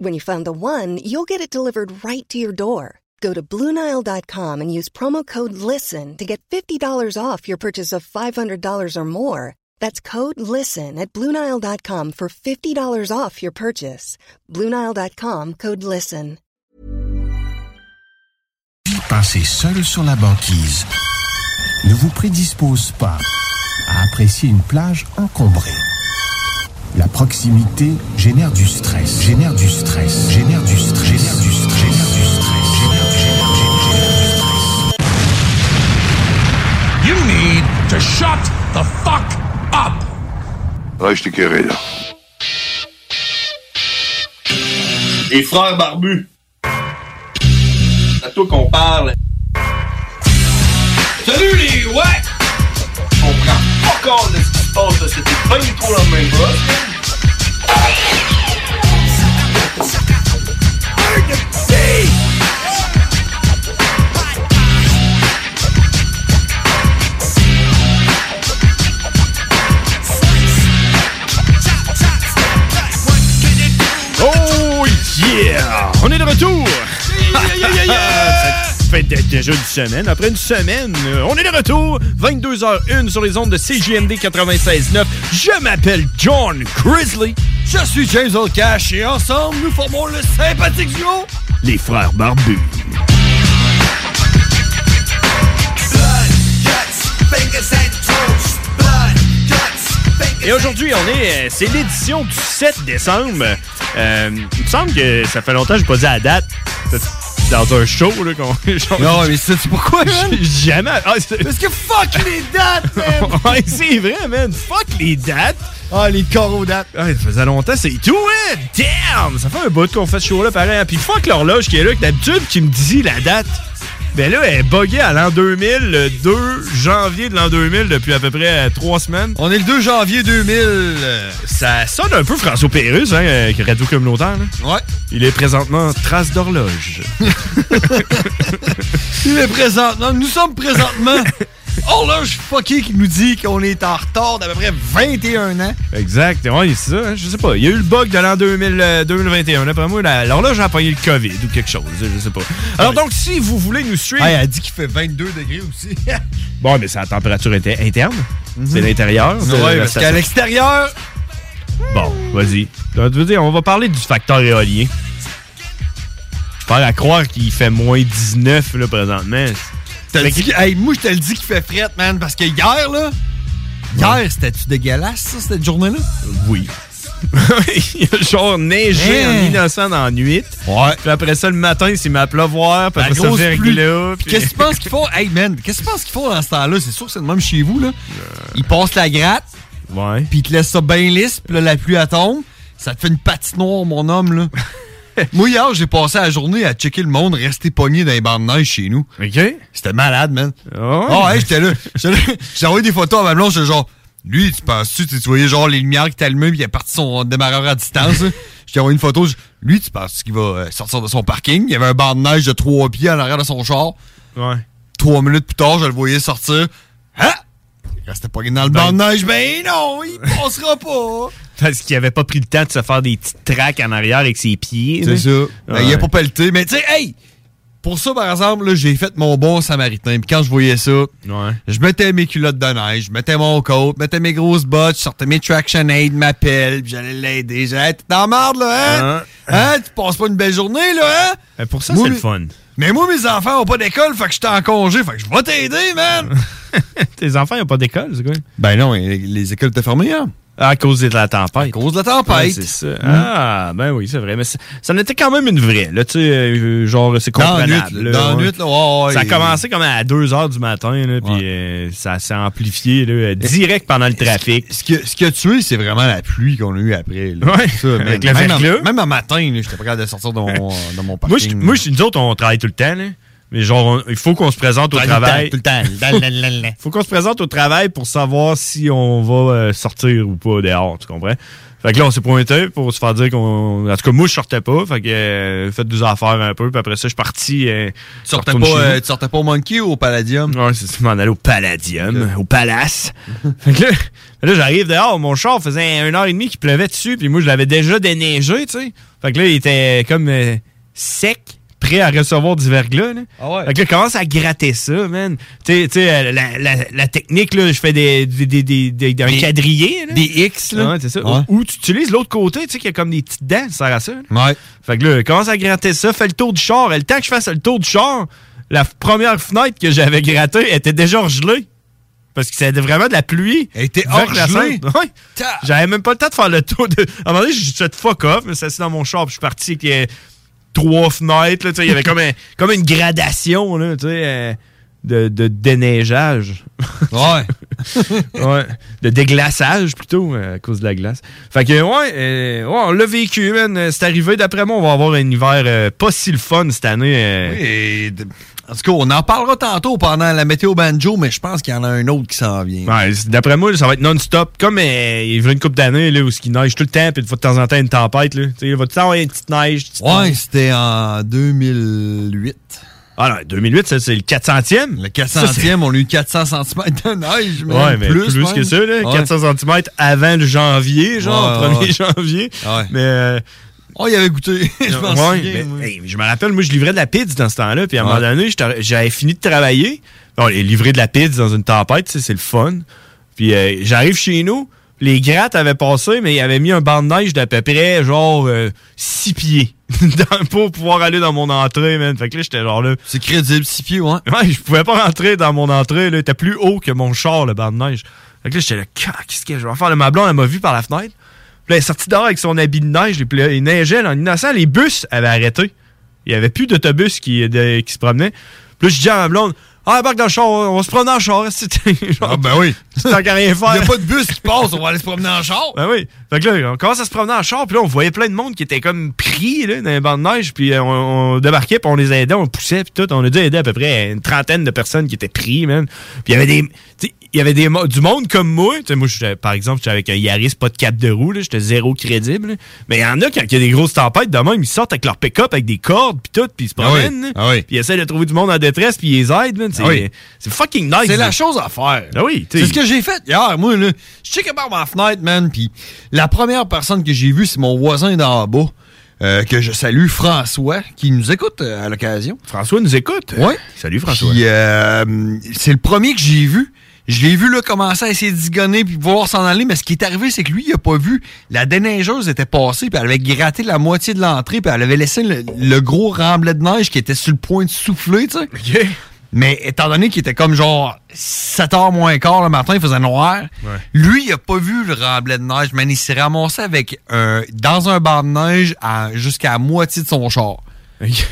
When you find the one, you'll get it delivered right to your door. Go to Bluenile.com and use promo code LISTEN to get $50 off your purchase of $500 or more. That's code LISTEN at Bluenile.com for $50 off your purchase. Bluenile.com code LISTEN. Passer seul sur la banquise ne vous prédispose pas à apprécier une plage encombrée. La proximité génère du stress, génère du stress, génère du stress, génère du stress, génère du stress, génère du génère, génère, génère du stress. You need to shut the fuck up! T'ai carré, là. Les frères barbus. C'est à toi qu'on parle. Salut les ouais! On prend pas compte passe c'était pas du tout la même chose. Oh yeah! On est de retour! Ça fait déjà une semaine. Après une semaine, euh, on est de retour. 22h01 sur les ondes de CJMD 96.9. Je m'appelle John Grizzly. Je suis James Olcash et ensemble, nous formons le sympathique duo Les Frères Barbus. Et aujourd'hui, on est, euh, c'est l'édition du 7 décembre. Euh, il me semble que ça fait longtemps que je pas dit la date. Dans un show, là, qu'on. Non, mais c'est pourquoi, man? Jamais. Ah, Parce que fuck les dates, man! ouais, c'est vrai, man. Fuck les dates. Ah, les coraux dates. Ouais, ça faisait longtemps, c'est tout, hein? Damn! Ça fait un bout qu'on fait ce show-là, pareil. Puis fuck l'horloge qui est là, que d'habitude, qui me dit la date. Ben là, elle est buggée à l'an 2000, le 2 janvier de l'an 2000, depuis à peu près euh, trois semaines. On est le 2 janvier 2000. euh, Ça sonne un peu François Pérusse, hein, qui est radio communautaire. là. Ouais. Il est présentement trace d'horloge. Il est présentement. Nous sommes présentement. Horloge fucké qui nous dit qu'on est en retard d'à peu près 21 ans. exact. Ouais, c'est ça. hein, je sais pas. Il y a eu le bug de l'an 2000, euh, 2021. D'après moi, l'horloge a pogné le COVID ou quelque chose. Je sais pas. Alors donc, si vous voulez nous suivre... Hey, elle dit qu'il fait 22 degrés aussi. Bon, mais c'est la température inter- interne. C'est l'intérieur. ouais, parce qu'à l'extérieur. Bon, vas-y. On va parler du facteur éolien. Je parle à croire qu'il fait moins 19 là, présentement. T'as Mais dit hey, moi, je te le dis qu'il fait fret, man, parce que hier, là. Hier, c'était-tu dégueulasse, ça, cette journée-là? Oui. Il a genre neigé Hein? en innocent dans la nuit. Ouais. Puis après ça, le matin, c'est ma pleuvoir. Puis après ça, verglas. Puis qu'est-ce que tu penses qu'ils font? Hey, man, qu'est-ce que tu penses qu'ils font dans ce temps-là? C'est sûr que c'est le même chez vous, là. Ils passent la gratte, Ouais. puis ils te laissent ça bien lisse, puis là, la pluie, elle tombe. Ça te fait une patinoire, mon homme, là. Moi, hier, j'ai passé la journée à checker le monde rester pogné dans les bancs de neige chez nous. OK. C'était malade, man. Ah Oh, hey, j'étais là. J'ai envoyé des photos à ma blonde, j'étais genre, lui, tu penses-tu, tu voyais genre les lumières qui t'allumaient, puis il a parti son démarreur à distance. J'ai envoyé une photo, je- lui, tu penses qu'il va euh, sortir de son parking? Il y avait un banc de neige de trois pieds en arrière de son char. Ouais. Trois minutes plus tard, je le voyais sortir. Hein? Restait pas dans le Ben- banc de neige. Ben non, il passera pas. Parce qu'il avait pas pris le temps de se faire des petites traques en arrière avec ses pieds. C'est ça. Ben, il a pas pelleté. Mais tu sais, hey! Pour ça, par exemple, là, j'ai fait mon bon samaritain. Puis quand je voyais ça, Ouais. je mettais mes culottes de neige, je mettais mon coat, je mettais mes grosses bottes, je sortais mes traction aid, ma pelle, puis j'allais l'aider. J'allais, t'es dans merde, là, hein? Hein? Tu passes pas une belle journée, là, hein? Ben, Pour ça, c'est le fun. Mais moi, mes enfants ont pas d'école, fait que j'étais en congé, fait que je vais t'aider, man! Tes enfants, ils n'ont pas d'école, c'est quoi? ben non, les, les écoles étaient fermées, hein? À cause de la tempête. À cause de la tempête. Ouais, c'est ça. Ah, ben oui, c'est vrai. Mais ça, ça en était quand même une vraie. Là, tu sais, euh, genre, c'est Dans la comprenable. nuit, là, dans la ouais. nuit, là, ouais, ouais, ça a commencé comme à 2 h du matin, là, puis euh, ça s'est amplifié là, direct pendant le trafic. Ce qui, ce qui a tué, c'est vraiment la pluie qu'on a eue après. là. Ouais, Ça, avec même, le même, en- même en matin, j'étais pas capable de sortir de mon, de mon parking. Moi, je, moi nous autres, on travaille tout le temps, là. Mais genre, on- il faut qu'on se présente au travail. tout le temps. Il faut qu'on se présente au travail pour savoir si on va euh, sortir ou pas dehors, tu comprends? Fait que là, on s'est pointé pour se faire dire qu'on. En tout cas, moi, je sortais pas. Fait que euh, faites des affaires un peu. Puis après ça, je suis parti. euh, Tu sortais, pas, euh, tu sortais pas au Monkey ou au Palladium? Ouais, c'est m'en allais au Palladium, au Palace. fait que là, là, j'arrive dehors, mon char faisait une heure et demie qu'il pleuvait dessus, puis moi, je l'avais déjà déneigé, tu sais. Fait que là, il était comme euh, sec, prêt à recevoir du verglas, là. Ah ouais. Fait que là, commence à gratter ça, man. Tu sais, euh, la, la, la technique, là, je fais des, des, des, des, des- un Des- quadrillé, là. Des X, là. Ouais, c'est ça. Ouais. Ou, ou tu utilises l'autre côté, tu sais, qui a comme des petites dents, ça sert à ça. là. Ouais. Fait que là, commence à gratter ça, fais le tour du char. Et le temps que je fasse le tour du char, la première fenêtre que j'avais grattée était déjà gelée. Parce que c'était vraiment de la pluie. Elle était verglaçante. hors-gelée? Ouais. J'avais même pas le temps de faire le tour de. À un moment donné, j'ai dit fuck off, mais c'est assis dans mon char, puis je suis parti avec trois fenêtres. Il y avait comme, un- comme une gradation là, euh, de, de déneigeage. Ouais. ouais. De déglaçage plutôt, euh, à cause de la glace. Fait que, ouais, euh, ouais on l'a vécu, man. C'est arrivé. D'après moi, on va avoir un hiver euh, pas si le fun cette année. Oui, et en tout cas, on en parlera tantôt pendant la météo banjo, mais je pense qu'il y en a un autre qui s'en vient. Ouais, d'après moi, ça va être non-stop. Comme euh, il y a une couple d'années où il neige tout le temps, puis de fois de temps en temps une tempête. Là. Tu sais, Il va tout le temps avoir une petite neige. petite Ouais, c'était en 2008. Ah non, 2008, ça, c'est le 400e. Le 400e, on a eu 400 cm de neige, mais Ouais, mais plus, que ça, là. Ouais. 400 cm avant le janvier, genre, Ouais, 1er ouais. janvier. Ouais. Mais. euh, Oh, il avait goûté. je Ouais, mais, hey, je me rappelle, moi, je livrais de la pizza dans ce temps-là. Puis à un moment donné, j'avais fini de travailler. Bon, livrer de la pizza dans une tempête, c'est le fun. Puis euh, j'arrive chez nous, les grattes avaient passé, mais ils avaient mis un banc de neige d'à peu près, genre, 6 pieds dans- pour pouvoir aller dans mon entrée, man. Fait que là, j'étais genre là. C'est crédible, 6 pieds, ouais. Ouais, je pouvais pas rentrer dans mon entrée, là. C'était plus haut que mon char, le banc de neige. Fait que là, j'étais là, qu'est-ce que je vais faire? Le ma blonde, elle m'a vu par la fenêtre. Puis là, elle est sortie dehors avec son habit de neige. Puis là, il neigeait, en innocent. Les bus avaient arrêté. Il y avait plus d'autobus qui, de- qui se promenaient. Puis là, je dis à ma blonde, ah, embarque dans le char, on se promène en char. Genre, Ah, ben oui. tant qu'à rien faire. Il n'y a pas de bus qui passe, on va aller se promener en char. Ben oui. Fait que là, on commence à se promener en char, puis là, on voyait plein de monde qui était comme pris là, dans les bancs de neige, puis euh, on, on débarquait, puis on les aidait, on poussait, puis tout. On a dû aider à peu près une trentaine de personnes qui étaient pris, man. Puis il y avait des. Il y avait des, du monde comme moi. Moi, par exemple, j'étais avec un Yaris, pas de cap de roue, j'étais zéro crédible. là. Mais il y en a, quand il y a des grosses tempêtes, de même, ils sortent avec leur pick-up, avec des cordes, puis tout, puis ils se Ah oui. promènent. Ah oui. Puis ils essaient de trouver du monde en détresse, puis ils les aident. C'est Ah oui. c'est fucking nice. C'est la chose à faire. Oui. C'est ce que j'ai fait hier, moi, là. Je checkais par ma fenêtre, man, puis la première personne que j'ai vue, c'est mon voisin d'en bas, euh, que je salue, François, qui nous écoute euh, à l'occasion. François nous écoute. Ouais. Salut, François. Euh, c'est le premier que j'ai vu. Je l'ai vu là, commencer à essayer de zigonner puis pouvoir s'en aller, mais ce qui est arrivé, c'est que lui, il a pas vu. La déneigeuse était passée, puis elle avait gratté la moitié de l'entrée, puis elle avait laissé le, le gros remblai de neige qui était sur le point de souffler, tu sais. Mais étant donné qu'il était comme genre 7 h moins quart le matin, il faisait noir, lui, il a pas vu le remblai de neige, mais il s'est ramassé avec un, dans un banc de neige jusqu'à la moitié de son char.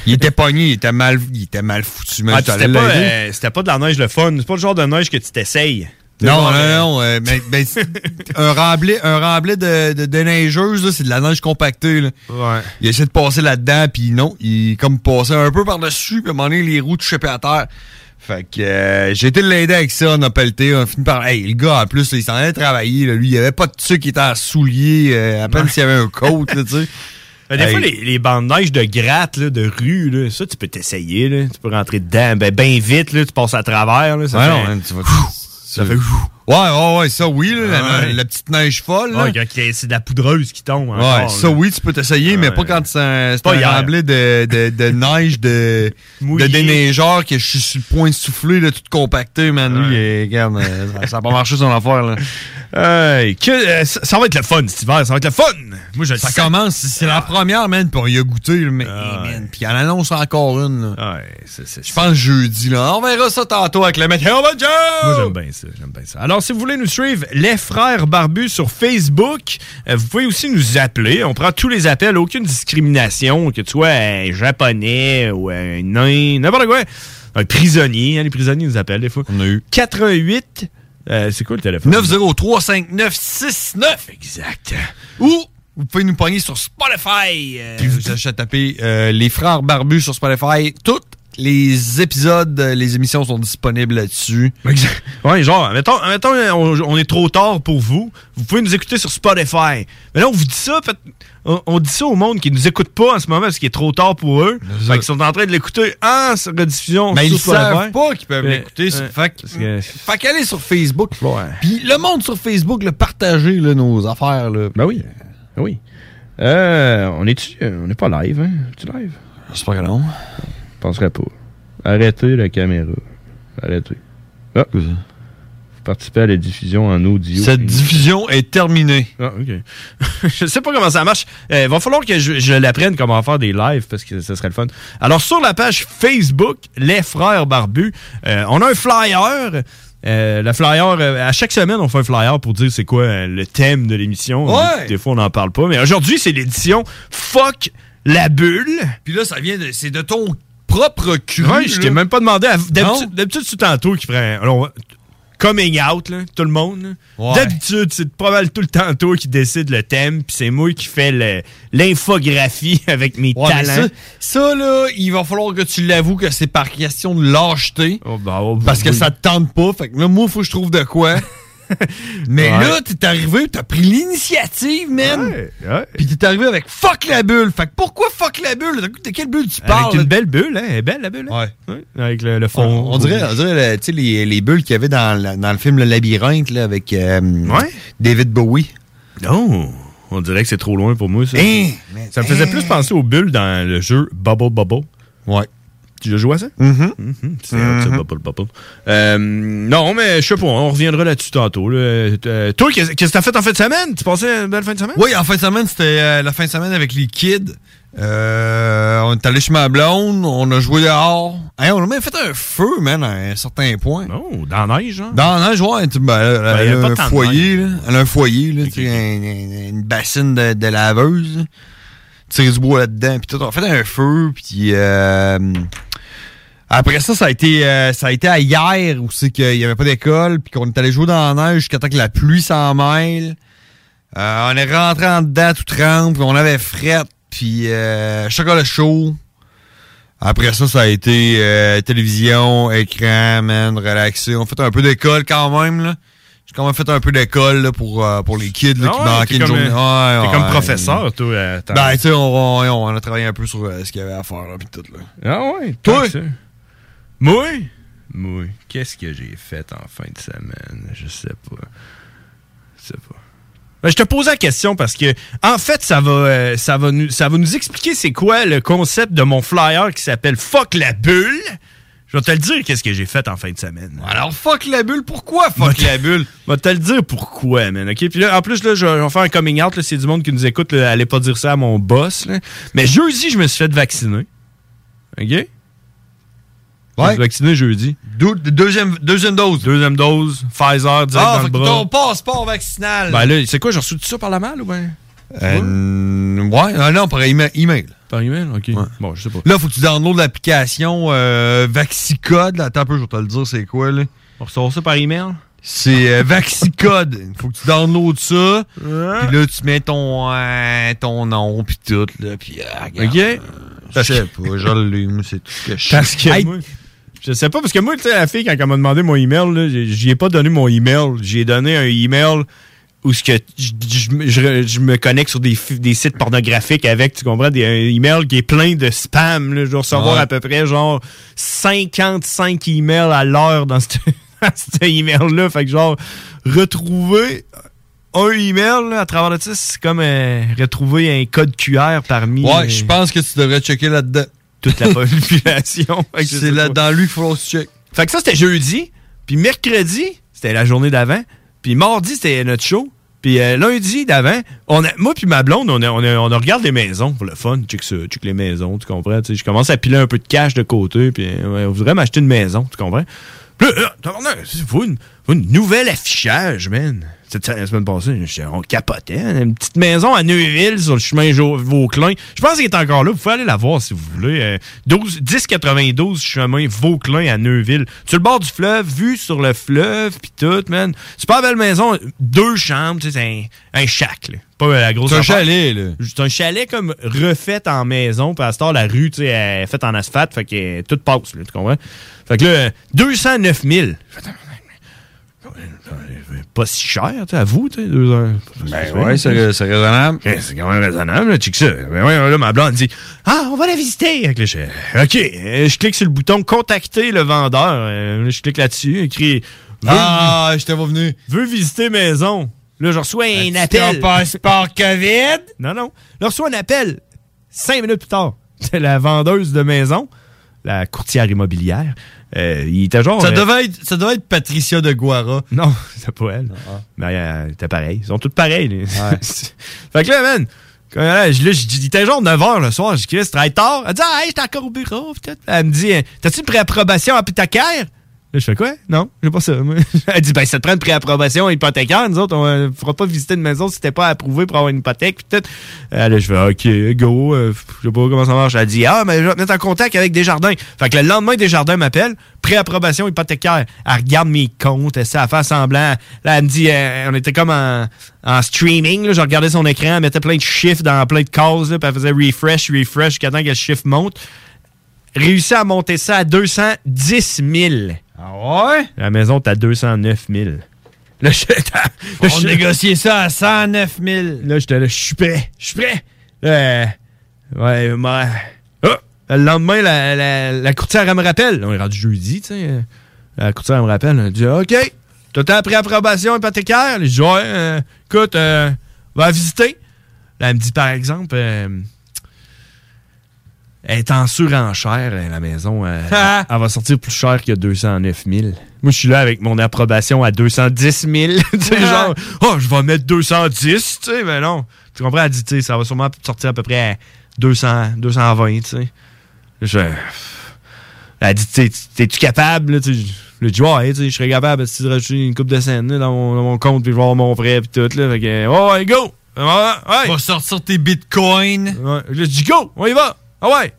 Il était pogné, il était mal, il était mal foutu. Ah, c'était pas, euh, c'était pas de la neige le fun. C'est pas le genre de neige que tu t'essayes. Non, non, euh, non. euh, mais, ben, un remblai, un remblai de, de, de neigeuse, là, c'est de la neige compactée. Là. Ouais. Il essaie de passer là-dedans, puis non, il comme passé un peu par-dessus, puis à un moment donné, les roues touchaient à terre. Fait que euh, j'ai été l'aider avec ça, on a pelleté, on a fini par... Hey, le gars, en plus, là, il s'en allait travailler, là, lui, il avait pas de truc qui était en soulier, euh, à peine s'il y avait un coat, tu sais. Mais des Hey. fois, les, les bandes de neige de gratte, là, de rue, là, ça, tu peux t'essayer. là. Tu peux rentrer dedans ben, ben vite, là, tu passes à travers. Là, ça Ouais, fait, non, hein, tu vas... ça fait... Ouais, ouais, ouais, ça, oui, là, la, Ouais. la petite neige folle, là. Ouais, c'est de la poudreuse qui tombe. Ouais, ça là. oui, tu peux t'essayer, mais pas quand c'est un, un de, de, de neige, de, de déneigeur que je suis sur le point de souffler, là, tout compacté, man. Lui, regarde, euh, ça, ça a pas marché son affaire, là. Hey, que, euh, ça, ça va être le fun cet hiver, ça va être le fun. Moi, je le Ça commence, c'est la première, man, puis on y a goûté, là, mais, man, puis il en annonce encore une, Je pense jeudi, là. On verra ça tantôt avec le Banjo! Moi, j'aime bien ça. J'aime bien ça. Alors, alors, si vous voulez nous suivre, les frères barbus sur Facebook, euh, vous pouvez aussi nous appeler. On prend tous les appels, aucune discrimination, que tu sois un japonais ou un nain, n'importe quoi. Un prisonnier, hein, les prisonniers nous appellent des fois. On a eu 88, euh, c'est quoi le téléphone? 903-5969. Exact. Ou vous pouvez nous pogner sur Spotify. Euh, Puis vous achetez à taper euh, Les Frères Barbus sur Spotify. Tous les épisodes, les émissions sont disponibles là-dessus. Ouais, genre, mettons, mettons on, on est trop tard pour vous. Vous pouvez nous écouter sur Spotify. Mais là, on vous dit ça, fait, on, on dit ça au monde qui nous écoute pas en ce moment parce qu'il est trop tard pour eux. Fait qu'ils sont en train de l'écouter en rediffusion Mais sur ils Spotify. savent pas qu'ils peuvent l'écouter. ouais, fait que- fait qu'aller sur Facebook. Puis le monde sur Facebook, le partager là, nos affaires. Là. Ben oui. Ben oui. Euh, on est-tu, euh, on n'est pas live, hein? Tu live? J'espère que non. Je penserais pas. Arrêtez la caméra. Arrêtez. Ah. Vous participez à la diffusion en audio. Cette diffusion est terminée. Ah, OK. je sais pas comment ça marche. Il va falloir que je, je l'apprenne comment faire des lives parce que ce serait le fun. Alors, sur la page Facebook, Les Frères Barbus, euh, on a un flyer. Euh, le flyer, euh, à chaque semaine, on fait un flyer pour dire c'est quoi euh, le thème de l'émission. Ouais. Des fois, on n'en parle pas. Mais aujourd'hui, c'est l'édition Fuck la bulle. Puis là, ça vient de. C'est de ton propre cul. Ouais, je t'ai même pas demandé. à- D'habitude, c'est tantôt qui un alors, coming out, là, tout le monde. Ouais. D'habitude, c'est pas mal tout le temps toi qui décide le thème, puis c'est moi qui fais l'infographie avec mes Ouais, talents. ça, ça, là, il va falloir que tu l'avoues que c'est par question de lâcheté. Oh, bah, oh, Parce que ça te tente pas. Fait que là, moi, faut que je trouve de quoi. Mais Ouais. là, t'es arrivé, t'as pris l'initiative, man. Ouais, ouais. Puis t'es arrivé avec fuck la bulle. Fait que pourquoi fuck la bulle? De quelle bulle tu parles? Avec une belle bulle, hein? Elle est belle, la bulle. hein? Ouais. Avec le, le On, fond. on dirait, on dirait le- tu sais, les, les bulles qu'il y avait dans, le- dans le film Le Labyrinthe là, avec euh. David Bowie. Non. On dirait que c'est trop loin pour moi, ça. Hein? Ça me faisait Hein? plus penser aux bulles dans le jeu Bubble Bubble. Ouais. Tu as joué à ça? Mhm. Mhm, C'est hot, ça, Bubble Bubble. Euh, non, mais je sais pas, on reviendra là-dessus tantôt. là. Euh, toi, qu'est-ce que t'as fait en fin de semaine? Tu passais une belle fin de semaine? Oui, en fin de semaine, c'était euh, la fin de semaine avec les kids. Euh, on est allé chez ma blonde, on a joué dehors. Hey, on a même fait un feu, man, à un certain point. Non, dans la neige, hein? Dans la neige, ouais, tu- ben, elle, Ben, elle a un foyer, là. Elle a un foyer, là, tu sais, un- un- une bassine de, de laveuse. Tirer du bois là-dedans, puis tout. On a fait un feu, puis euh, après ça, ça a été euh, ça a été à hier où c'est qu'il y avait pas d'école, puis qu'on est allé jouer dans la neige jusqu'à temps que la pluie s'en mêle. Euh, on est rentré en dedans tout trempe, puis on avait fret, puis euh, chocolat chaud. Après ça, ça a été euh, télévision, écran, man, relaxé. On a fait un peu d'école quand même, là. J'ai quand même fait un peu d'école pour, pour les kids là, Ah qui ouais, manquaient une journée. Ouais, T'es comme professeur, toi. Ben, tu sais, on, on- on a travaillé un peu sur ce qu'il y avait à faire, là, pis tout, là. Ah ouais? Toi? Moi? Moi? Qu'est-ce que j'ai fait en fin de semaine? Je sais pas. Je sais pas. Ben, je te posais la question parce que, en fait, ça va, euh, ça va, nous, ça va nous expliquer c'est quoi le concept de mon flyer qui s'appelle Fuck la bulle. Je vais te le dire qu'est-ce que j'ai fait en fin de semaine. Alors, fuck la bulle, pourquoi fuck la bulle? Je vais te le dire pourquoi, man. OK? Puis là, en plus, là, je vais faire un coming out. là, C'est du monde qui nous écoute. Là, allez pas dire ça à mon boss. là. Mais jeudi, je me suis fait vacciner. OK? Je me suis vacciné jeudi. deuxième, deuxième dose. Deuxième dose. Pfizer, direct Ah, dans le bras. ton passeport vaccinal. Ben là, c'est quoi? J'ai reçu tout ça par la malle ou ben? Euh, ouais, ah non, par email. email. Par email? OK. Bon, je sais pas. Là, faut que tu downloades l'application euh, Vaxicode. Attends un peu, je vais te le dire, c'est quoi, là? On ressort ça par email? C'est euh, Vaxicode. faut que tu downloades ça. Puis là, tu mets ton, euh, ton nom, puis tout, là. Puis, euh, regarde, OK? euh, Je sais pas, je c'est tout ce que je Parce que Hey, moi, je sais pas, parce que moi, tu sais, la fille, quand elle m'a demandé mon email, j'y ai pas donné mon email. J'ai donné un email où ce que je, je- je- je me connecte sur des, sites pornographiques avec, tu comprends, des, un email qui est plein de spam. Là. Je dois recevoir à peu près genre 55 emails à l'heure dans ce email-là. Fait que genre, retrouver un email là, à travers de ça, c'est comme euh, retrouver un code QR parmi Ouais, euh, je pense que tu devrais checker là-dedans. Toute la population. C'est là dans tu checkes. Fait que ça, c'était jeudi. Puis mercredi, c'était la journée d'avant. Puis mardi, c'était notre show. Puis euh, lundi d'avant, on a, moi puis ma blonde, on, a, on, a- on a regardé les maisons pour le fun. Check ça, check les maisons, tu comprends? Je commence à piler un peu de cash de côté. Puis ouais, on voudrait m'acheter une maison, tu comprends? Puis là, euh, c'est- faut une, Un nouvel affichage, man. Cette la semaine passée, on capotait. hein. Une petite maison à Neuville sur le chemin Vauclin. Je pense qu'il est encore là. Vous pouvez aller la voir si vous voulez. Euh, 12, 1092 chemin Vauclin à Neuville. Sur le bord du fleuve, vue sur le fleuve, puis tout, man. Super belle maison. Deux chambres, tu sais, c'est un, un shack, là. Pas la grosse C'est un chalet, là. C'est un chalet comme refait en maison. Puis à cette heure, la rue, tu sais, est faite en asphalte. Fait que euh, tout passe, là, tu comprends? Fait que là, euh, 209 000. Pas si cher, tu à vous, tu sais. deux heures. Ben ouais, c'est raisonnable. Eh, C'est quand même raisonnable, là, check ça. Ben ouais, là, ma blonde dit Ah, on va la visiter. OK. Euh, Je clique sur le bouton Contacter le vendeur. Euh, je clique là-dessus, écrit Ah, je t'avais venu. veux visiter maison. Là, je reçois un Ton appel. passeport COVID? Non, non. Je reçois un appel cinq minutes plus tard. C'est la vendeuse de maison, la courtière immobilière. Euh, il était genre. Ça euh, devait, être, ça devait être Patricia de Guara. Non, c'est pas elle. Mais euh, t'es pareil. Ils sont tous pareils. là. fait que là, man, quand, là, je- là, je dis, il était genre 9h le soir. Je dis, Chris, tu travailles tard. Elle dit, ah, hey, j'étais encore au bureau. Elle me dit, t'as-tu une préapprobation hypothécaire? Je fais quoi? Non, j'ai pas ça. Elle dit, ben, ça te prend une préapprobation hypothécaire. Nous autres, on euh, fera pas visiter une maison si t'es pas approuvé pour avoir une hypothèque. Pis tout. Euh, là, je fais, OK, go. euh, je sais pas comment ça marche. Elle dit, ah, mais je vais te mettre en contact avec Desjardins. Fait que le lendemain, Desjardins m'appelle. Préapprobation hypothécaire. Elle regarde mes comptes. Elle, elle fait semblant. Là, elle me dit, euh, on était comme en, streaming. Je regardais son écran. Elle mettait plein de chiffres dans plein de cases. Là, puis elle faisait refresh, refresh jusqu'à temps que le chiffre monte. Réussi à monter ça à 210 000. Ah ouais? La maison à 209 000. Là, je là, On négociait ça à 109 000. Là, j'étais là, je suis prêt, je suis prêt. Là, euh, ouais, mais... Ah! le lendemain, la, la, la courtière, elle me rappelle. On est rendu jeudi, tu sais. euh, La courtière, elle me rappelle. Elle dit, OK, t'as ta préapprobation hypothécaire? Je dis, ouais, euh, écoute, euh, va visiter. Là, elle me dit, par exemple, euh, elle est en surenchère, euh, la maison. euh, elle va sortir plus cher que 209 000. Moi, je suis là avec mon approbation à 210 000. tu sais, genre, oh, je vais mettre 210, tu sais, mais non. Tu comprends? Elle dit, tu sais, ça va sûrement sortir à peu près à 200, 220, tu sais. Je, elle dit, tu sais, t'es-tu capable, là, ouais, tu sais, je serais capable de rajouter une coupe de scène là, dans, mon, dans mon compte, puis je vais avoir mon prêt, puis tout, là. Fait que, oh, go! Ouais, ouais. Va sortir tes bitcoins. Ouais. Je dis go, on y va. Ah ouais?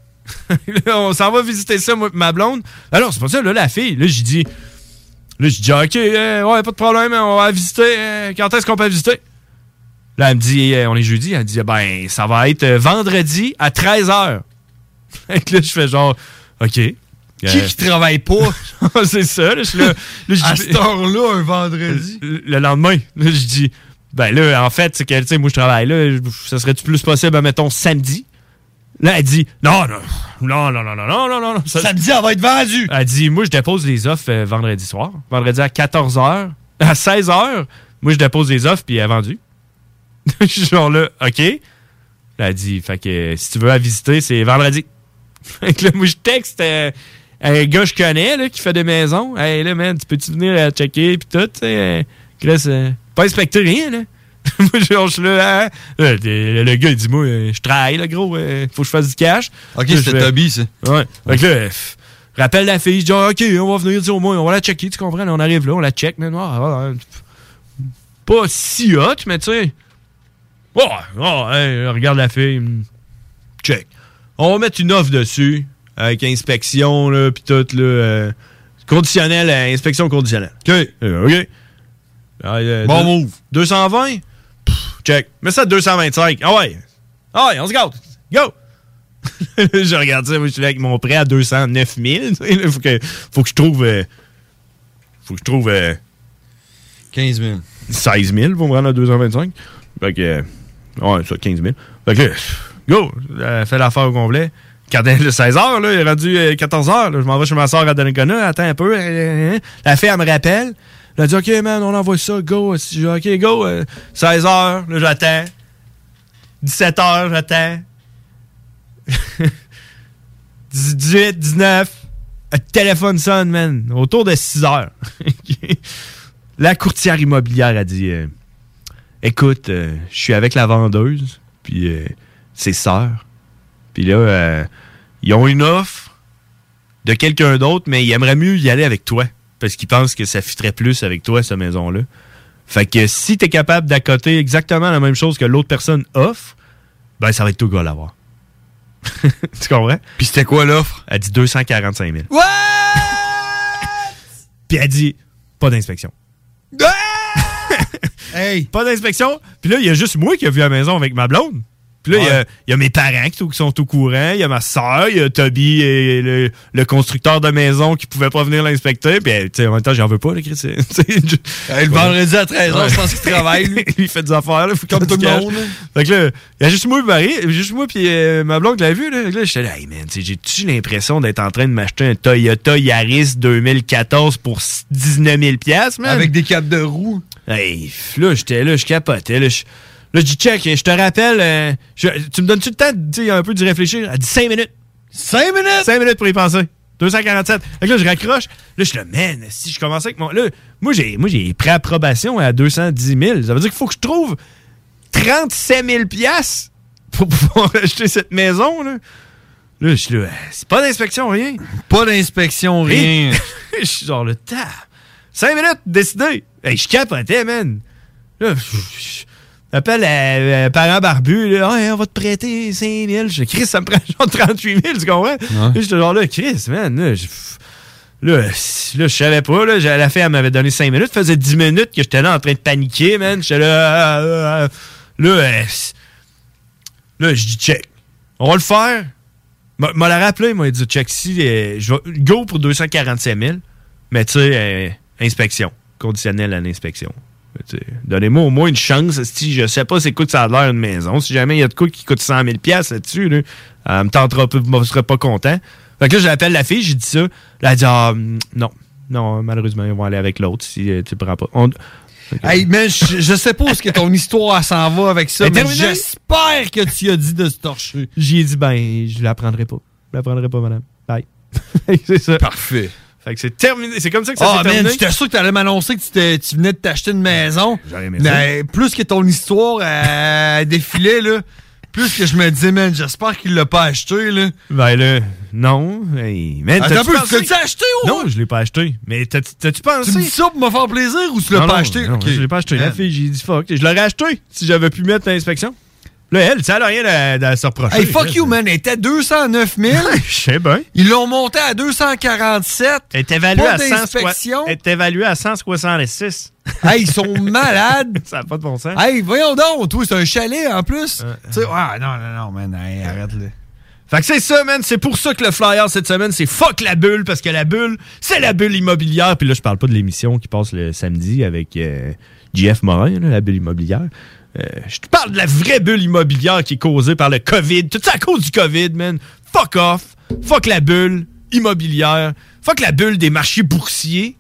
On s'en va visiter ça, moi, ma blonde. Ah non, c'est pas ça, là, la fille. Là, j'ai dit. Là, j'ai dit, OK, euh, ouais, pas de problème, on va visiter. euh, quand est-ce qu'on peut visiter? Là, elle me dit, euh, on est jeudi. Elle dit, ben, ça va être vendredi à 13h. Fait que là, je fais genre, OK. Qui qui travaille pas? C'est ça, là, je suis là. à cette heure-là, un vendredi? le, le lendemain, là, je dis, ben là, en fait, c'est que, tu sais, moi, je travaille là, ça serait-tu plus possible, mettons, samedi? Là, elle dit, non, non, non, non, non, non, non, non, non. Ça- Samedi, elle va être vendue. Elle dit, moi, je dépose les offres euh, vendredi soir. Vendredi à 14h. À 16h, moi, je dépose les offres, puis elle est vendue. je suis genre là, OK. Là, elle dit, fait que euh, si tu veux la visiter, c'est vendredi. Fait que là, moi, je texte euh, un gars que je connais, là, qui fait des maisons. Hey, là, man, tu peux-tu venir checker, puis tout, tu sais. Chris, pas inspecter rien, là. moi, je suis là, hein? Là, le, le gars, il dit, moi, euh, je travaille, là, gros, euh, faut que je fasse du cash. Ok, c'était Toby, ça. Ouais. Fait que là, rappelle la fille, je dis, ah, OK, on va venir, dis, au moins, on va la checker, tu comprends? Là, on arrive là, on la check, mais non, ah, pas si hot, mais tu sais. Oh, oh, hey, regarde la fille. hmm, Check. On va mettre une offre dessus, avec inspection, là, pis tout, là. euh, conditionnel, euh, inspection conditionnelle. OK. Euh, OK. Ah, euh, Bon deux- move. 220? Check. Mets ça à 225. Ah ouais. Ah ouais, on se gâte. Go! je regarde ça, moi je suis là avec mon prêt à 209 000. tu sais, là, faut, que, faut que je trouve. euh, faut que je trouve. euh, 15 000. 16 000 pour me rendre à 225. Fait que. euh, ouais, ça, 15 000. Fait que, go! Elle fait l'affaire au complet. Quand elle est 16 h, là, il est rendu 14 h. Je m'en vais chez ma soeur à Donnacona. Attends un peu. euh, La fille, elle me rappelle. Elle a dit, OK, man, on envoie ça. Go. Dis, OK, go. euh, 16 h, là, j'attends. 17 h, j'attends. 18, 19. Le téléphone sonne, man. Autour de 6 heures. La courtière immobilière a dit euh, Écoute, euh, je suis avec la vendeuse, puis euh, ses sœurs. Puis là, euh, ils ont une offre de quelqu'un d'autre, mais ils aimeraient mieux y aller avec toi. Parce qu'ils pensent que ça fitterait plus avec toi, cette maison-là. Fait que si t'es capable d'accoter exactement la même chose que l'autre personne offre, ben ça va être tout gars à l'avoir. tu comprends? Puis c'était quoi l'offre? Elle dit 245 000. What? Puis elle dit pas d'inspection. hey! Pas d'inspection. Puis là, il y a juste moi qui a vu la maison avec ma blonde. Puis là, il y a- Ouais. il y, a mes parents qui, qui sont au courant. Il y a ma soeur, il y a Toby, et le, le constructeur de maison qui pouvait pas venir l'inspecter. Puis, tu sais, en même temps, j'en veux pas, là, Chris. Je- Hey, le vendredi à 13h, Ouais. je pense qu'il travaille, lui. il fait des affaires, là. Faut Comme tout le monde. Fait que là, il y a juste moi, Marie, juste moi, puis euh, ma blonde l'a vu, là. Là, j'étais là, hey, man, j'ai-tu l'impression d'être en train de m'acheter un Toyota Yaris 2014 pour 19 000 piastres, man? Avec des capes de roue. Hey, là, j'étais là, je capotais. Là, là, je dis, check, je te rappelle, euh, je- tu me donnes-tu le temps sais, un peu d'y réfléchir? Elle dit 5 minutes. 5 minutes? 5 minutes pour y penser. 247. Fait que là, je raccroche. Là, je suis là, man, si je commençais avec mon. Là, moi, j'ai, moi, j'ai pré-approbation à 210 000. Ça veut dire qu'il faut que je trouve 37 000 piastres pour pouvoir acheter cette maison, là. Là, je suis là, c'est pas d'inspection, rien. Pas d'inspection, rien. je suis genre le tas. 5 minutes, décidé. Hey, je capotais, man. Là, je- je- J'appelle un parent barbu, là, Ouais, on va te prêter 5 000. Je dis, Chris, ça me prend genre 38 000, tu comprends? Là, J'étais genre là, Chris, man, là, je, là, là, je savais pas, là, j'ai- la fille, elle m'avait donné 5 minutes, ça faisait 10 minutes que j'étais là en train de paniquer, man. J'étais là, là, euh, c- là, je dis, check, on va le faire. M'a m'a la rappelé, il m'a dit, check, si, euh, je vais, go pour 247 000, mais tu sais, euh, inspection, conditionnel à l'inspection. Sais, Donnez-moi au moins une chance. Si je sais pas c'est quoi que ça a l'air une maison. Si jamais il y a de quoi qui coûte 100 000 pièces là-dessus, là, elle me tentera pas, je serai pas content. Fait que là, j'appelle la fille, j'ai dit ça. Là, elle dit, ah, hum, non. Non, malheureusement, ils vont aller avec l'autre si euh, tu prends pas. On- Hey, man, je, je sais pas où est-ce que ton histoire s'en va avec ça, mais j'espère que tu as dit de se torcher. J'y ai dit, ben, je la prendrai pas. Je la prendrai pas, madame. Bye. c'est ça. Parfait. Fait que c'est terminé. C'est comme ça que ça Ah, s'est man, terminé. j'étais sûr que t'allais m'annoncer que tu, tu venais de t'acheter une maison. J'aurais aimé Mais plus que ton histoire euh, défilait, là, plus que je me disais, man, j'espère qu'il l'a pas acheté, là. Ben là, non. Hey, man, Attends un t'as-tu peu, pensé- tu l'as acheté ou? Non, je l'ai pas acheté. Mais t'as- t'as-tu pensé? Tu me dis ça pour me faire plaisir ou tu l'as pas acheté? Non, Ok. je l'ai pas acheté. La fille, j'ai dit fuck. Je l'aurais acheté si j'avais pu mettre l'inspection. Là, elle, ça n'a rien à, à se reprocher. Hey, fuck you, man. Elle était à 209 000. Je sais bien. Ils l'ont monté à 247. Elle est évaluée à 100 d'inspection. Elle est évaluée à 166. Hey, ils sont malades. ça n'a pas de bon sens. Hey, voyons donc, c'est un chalet en plus. Tu sais, ah, non, non, non, man, hey, arrête là. Fait que c'est ça, man. C'est pour ça que le flyer cette semaine, c'est fuck la bulle, parce que la bulle, c'est la bulle immobilière. Puis là, je parle pas de l'émission qui passe le samedi avec euh, JF Morin, là, la bulle immobilière. Euh, je te parle de la vraie bulle immobilière qui est causée par le COVID. Tout ça à cause du COVID, man. Fuck off. Fuck la bulle immobilière. Fuck la bulle des marchés boursiers.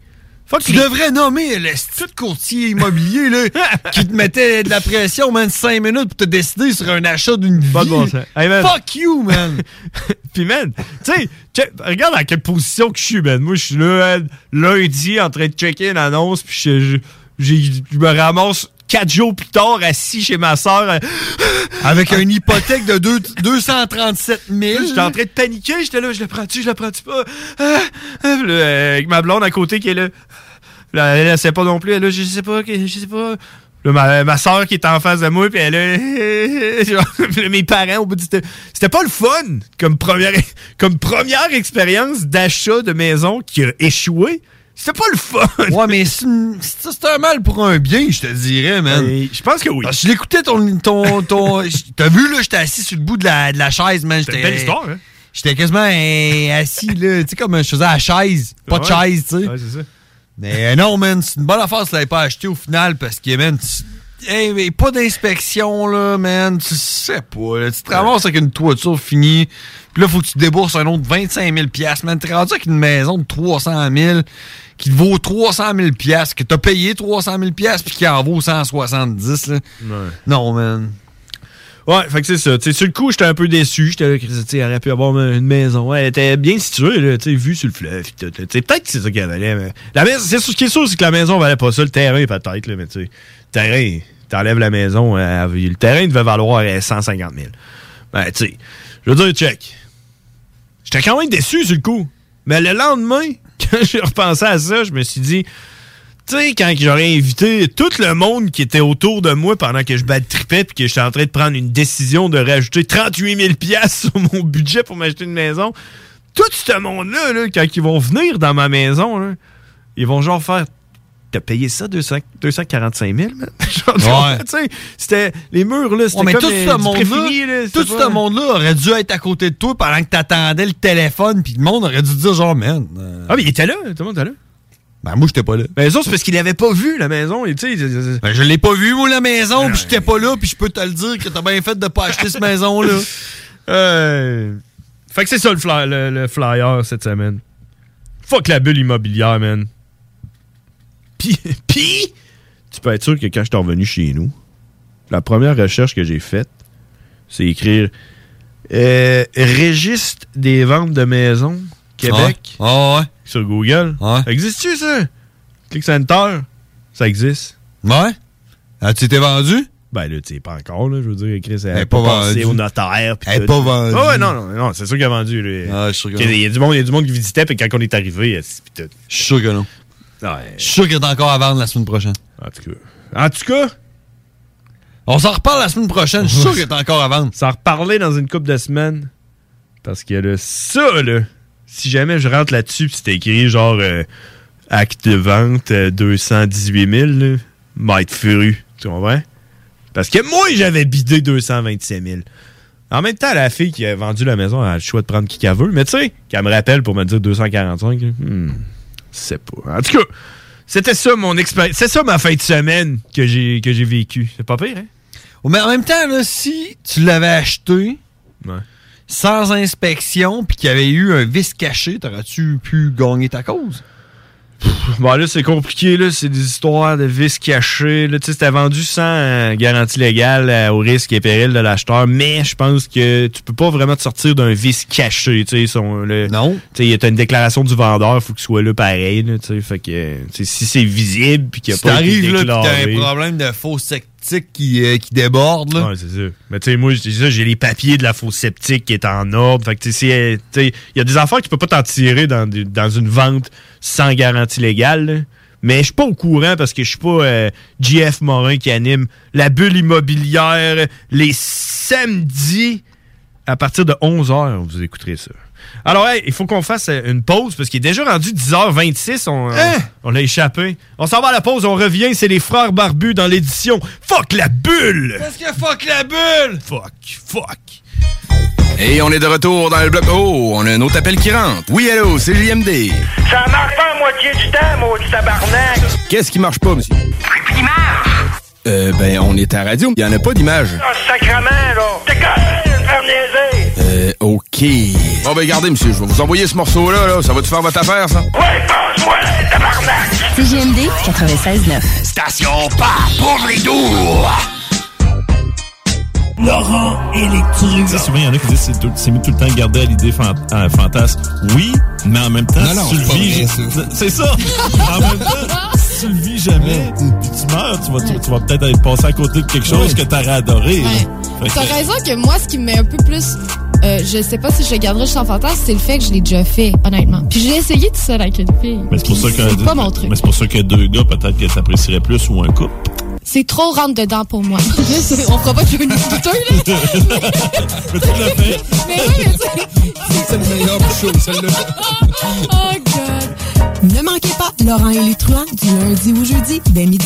Fuck Tu les- devrais nommer le de courtier immobilier là, qui te mettait de la pression, man, 5 minutes pour te décider sur un achat d'une vie. Bon. Hey. Fuck you, man. Puis, man, tu sais, regarde dans quelle position que je suis, man. Moi, je suis là, man, lundi, en train de checker une annonce, puis je, je me ramasse quatre jours plus tard, assis chez ma soeur. Avec une hypothèque de deux- 237 000. J'étais en train de paniquer, j'étais là, je le prends-tu, je le prends-tu pas? Ah, ah, là, euh, avec ma blonde à côté qui est là. Là, elle, elle sait pas non plus, elle est là, je sais pas, je sais pas. Là, ma, ma soeur qui est en face de moi, puis elle genre, là, mes parents, au bout du c'était pas le fun comme première, comme première expérience d'achat de maison qui a échoué. C'était pas le fun. Ouais, mais c'est un mal pour un bien, je te dirais, man. Et Je pense que oui. Parce que je l'écoutais ton. ton, ton T'as vu, là, j'étais assis sur le bout de la, de la chaise, man. Une J'étais- belle histoire, hein? J'étais quasiment euh, assis, là. Tu sais, comme je faisais à la chaise. Pas de Ouais. chaise, tu sais. Ouais, c'est ça. Mais euh, non, man, c'est une bonne affaire si tu l'avais pas acheté au final parce que, man, tu- hey, mais pas d'inspection, là, man. Tu sais pas, là. Tu te ramasses avec une toiture finie. Puis là, faut que tu débourses un autre 25 000 man. T'es rendu avec une maison de 300 000 qui te vaut 300 000 que t'as payé 300 000 puis qui en vaut 170, là. Non, man. Ouais, fait que c'est ça. Tu sais, sur le coup, j'étais un peu déçu. J'étais là, tu sais, elle aurait pu avoir une maison. Elle était bien située, là, tu sais, vue sur le fleuve. peut-être que c'est ça qu'elle valait, mais. La maison, c'est ce qui est sûr, c'est que la maison valait pas ça. Le terrain, peut-être, là, mais tu sais. Le terrain, t'enlèves la maison, euh, le terrain devait valoir euh, 150 000. Ben, tu sais, je veux dire, check. J'étais quand même déçu sur le coup. Mais le lendemain, quand j'ai repensé à ça, je me suis dit, tu sais, quand j'aurais invité tout le monde qui était autour de moi pendant que je tripais puis que j'étais en train de prendre une décision de rajouter 38 000 pièces sur mon budget pour m'acheter une maison, tout ce monde-là, là, quand ils vont venir dans ma maison, ils vont genre faire T'as payé ça 200, 245 000, man? Ouais. c'était les murs, là, c'était Ouais, mais comme tout euh, ce préfini, là, tout ce pas- monde-là aurait dû être à côté de toi pendant que t'attendais le téléphone, puis le monde aurait dû dire genre, man. euh, Ah, mais il était là, tout le monde était là. Ben, moi, j'étais pas là. Ben, les autres, c'est parce qu'ils l'avaient pas vu, la maison. et Ben, je l'ai pas vu, moi, la maison, puis j'étais pas là, puis je peux te le dire que t'as bien fait de pas acheter cette maison-là. Euh, Fait que c'est ça le, fly- le- le flyer cette semaine. Fuck la bulle immobilière, man. Puis, puis, tu peux être sûr que quand je suis revenu chez nous, la première recherche que j'ai faite, c'est écrire euh, Registre des ventes de maisons Québec ouais. sur Google. Ouais. Ça existe-tu, ça? Click Center, ça existe. Ouais. As-tu été vendu? Ben là, tu sais, pas encore, là. Je veux dire, Chris, elle Elle n'est est pas, vendue. au notaire. Elle est tout. pas vendue. Ah ouais, non, non, non, c'est sûr qu'elle a vendu. là. Ah, je suis sûr que Il y a- non. il y, a du monde, qui visitait, puis quand on est arrivé, tout. Je suis sûr que non. Ouais. Je suis sûr qu'il est encore à vendre la semaine prochaine. En tout cas. En tout cas, On s'en reparle la semaine prochaine. Je suis sûr qu'il est encore à vendre. ça en reparler dans une couple de semaines. Parce que là, ça, là, si jamais je rentre là-dessus, pis c'était écrit genre euh, acte de vente euh, 218 000, là, m'a être furu. Tu comprends? Parce que moi, j'avais bidé 227 000. En même temps, la fille qui a vendu la maison elle a le choix de prendre qui qu'elle veut. Mais tu sais, qu'elle me rappelle pour me dire 245, là, hmm, c'est pas. En tout cas, c'était ça mon expérience. C'est ça ma fin de semaine que j'ai que j'ai vécu. C'est pas pire, hein? Mais en même temps, là, si tu l'avais acheté Ouais. sans inspection puis qu'il y avait eu un vice caché, t'aurais-tu pu gagner ta cause? Bon, là, c'est compliqué, là. C'est des histoires de vices cachés. Là, tu sais, c'était vendu sans euh, garantie légale euh, au risque et péril de l'acheteur. Mais je pense que tu peux pas vraiment te sortir d'un vice caché, tu sais. Non. Tu sais, t'as une déclaration du vendeur, faut qu'il soit là pareil, là, tu sais. Fait que, tu sais, si c'est visible puis qu'il n'y a Si pas t'arrives là t'as déclaré- un problème de faux euh, qui déborde, là. Ouais, c'est ça. Mais tu sais, moi, j'ai les papiers de la fausse sceptique qui est en ordre. Fait que tu sais, il y a des affaires que tu peux pas t'en tirer dans, une vente sans garantie légale. Mais je suis pas au courant parce que je suis pas euh, JF Morin qui anime la bulle immobilière les samedis à partir de 11h. Vous écouterez ça. Alors, hey, il faut qu'on fasse euh, une pause parce qu'il est déjà rendu 10h26. On, Hein? on l'a échappé. On s'en va à la pause, on revient. C'est les frères barbus dans l'édition Fuck la bulle! Parce que fuck la bulle! Fuck, fuck. Et on est de retour dans le bloc. Oh, on a un autre appel qui rentre. Oui, allô, c'est JMD. Ça marche pas à moitié du temps, maudit tabarnak! Qu'est-ce qui marche pas, monsieur? Euh, ben, on est à la radio. Il y en a pas d'image. Ah, sacrement, là! T'es quand même Euh, OK. Bon, ben, regardez, monsieur, je vais vous envoyer ce morceau-là, là. Ça va te faire votre affaire, ça? Ouais, passe-moi, tabarnak! CGMD 96.9. Station pas pour les doux! Laurent Électru. Tu sais, souvent, il y en a qui disent c'est tout- c'est mieux tout le temps garder à l'idée fan- euh, fantasme. Oui, mais en même temps, Non, non, si tu le vis. C'est ça! en même temps, si tu le vis jamais, puis tu meurs, tu vas, tu, tu vas peut-être aller passer à côté de quelque chose que t'aurais adoré. Fait T'as que- raison que moi, ce qui me met un peu plus. Euh, je sais pas si je le garderai juste en fantasme, c'est le fait que je l'ai déjà fait, honnêtement. Puis j'ai essayé tout seul avec une fille. Mais c'est pour ça que. C'est pas mon truc. Mais c'est pour ça que deux gars, peut-être que t'apprécierais plus ou un couple. C'est trop rentre dedans pour moi. On fera pas de une douteux, là. Mais tu l'as fait. Mais oui, mais. C'est le meilleur show, celle-là. Oh, God. Ne manquez pas Laurent et les truands du lundi au jeudi dès midi.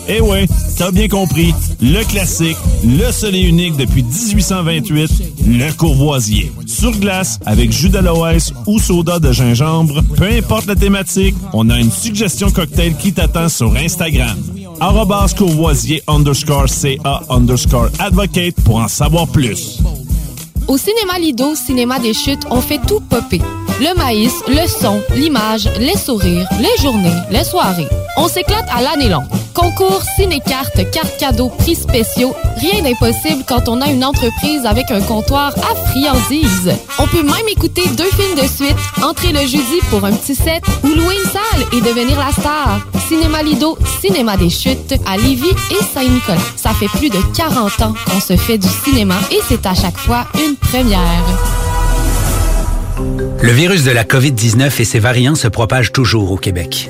Eh ouais, t'as bien compris. Le classique, le seul unique depuis 1828, le courvoisier. Sur glace, avec jus d'aloès ou soda de gingembre, peu importe la thématique, on a une suggestion cocktail qui t'attend sur Instagram. Arrobas courvoisier underscore CA advocate pour en savoir plus. Au cinéma Lido, cinéma des chutes, on fait tout popper. Le maïs, le son, l'image, les sourires, les journées, les soirées. On s'éclate à l'année longue. Concours, ciné-cartes, cartes cadeaux, prix spéciaux, rien d'impossible quand on a une entreprise avec un comptoir à friandises. On peut même écouter deux films de suite, entrer le jeudi pour un petit set ou louer une salle et devenir la star. Cinéma Lido, cinéma des chutes à Lévis et Saint-Nicolas. Ça fait plus de 40 ans qu'on se fait du cinéma et c'est à chaque fois une première. Le virus de la COVID-19 et ses variants se propagent toujours au Québec.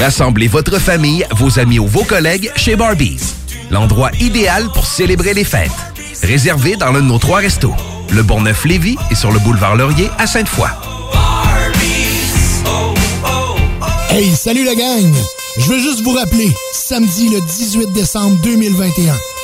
Rassemblez votre famille, vos amis ou vos collègues chez Barbies. L'endroit idéal pour célébrer les fêtes. Réservé dans l'un de nos trois restos. Le Bonneuf-Lévis et sur le boulevard Laurier à Sainte-Foy. Hey, salut la gang! Je veux juste vous rappeler, samedi le 18 décembre 2021,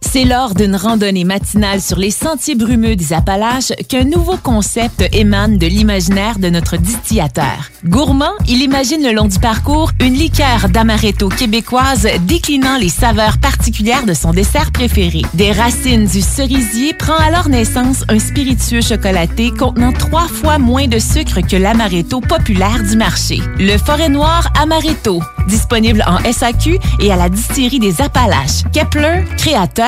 C'est lors d'une randonnée matinale sur les sentiers brumeux des Appalaches qu'un nouveau concept émane de l'imaginaire de notre distillateur. Gourmand, il imagine le long du parcours une liqueur d'amaretto québécoise déclinant les saveurs particulières de son dessert préféré. Des racines du cerisier prend alors naissance un spiritueux chocolaté contenant trois fois moins de sucre que l'amaretto populaire du marché. Le Forêt Noir Amaretto, disponible en SAQ et à la distillerie des Appalaches. Kepler, créateur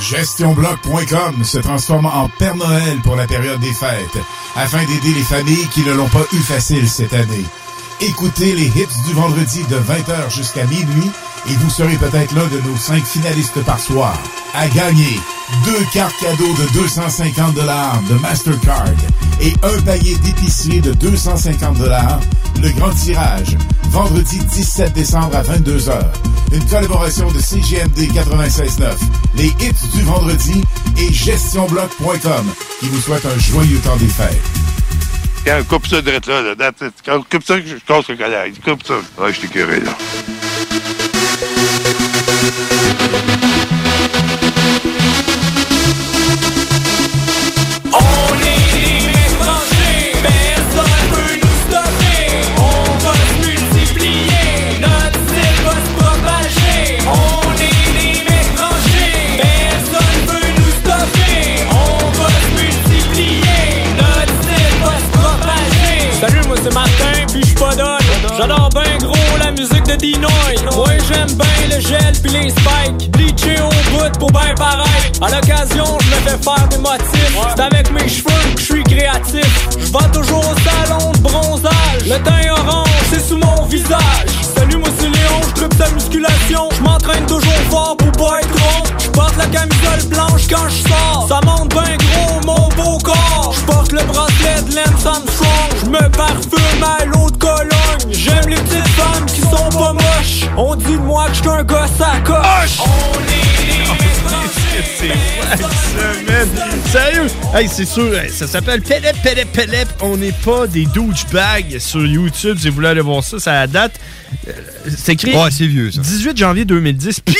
GestionBloc.com se transforme en Père Noël pour la période des fêtes, afin d'aider les familles qui ne l'ont pas eu facile cette année. Écoutez les hits du vendredi de 20h jusqu'à minuit et vous serez peut-être l'un de nos cinq finalistes par soir. À gagner deux cartes cadeaux de 250 dollars de Mastercard et un paillet d'épicerie de 250 dollars. Le grand tirage, vendredi 17 décembre à 22h. Une collaboration de CGMD 96.9, les hits du vendredi et gestionbloc.com qui vous souhaite un joyeux temps des fêtes. Quand coupe ça direct là, là. Quand coupe ça, je casse le collègue. Coupe ça. Ouais, je t'ai curé, là. De Dinoy. Moi j'aime ben le gel puis les spikes. Bleaché au bout pour ben paraître. À l'occasion, je me fais faire des motifs. C'est avec mes cheveux que je suis créatif. Je vais toujours au salon de bronzage. Le teint orange, c'est sous mon visage. Salut moi c'est Léon, je ta musculation. Je m'entraîne toujours fort pour pas être gros. Je porte la camisole blanche quand je sors. Ça monte ben gros mon beau corps. Je porte le bracelet de Lance Armstrong. Je me parfume à l'eau de Cologne. J'aime les petites femmes qui sont pas moches. On dit moi que je un gosse à coche. On est Semaine. Sérieux? Hey, c'est sûr, ça s'appelle Pelep, Pelep, Pelep. On n'est pas des douchebags sur YouTube. Si vous voulez aller voir ça, ça a date. Euh, c'est écrit. Ouais, c'est vieux, ça. 18 janvier 2010. Puis,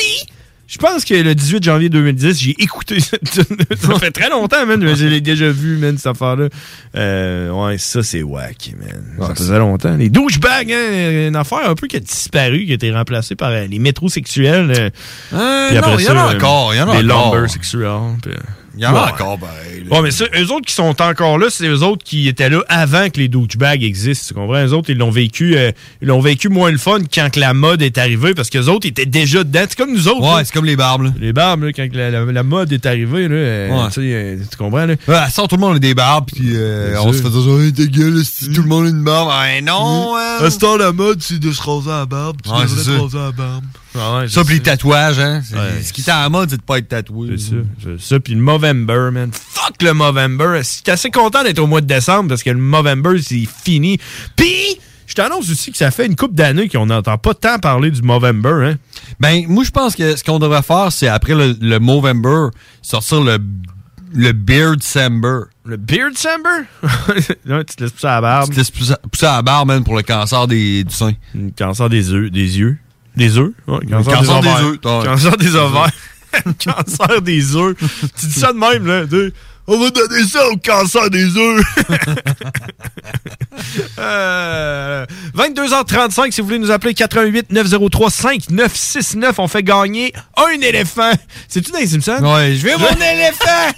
je pense que le 18 janvier 2010, j'ai écouté cette. Ça fait très longtemps, man. Je l'ai déjà vu, man, cette affaire-là. Euh, ouais, ça, c'est wack, man. ça faisait longtemps. Les douchebags, hein, une affaire un peu qui a disparu, qui a été remplacée par euh, les métrosexuels. Euh, Euh, après non, il y en a euh, encore, il y en a encore. lumber sexuels. puis, euh, Il y en a encore, pareil. Ouais, mais ça, eux autres qui sont encore là, c'est eux autres qui étaient là avant que les douchebags existent. Tu comprends? Eux autres, ils l'ont vécu, euh, ils l'ont vécu moins le fun quand que la mode est arrivée parce qu'eux autres étaient déjà dedans. C'est comme nous autres. Ouais, c'est comme les barbes, là. Les barbes, là, quand que la, la- la mode est arrivée, là, euh, Ouais. euh, tu comprends? Là? Ouais, à ça, tout le monde a des barbes, puis euh, on se fait dire, hey, ta gueule, si tout le monde a une barbe. Ouais, non, hein. À ce temps, la mode, c'est de se raser la barbe. Tu Ouais, devrais te raser la barbe. Ah ouais, Ça, puis les tatouages, hein. Ouais. Ce qui est la mode, c'est de pas être tatoué. C'est ça. C'est ça. Puis le Movember, man. Fuck le Movember. J'étais assez content d'être au mois de décembre parce que le Movember, c'est fini. Puis, je t'annonce aussi que ça fait une couple d'années qu'on n'entend pas tant parler du Movember, hein. Ben, moi, je pense que ce qu'on devrait faire, c'est après le, le Movember, sortir le, le Beard Samber. Le Beard Samber? Là, tu te laisses pousser à la barbe. Tu te laisses pousser, à la barbe, man, pour le cancer des, du sein. Le cancer des œufs. Des yeux. Des œufs? Ouais, cancer des œufs. Cancer des ovaires. cancer des œufs. tu dis ça de même, là. On va donner ça au cancer des œufs. Euh, 22h35, si vous voulez nous appeler 88 903 5969, on fait gagner un éléphant. C'est-tu dans les Simpsons? Ouais, je veux mon éléphant!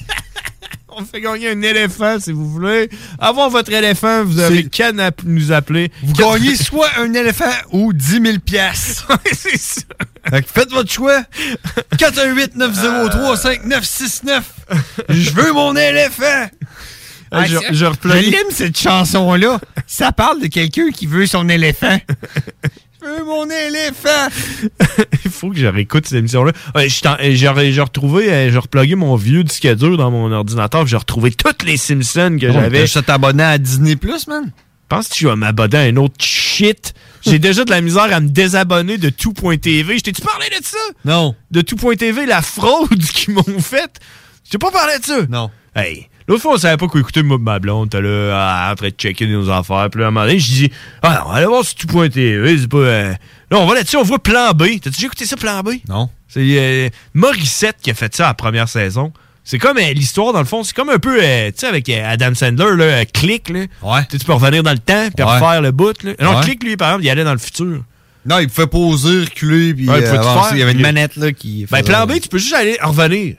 On fait gagner un éléphant, si vous voulez. Avoir votre éléphant, vous avez qu'à nous appeler. Vous gagnez soit un éléphant ou 10 000 piastres. c'est ça. Fait que faites votre choix. 418-903-5969. Je veux mon éléphant. Ah, je- l'aime, cette chanson-là. Ça parle de quelqu'un qui veut son éléphant. Je veux mon éléphant. Il faut que je réécoute cette émission-là. Ouais, je J'ai re- j'ai retrouvé, euh, j'ai replugué mon vieux disque dur dans mon ordinateur, j'ai retrouvé toutes les Simpsons que j'avais. t'as juste à Disney Plus, man. Penses-tu que je vais m'abonner à un autre shit? J'ai déjà de la misère à me désabonner de tout.tv. Je t'ai-tu parlé de ça? Non. De tout.tv, la fraude qu'ils m'ont faite? Je t'ai pas parlé de ça? Non. Hey, l'autre fois, on savait pas quoi écouter, moi, ma blonde. T'es là, ah, en train de checker nos affaires. Puis là, à un moment donné, je dis, ah, non, allez voir sur tout.tv. C'est pas. euh, Là, on va là-dessus, on voit Plan B. T'as déjà écouté ça, Plan B? Non. C'est euh, Morissette qui a fait ça à la première saison. C'est comme euh, l'histoire, dans le fond, c'est comme un peu, euh, tu sais, avec euh, Adam Sandler, là, euh, Click, là. Ouais. Tu tu peux revenir dans le temps, puis Ouais. refaire le bout, là. Non, Ouais. Click, lui, par exemple, il allait dans le futur. Non, il pouvait poser, reculer, puis Ouais, il euh, pouvait tout avancer. faire, Il y avait une puis- manette là qui. Ben, faisait- plan B, tu peux juste aller en revenir.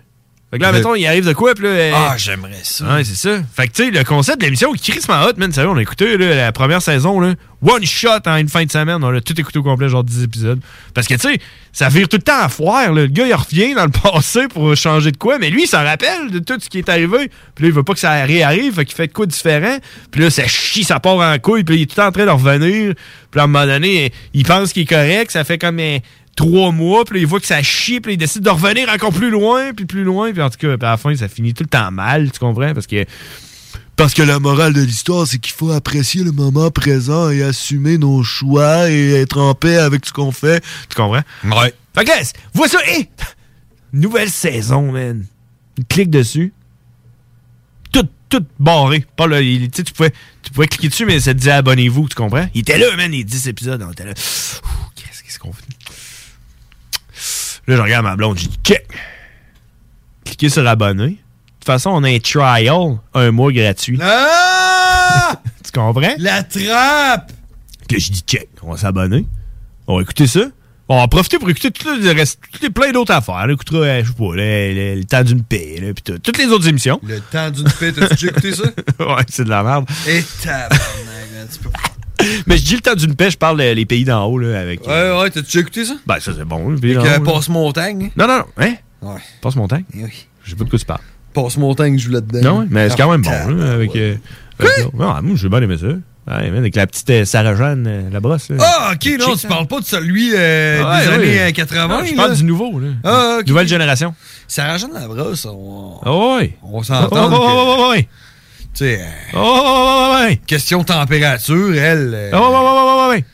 Fait que là, mettons, il arrive de quoi, puis là. Ah, j'aimerais ça. Ouais, c'est ça. Fait que, tu sais, le concept de l'émission, crissement hot, man. Sérieux, on a écouté, là, la première saison, là. One shot en une fin de semaine. On a tout écouté au complet, genre 10 épisodes. Parce que, tu sais, ça vire tout le temps à foire, là. Le gars, il revient dans le passé pour changer de quoi, mais lui, il s'en rappelle de tout ce qui est arrivé. Puis là, il veut pas que ça réarrive, fait qu'il fait de quoi différent. Puis là, ça chie, ça part en couille, puis il est tout le temps en train de revenir. Puis à un moment donné, il pense qu'il est correct, ça fait comme euh, trois mois, puis là, il voit que ça chie, puis là, il décide de revenir encore plus loin, puis plus loin, puis en tout cas, puis à la fin, ça finit tout le temps mal, tu comprends? Parce que parce que la morale de l'histoire, c'est qu'il faut apprécier le moment présent et assumer nos choix et être en paix avec ce qu'on fait. Tu comprends? Ouais. Fait que vois ça, hé! Nouvelle saison, man. Clique dessus. Tout, tout barré. Pas là, il- tu pouvais, tu pouvais cliquer dessus, mais ça te disait abonnez-vous, tu comprends? Il était là, man, les 10 épisodes, on était là. Qu'est-ce qu'on fait? Là, je regarde ma blonde, j'ai dit check. Cliquez sur abonner. De toute façon, on a un trial, un mois gratuit. Ah! tu comprends? La trappe! Que je dis check, on va s'abonner. On va écouter ça. On va en profiter pour écouter tout le reste, toutes les plein d'autres affaires. On écoutera, euh, je sais pas, le, le- le temps d'une paix, là, pis tout. toutes les autres émissions. Le temps d'une paix, t'as-tu déjà écouté ça? ouais, c'est de la merde. Et tabarnak, tu peux pas. Mais je dis le temps d'une paix, je parle les pays d'en haut, là, avec. euh, Ouais, ouais, t'as-tu déjà écouté ça? Ben, ça, c'est bon, les pays Avec d'en euh. Passe-Montagne. Non, non, non, hein? Ouais. Passe-montagne? Oui. Je sais pas de quoi tu parles. Passe-Montagne joue là-dedans. Non, ouais, mais c'est quand même bon, Ah, là, avec, euh, Quoi? Non, moi, j'ai bien aimé ça. Ouais, avec la petite euh, Sarah-Jeanne, euh, la brosse. là. Ah, ok, non, tu parles pas de celui euh, Ouais, des ouais. années euh, 80. Non, je parle là. du nouveau, là. Ah, ok. Nouvelle génération. Sarah-Jeanne Labrosse, on, Ah ouais. on s'entend. Oh, ouais, ouais, ouais, ouais. Tu sais, euh, Oh, ouais, ouais, ouais, ouais. question température, elle. euh, Oh, ouais, ouais, ouais, ouais, ouais, ouais.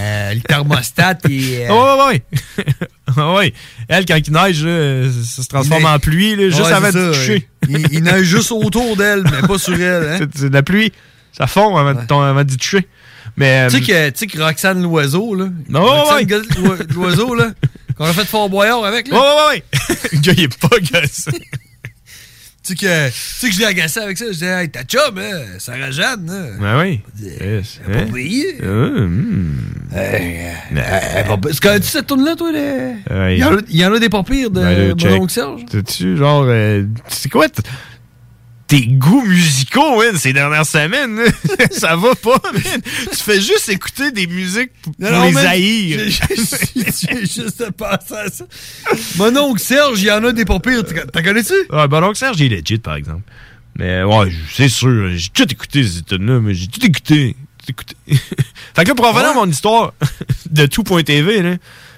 euh, le thermostat est. euh, Oh, ouais, ouais, ouais. Ah ouais. Elle, quand il neige, là, ça se transforme Mais- en pluie, là, juste Ouais, avant de toucher. Il, il neige juste autour d'elle, mais pas sur elle. Hein? C'est de la pluie. Ça fond avant, de, ton- avant d'y toucher. Mais. Tu sais euh, que, tu sais que Roxane Loiseau, là. Non, Roxane ouais. Loiseau, là. Qu'on a fait Fort Boyard avec, là. Ouais, ouais, ouais. Le gars, il est pas gosse. Tu sais que, que je l'ai agacé avec ça. Je disais, hey, ta chum, hein, Sarah Jeanne, là. Ben oui. Yes. Elle a Hein? pas payé. Ah, hmm. Euh, elle pas- que tu cette tourne-là, toi? les- Ouais. Il, y en a, il y en a des pas pires de Ben mon oncle Serge. T'as-tu, genre, euh, c'est quoi tes goûts musicaux, man, ces dernières semaines? ça va pas, man. Tu fais juste écouter des musiques pour Non, non, les man, haïr. J'ai juste pensé à ça. Mon oncle Serge, il y en a des pas pires. T'as t'as connais-tu? Ouais, ben donc Serge, il est legit, par exemple. Mais ouais, c'est sûr, j'ai tout écouté ces tunes-là, mais j'ai tout écouté. Tout écouté. fait que là, pour revenir à mon histoire de tout.tv, là,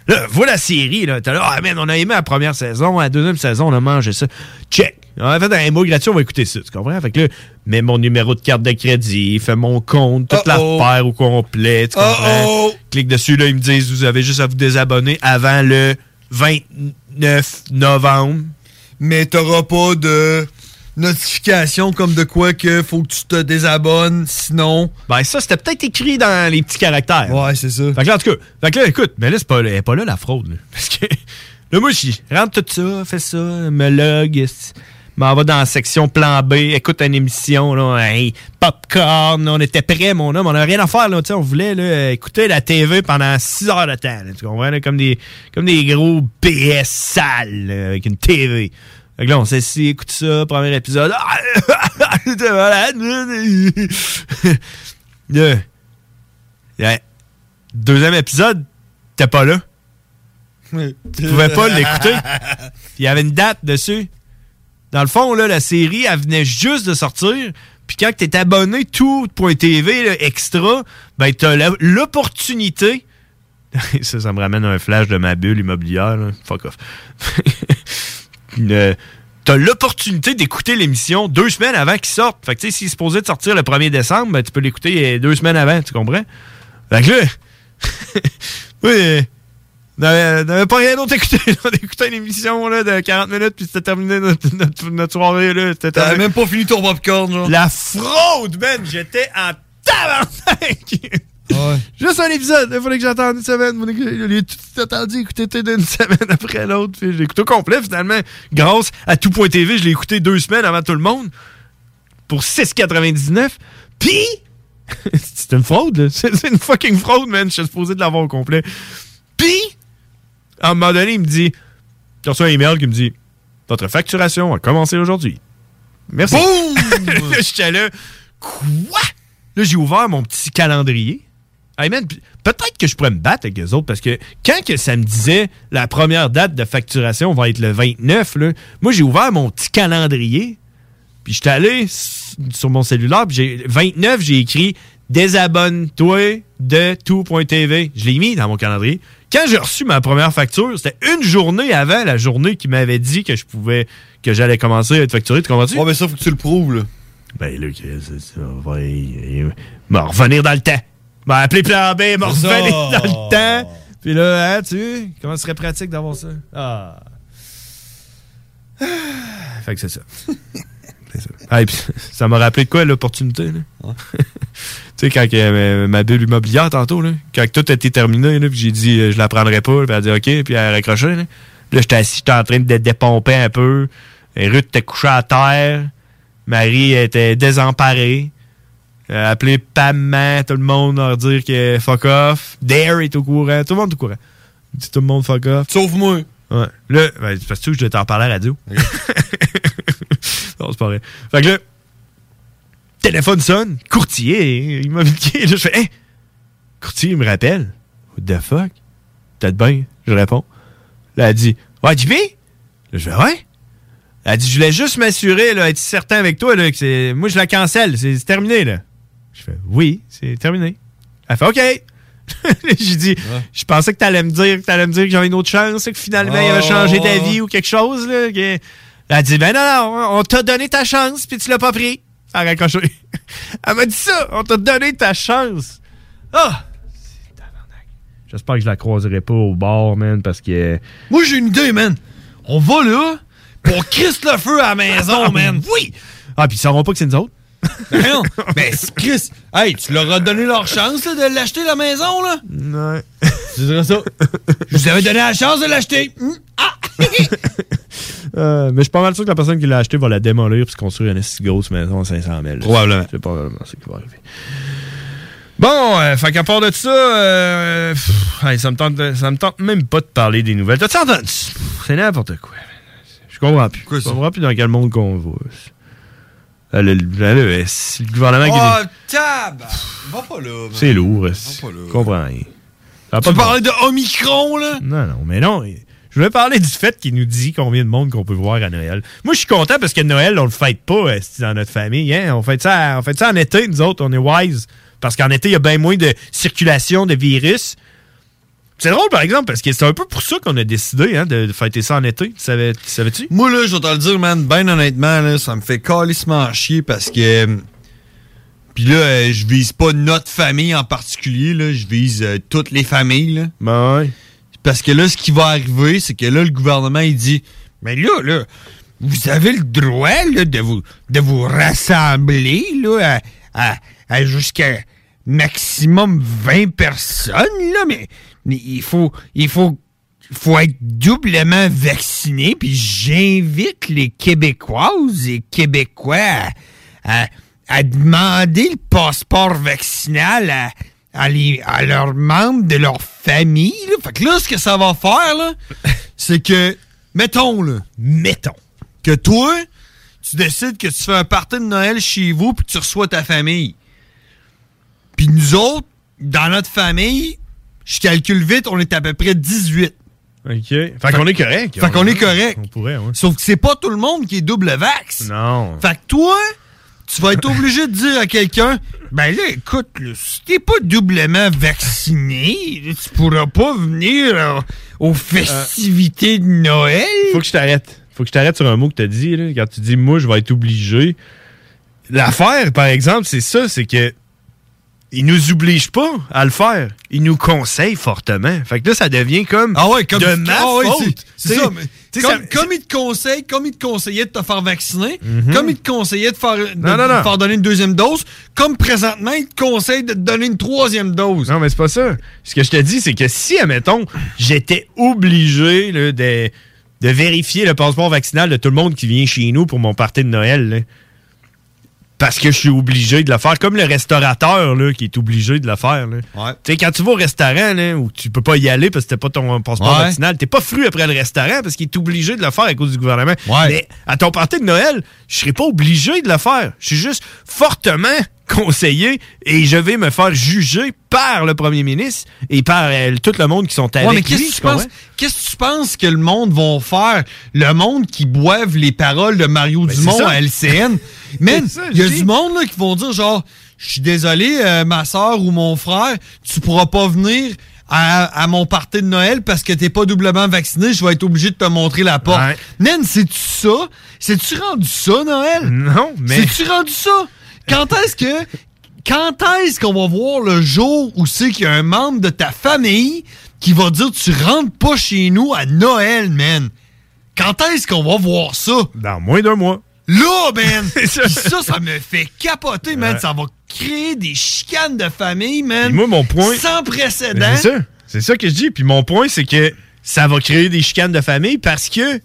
là, voilà la série, là. T'as là, ah, man, on a aimé la première saison, la deuxième saison, on a mangé ça. Check. On a fait un mot gratuit, on va écouter ça, tu comprends? Fait que là, mets mon numéro de carte de crédit, fais mon compte, toute Uh-oh. l'affaire au complet, tu comprends? Uh-oh. Clique dessus, là, ils me disent, vous avez juste à vous désabonner avant le 29 novembre. Mais t'auras pas de notification comme de quoi que faut que tu te désabonnes, sinon. Ben, ça, c'était peut-être écrit dans les petits caractères. Ouais, c'est ça. Fait que là, en tout cas, fait que là, écoute, mais là, c'est pas, elle est pas là la fraude. là. parce que là, moi, je rentre tout ça, fais ça, me log, m'en va dans la section plan B, écoute une émission, là, hey, popcorn, on était prêts, mon homme, on avait rien à faire, là, on voulait là, écouter la TV pendant 6 heures de temps, là, tu comprends, là, comme des, comme des gros PS sales, là, avec une TV. Fait que là, on écoute ça, premier épisode. Ah, t'es malade. Ouais. Deuxième épisode, t'es pas là. Tu pouvais pas l'écouter. Il y avait une date dessus. Dans le fond, là, la série, elle venait juste de sortir. Puis quand t'es abonné tout.tv là, extra, ben t'as l'opportunité. ça, ça me ramène à un flash de ma bulle immobilière. là. Fuck off. Euh, T'as l'opportunité d'écouter l'émission deux semaines avant qu'il sorte. Fait que tu sais, s'il est supposé de sortir le 1er décembre, ben, tu peux l'écouter euh, deux semaines avant, tu comprends? Fait que là, oui, euh, n'avait pas rien d'autre à écouter. On écoutait une émission là, de 40 minutes, puis c'était terminé notre, notre, notre soirée. T'avais même pas fini ton popcorn, genre. La fraude, man! J'étais en tabarnak! Juste un épisode, il fallait que j'attende une semaine. J'ai tout attendu, écouté d'une semaine après l'autre. L'ai écouté au complet, finalement. Grâce à tout.tv, je l'ai écouté deux semaines avant tout le monde. Pour 6,99. Puis, c'est une fraude, là. C'est une fucking fraude, man. Je suis supposé de l'avoir au complet. Puis, à un moment donné, il me dit, j'ai reçu un email qui me dit, votre facturation a commencé aujourd'hui. Merci. là, j'étais là, quoi? Là, j'ai ouvert mon petit calendrier. Hey peut-être que je pourrais me battre avec les autres parce que quand que ça me disait la première date de facturation va être le 29, là, moi j'ai ouvert mon petit calendrier, puis j'étais allé sur mon cellulaire, puis j'ai 29, j'ai écrit désabonne-toi de tout.tv. Je l'ai mis dans mon calendrier. Quand j'ai reçu ma première facture, c'était une journée avant la journée qui m'avait dit que je pouvais que j'allais commencer à être facturé, tu comprends-tu? Ouais, mais ça, faut que tu le prouves, là. Ben là, ça. Va revenir dans le temps. M'a appelé plan B, m'en revenir dans le temps. Puis là, hein, tu sais, comment ce serait pratique d'avoir ça? Ah. Fait que c'est ça. Ah, puis, ça m'a rappelé de quoi, l'opportunité, là? tu sais, quand euh, ma bulle immobilière, tantôt, là, quand tout était terminé, là, puis j'ai dit, euh, je la prendrai pas, puis elle a dit, OK, puis elle a raccroché, là. Là, j'étais assis, j'étais en train de dépomper un peu. Et Ruth était couchée à terre. Marie était désemparée. Elle a appelé Pam, tout le monde, leur dire que fuck off. Dare est au courant. Tout le monde est au courant. Il dit tout le monde fuck off. Sauf moi. Ouais. Là, ben, c'est parce que je dois t'en parler à la radio. non, c'est pas vrai. Fait que là, téléphone sonne, courtier, immobilier. Là, je fais, hein? Courtier, il me rappelle. What the fuck? Peut-être bien. Je réponds. Là, elle dit, ouais, JP? Là, je fais, ouais. Elle dit, je voulais juste m'assurer, là, être certain avec toi, là, que c'est. Moi, je la cancelle. C'est terminé, là. Je fais, oui, c'est terminé. Elle fait, OK. J'ai dit, je pensais que t'allais me dire que t'allais me dire que j'avais une autre chance, que finalement, il avait changé ta vie ou quelque chose, là. que- Elle a dit, ben non, non, on t'a donné ta chance, puis tu l'as pas pris. Elle a raccroché. Elle m'a dit ça, on t'a donné ta chance. Ah! J'espère que je la croiserai pas au bar, man, parce que. Moi, j'ai une idée, man. On va là pour Chris le feu à la maison, man. Oui! Ah, puis ils sauront pas que c'est nous autres. Ben non. Ben, c'est Chris, hey, tu leur as donné leur chance là, de l'acheter, la maison, là? Ouais. Tu dirais ça. Je vous avais donné la chance de l'acheter. Hmm? Euh, mais je suis pas mal sûr que la personne qui l'a acheté va la démolir puis construire une si grosse maison à 500 000. Probablement. C'est probablement ce qui va arriver. Bon, euh, fait qu'à part de ça, euh, pff, hey, ça, me tente, ça me tente même pas de parler des nouvelles. T'as-tu entendu? C'est n'importe quoi. Je comprends plus. je comprends plus dans quel monde qu'on va. Euh, le, le- le- c'est le gouvernement qui... Oh, tab! Va pas là. C'est lourd. Je comprends rien. Tu parlais de Omicron, là? Non, non, mais non. Je voulais parler du fait qu'il nous dit combien de monde qu'on peut voir à Noël. Moi, je suis content parce que Noël, on le fête pas euh, c'est dans notre famille. Hein? On, fait ça, on fait ça en été, nous autres, on est wise. Parce qu'en été, il y a bien moins de circulation de virus. C'est drôle, par exemple, parce que c'est un peu pour ça qu'on a décidé hein, de, fêter ça en été. Tu savais- tu savais-tu? Moi, là, je vais te le dire, man, ben honnêtement, là, ça me fait calissement chier parce que. euh, Puis là, euh, je vise pas notre famille en particulier, là, je vise euh, toutes les familles. Là. Ben ouais. Parce que là, ce qui va arriver, c'est que là, le gouvernement, il dit Mais là, là, vous avez le droit là, de, vous, de vous rassembler là, à, à- à jusqu'à maximum 20 personnes, là, mais il faut. Il faut faut être doublement vacciné, puis j'invite les Québécoises et Québécois à, demander le passeport vaccinal à, à les- à leurs membres de leur famille. là. Fait que là, ce que ça va faire, là, c'est que, mettons, là, mettons, que toi, tu décides que tu fais un party de Noël chez vous, puis tu reçois ta famille. Puis nous autres, dans notre famille, je calcule vite, on est à peu près 18. OK. Fait qu'on est correct. Fait qu'on est correct. On pourrait, ouais. Sauf que c'est pas tout le monde qui est double vax. Non. Fait que toi, tu vas être obligé de dire à quelqu'un Ben là, écoute, là, si t'es pas doublement vacciné, tu pourras pas venir euh, aux festivités de Noël. Faut que je t'arrête. Faut que je t'arrête sur un mot que t'as dit, là. Quand tu dis, moi, je vais être obligé. L'affaire, par exemple, c'est ça, c'est que. Ils nous obligent pas à le faire. Ils nous conseillent fortement. Fait que là, ça devient comme. Ah ouais, comme de ma ah ouais, faute. c'est- C'est T'sais, ça. mais t'sais, comme, ça- comme il te conseille, comme il te conseillait de te faire vacciner, Mhm. comme il te conseillait de faire, de, Non, non, de faire donner une deuxième dose, comme présentement, il te conseille de te donner une troisième dose. Non, mais c'est pas ça. Ce que je te dis, c'est que si, admettons, j'étais obligé là, de, de vérifier le passeport vaccinal de tout le monde qui vient chez nous pour mon party de Noël, là, parce que je suis obligé de le faire, comme le restaurateur là, qui est obligé de le faire. là. Tu sais, quand tu vas au restaurant, là, où tu peux pas y aller parce que t'as pas ton passeport Ouais. vaccinal, t'es pas fru après le restaurant parce qu'il est obligé de le faire à cause du gouvernement. Ouais. Mais à ton party de Noël, je serais pas obligé de le faire. Je suis juste fortement conseillé et je vais me faire juger par le premier ministre et par euh, tout le monde qui sont avec Ouais, mais lui. qu'est-ce que tu penses? Que le monde va faire? Le monde qui boive les paroles de Mario Ben, Dumont à LCN. Ça, il y a du monde là, qui vont dire genre, je suis désolé, euh, ma soeur ou mon frère, tu pourras pas venir à, à mon party de Noël parce que t'es pas doublement vacciné, je vais être obligé de te montrer la porte. Ouais. Man, c'est-tu ça? C'est-tu rendu ça, Noël? Non, mais- C'est-tu rendu ça? Quand est-ce que quand est-ce qu'on va voir le jour où c'est qu'il y a un membre de ta famille qui va dire tu rentres pas chez nous à Noël, man? Quand est-ce qu'on va voir ça? Dans moins d'un mois. Là, man! Puis ça, ça me fait capoter, man. Ouais. Ça va créer des chicanes de famille, man. Puis moi, mon point. Sans précédent. C'est ça. C'est ça que je dis. Puis mon point, c'est que ça va créer des chicanes de famille parce que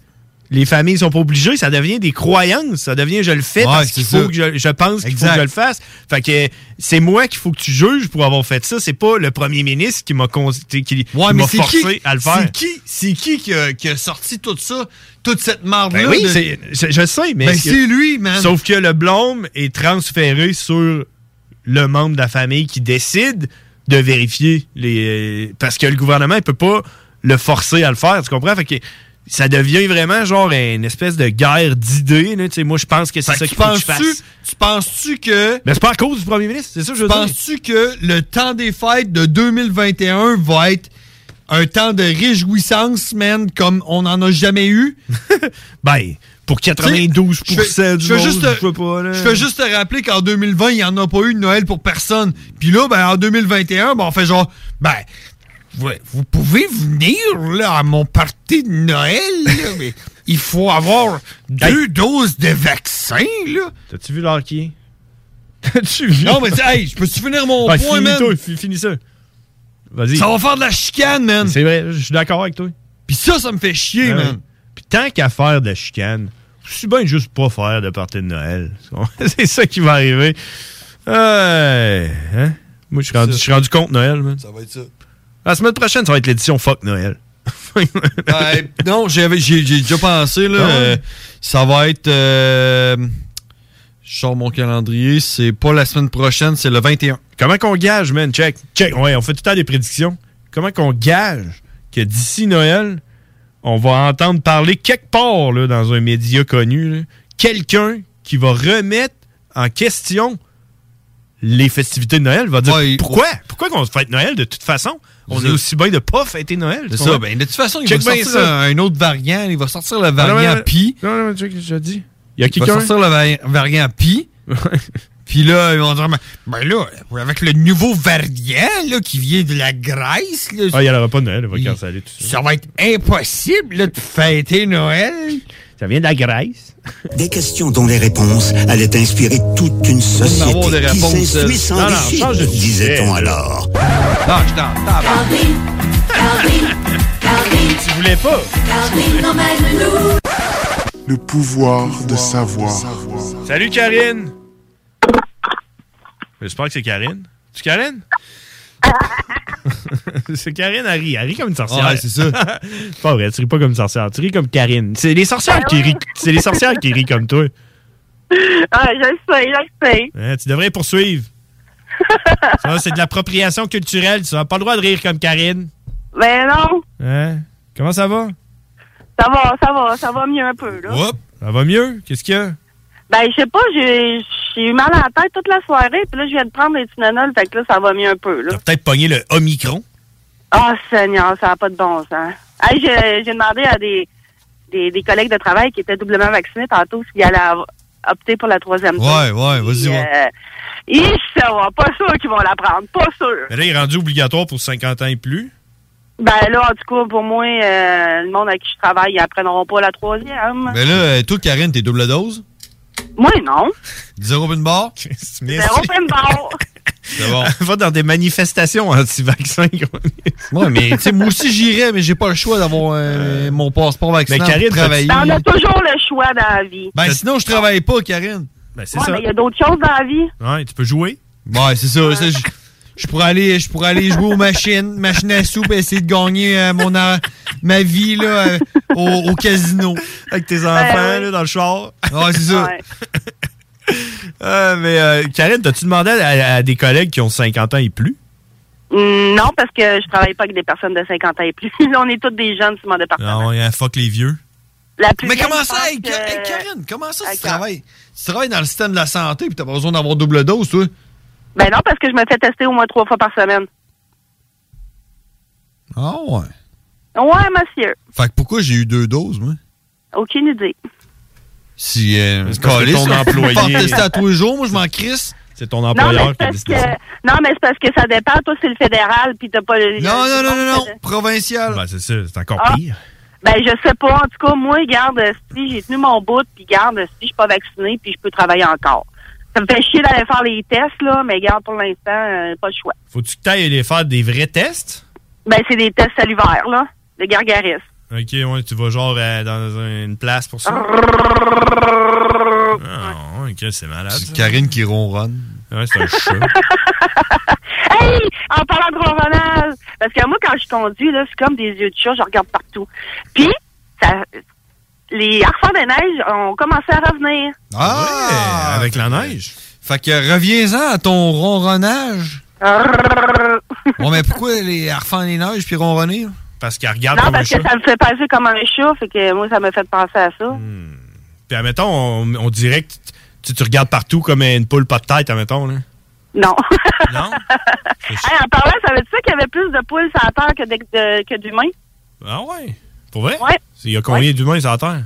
les familles sont pas obligées. Ça devient des croyances. Ça devient je le fais Ouais, parce qu'il faut ça. que je, je pense qu'il faut que je le fasse. Fait que c'est moi qu'il faut que tu juges pour avoir fait ça. C'est pas le premier ministre qui m'a qui, qui Ouais, mais m'a c'est forcé qui, à le faire. C'est qui, c'est qui qui a, qui a sorti tout ça, toute cette marde-là? Ben oui, de- c'est- je, sais, mais. Ben, c'est lui, man. Sauf que le blâme est transféré sur le membre de la famille qui décide de vérifier les. Parce que le gouvernement, il peut pas le forcer à le faire, tu comprends? Fait que ça devient vraiment genre une espèce de guerre d'idées. Moi, je pense que c'est ça tu qu'il faut que je fasse. Tu penses-tu que. Mais c'est pas à cause du premier ministre, c'est ça que je veux dire. Penses-tu que le temps des fêtes de 2021 va être un temps de réjouissance, man, comme on n'en a jamais eu? ben, pour 92 je fais, du je monde, juste, je pas, là. je fais juste te rappeler qu'en 2020, il n'y en a pas eu de Noël pour personne. Puis là, ben, en 2021, ben, on fait genre, ben, vous, vous pouvez venir là, à mon party de Noël, là, mais il faut avoir deux doses de vaccin, là. T'as-tu vu l'hockey? T'as-tu vu? Non, mais hey, je peux-tu finir mon point, man? finis ça. Vas-y. Ça va faire de la chicane, man. C'est vrai, je suis d'accord avec toi. Puis ça, ça me fait chier, Ben man. Puis tant qu'à faire de la chicane, c'est bien de juste pas faire de party de Noël. c'est ça qui va arriver. Ouais, hein? Moi, je suis rendu, je suis rendu contre Noël, man. Ça va être ça. La semaine prochaine, ça va être l'édition Fuck Noël. Non, j'ai déjà pensé, là. Ah euh, ça va être. euh, je sors mon calendrier, c'est pas la semaine prochaine, c'est le 21. Comment qu'on gage, man? Check. Check. Ouais, on fait tout le temps des prédictions. Comment qu'on gage que d'ici Noël, on va entendre parler quelque part là, dans un média connu, quelqu'un qui va remettre en question les festivités de Noël, va dire pourquoi? Pourquoi qu'on fête Noël de toute façon? On est aussi bien de pas fêter Noël. C'est ça, ben, de toute façon, il Check va sortir ça. un autre variant, il va sortir le non, variant non, non. Pi. Non, non, check, je dis. Il y a Il va quelqu'un? sortir le vari- variant Pi. Puis là, ils vont dire, ben, là, avec le nouveau variant là, qui vient de la Grèce, là, Ah, il n'y aura pas de Noël, il va canceller tout ça. ça va être impossible là, de fêter Noël. Ça vient de la Grèce. Des questions dont les réponses allaient inspirer toute une société avoir des qui s'instruit euh, sans non, non, de disait-on alors. Non, je t'en tabarnak. Tu voulais pas? Le pouvoir de savoir. Salut Karine! J'espère que c'est Karine. C'est Karine? c'est Karine, elle rit. Elle rit comme une sorcière. Ouais, c'est ça. pas vrai, tu ris pas comme une sorcière. Tu ris comme Karine. C'est les sorcières qui rient. C'est les sorcières qui rient comme toi. Ah, je le sais, je le sais. Hein, tu devrais poursuivre. Ça, c'est de l'appropriation culturelle. Tu n'as pas le droit de rire comme Karine. Mais non, Hein? Comment ça va? ça va, ça va, ça va mieux un peu, là. Ça va mieux? Qu'est-ce qu'il y a? Ben, je sais pas, j'ai eu mal à la tête toute la soirée, puis là, je viens de prendre des Tylenol, fait que là, ça va mieux un peu, là. Peut-être pogné le Omicron. Ah, Seigneur, ça n'a pas de bon sens. Hey, j'ai demandé à des, des, des collègues de travail qui étaient doublement vaccinés tantôt s'ils allaient opter pour la troisième dose. Ouais, ouais, vas-y, euh, ils savent, pas sûr qu'ils vont la prendre, pas sûr. Mais là, il est rendu obligatoire pour 50 ans et plus. Ben là, en tout cas, pour moi, euh, le monde avec qui je travaille, ils apprendront pas la troisième. Mais là, euh, toi, Karine, t'es double dose? Moi, non. Zéro open bar? Zéro open bar. C'est bon. Va dans des manifestations anti-vaccins. Ouais, mais tu sais, moi aussi j'irais, mais j'ai pas le choix d'avoir euh, mon passeport vaccinal Mais Karine, pour travailler. Ben, on a toujours le choix dans la vie. Ben sinon, je travaille pas, Karine. Ben c'est Ouais, ça. mais il y a d'autres choses dans la vie. Ouais, tu peux jouer. Ouais, c'est ça. ça, je- pourrais aller, je pourrais aller jouer aux machines, machines à soupe, et essayer de gagner euh, mon a- ma vie là, euh, au, au casino. Avec tes Ben enfants là, dans le char. Ouais, c'est ça. Ouais. Euh, mais euh, Karine, t'as-tu demandé à, à des collègues qui ont 50 ans et plus? Hum, non, parce que je travaille pas avec des personnes de 50 ans et plus. on est tous des jeunes sur mon département. Non, il y a fuck les vieux. La plus Mais comment ça, pense hey, que- Ka- hey, Karine, comment ça tu travailles? Tu travailles dans le système de la santé puis t'as pas besoin d'avoir double dose, toi? Ben non, parce que je me fais tester au moins trois fois par semaine. Ah ouais. Ouais, monsieur. Fait que pourquoi j'ai eu deux doses, moi? Aucune idée. Si euh, C'est ton là, employé- tester à tous les jours, moi je m'en crisse. C'est ton Non, mais c'est parce que, non, mais c'est parce que ça dépend. Toi, c'est le fédéral, puis t'as pas le. Non, non, non, non, non. Provincial. Ben, c'est ça, c'est encore Ah. pire. Ben, je sais pas. En tout cas, moi, garde, si j'ai tenu mon bout, puis garde, si je suis pas vacciné, puis je peux travailler encore. Ça me fait chier d'aller faire les tests, là, mais garde, pour l'instant, euh, pas le choix. Faut-tu que t'ailles aller faire des vrais tests? Ben, c'est des tests salivaires, là, de gargaris. Ok, ouais, tu vas genre euh, dans une place pour ça? Ah, ok, c'est malade. C'est Karine qui ronronne. Ouais, c'est un chat. Hey! En parlant de ronronnage! Parce que moi, quand je conduis, là, c'est comme des yeux de chat, je regarde partout. Puis, ça, les harfans de neige ont commencé à revenir. Ah! avec la neige. Fait que reviens-en à ton ronronnage. Bon, mais pourquoi les harfans des neiges puis ronronner? Parce qu'elle regarde non, comme un parce que ça me fait passer comme un chat, fait que moi, ça m'a fait penser à ça. Puis, admettons, on, on dirait que tu, tu regardes partout comme une poule pas de tête, admettons. Là. Non. Non? Hey, en parlant, ça veut dire qu'il y avait plus de poules sur la terre que de- de- que d'humains? Ah ouais? Pour vrai? Ouais. Il y a combien d'humains sur la Terre?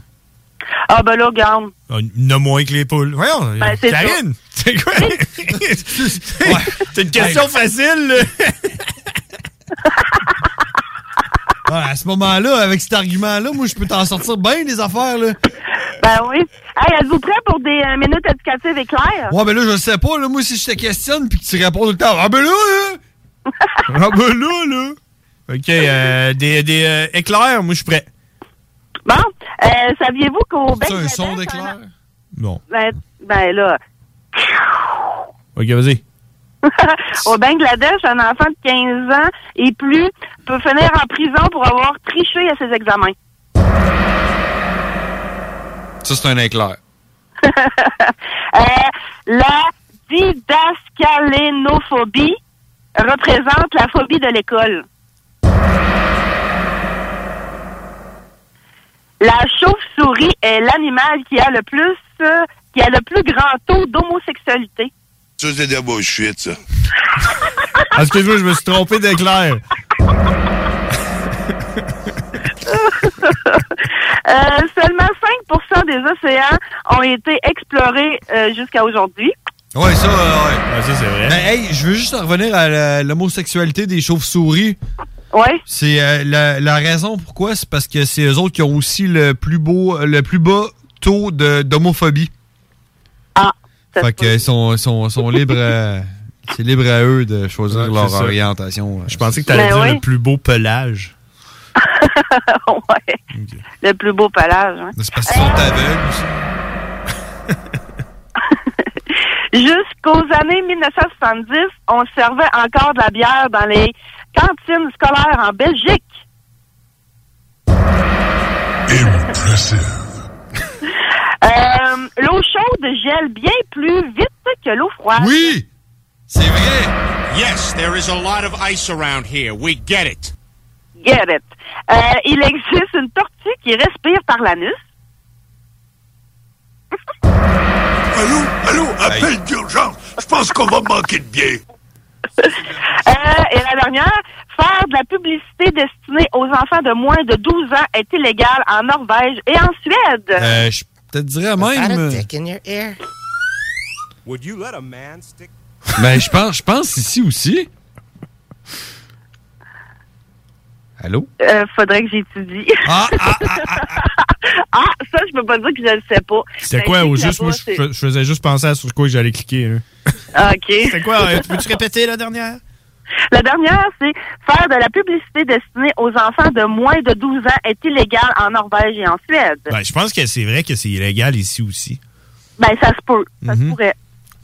Ah, ben là, regarde. Ah, Il y en a moins que les poules. Voyons, Ben, c'est Karine, c'est quoi? c'est une question facile, là. Ouais, à ce moment-là, avec cet argument-là, moi, je peux t'en sortir bien des affaires, là. Ben oui. Hey, êtes-vous prêts pour des euh, minutes éducatives éclairs? Ouais, ben là, je sais pas, là. Moi, si je te questionne puis que tu réponds tout le temps, ah ben là, là! ah ben là, là! OK, euh, des, des euh, éclairs, moi, je suis prêt. Bon, euh, saviez-vous qu'au C'est un Bangladesh... son d'éclair? Non. Ben, ben là, OK, vas-y. au Bangladesh, un enfant de 15 ans et plus peut finir en prison pour avoir triché à ses examens. Ça, c'est un éclair. Euh, la didascalénophobie représente la phobie de l'école. La chauve-souris est l'animal qui a le plus euh, qui a le plus grand taux d'homosexualité. Ça, c'est de la bullshit, ça. Excuse-moi, je me suis trompé d'éclair. Euh, seulement 5% des océans ont été explorés euh, jusqu'à aujourd'hui. Ouais, ça, euh, ouais. ça, c'est vrai. Ben, hey, je veux juste en revenir à l'homosexualité des chauves-souris. Ouais. C'est euh, la, la raison pourquoi, c'est parce que c'est eux autres qui ont aussi le plus beau, le plus bas taux de- d'homophobie. Ah. Fait qu'ils sont, sont, sont libres, euh, c'est libre à eux de choisir Ouais, leur ça. orientation. euh. Je pensais que tu allais Ben dire le plus beau pelage. ouais. Le plus beau pelage. hein. C'est parce qu'ils sont aveugles aussi. Jusqu'aux années 1970, on servait encore de la bière dans les cantines scolaires en Belgique. Euh, l'eau chaude gèle bien plus vite que l'eau froide. Oui! C'est vrai! Yes, there is a lot of ice around here. We get it. Get it. Euh, il existe une tortue qui respire par l'anus. Allô, allô, appel d'urgence. Je pense qu'on va manquer de bière. Euh, et la dernière, faire de la publicité destinée aux enfants de moins de 12 ans est illégal en Norvège et en Suède. Euh, je te dirais même. euh, in your ear? Would you let a man stick? Ben, je pense, je pense ici aussi. Allô? Euh, faudrait que j'étudie. Ah, Ah, ça, je peux pas dire que je le sais pas. C'était Ben, quoi je au juste? Moi, je, faisais juste penser à sur quoi j'allais cliquer. là. Ah, OK. C'était quoi? euh, Peux-tu répéter la dernière? La dernière, c'est faire de la publicité destinée aux enfants de moins de 12 ans est illégal en Norvège et en Suède. Ben, je pense que c'est vrai que c'est illégal ici aussi. Ben, ça se peut. Ça se Mhm. pourrait.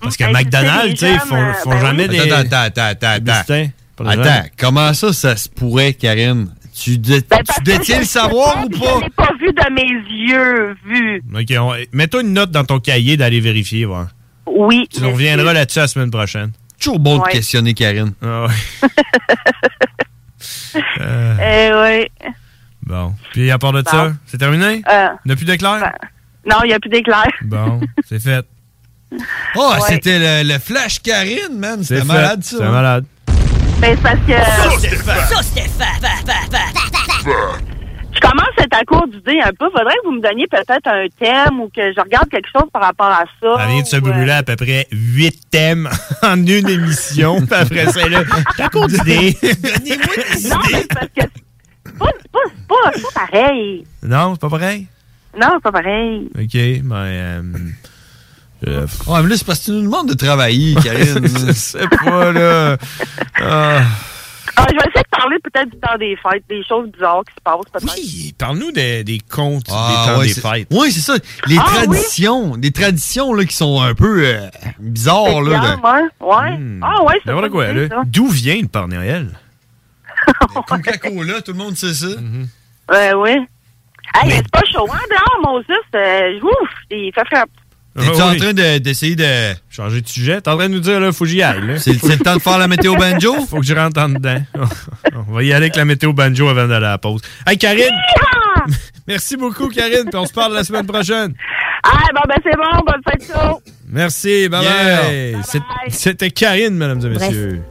Parce que Hey, McDonald's, tu sais, ils font, font ben oui. jamais des. Attends, attends, attends, attends. Attends, comment ça, ça se pourrait, Karine? Tu, dé- Ben, tu détiens le savoir pas, ou pas? Je l'ai pas vu de mes yeux, vu. OK, on- mets-toi une note dans ton cahier d'aller vérifier, voir. Oui. Tu nous reviendras là-dessus la semaine prochaine. Toujours bon Ouais. de questionner Karine. Ah ouais. Euh, Eh oui. bon. Puis à part de ça, c'est terminé? Euh, Il n'y a plus d'éclair? ben, non, il n'y a plus d'éclair. Bon, c'est fait. Oh, Ouais. c'était le, le Flash Karine, man. C'est C'était malade, ça. C'est malade. Ben, c'est parce que... Je commence à être à court d'idées un peu. Faudrait que vous me donniez peut-être un thème ou que je regarde quelque chose par rapport à ça. Elle vient de se euh, brûler à peu près 8 thèmes en une émission. Puis après ça, là, t'as court d'idées. Donnez-moi des Non, mais c'est parce que c'est pas, pas, pas, c'est pas pareil. Non, c'est pas pareil? Non, c'est pas pareil. OK, ben... Euh, Ouais, mais là, c'est parce que tu nous demandes de travailler, Karine. je sais pas, là. Ah. Ah, je vais essayer de parler peut-être du temps des fêtes, des choses bizarres qui se passent peut-être. Oui, parle-nous des, des contes Ah, des temps ouais, des fêtes. Oui, c'est ça. Les Ah, traditions. Des traditions là, qui sont un peu euh, bizarres. Là, de- ouais. ouais. Ah ouais, c'est quoi, idée, là. ça. D'où vient le Père Noël? Coca-Cola, tout le monde sait ça. Ouais, oui. Hey, c'est pas chaud, hein, dehors, Moses. Euh, ouf, il fait. T'es-tu Ah en oui. train de- d'essayer de... Changer de sujet? T'es en train de nous dire, là, faut que j'y aille. C'est- le temps de faire la météo banjo? Faut que je rentre en dedans. on va y aller avec la météo banjo avant d'aller à la pause. Hey, Karine! Merci beaucoup, Karine, puis on se parle la semaine prochaine. Ah, bon, ben c'est bon, bonne fête show. Merci, bye bye. C'est- C'était Karine, mesdames et messieurs.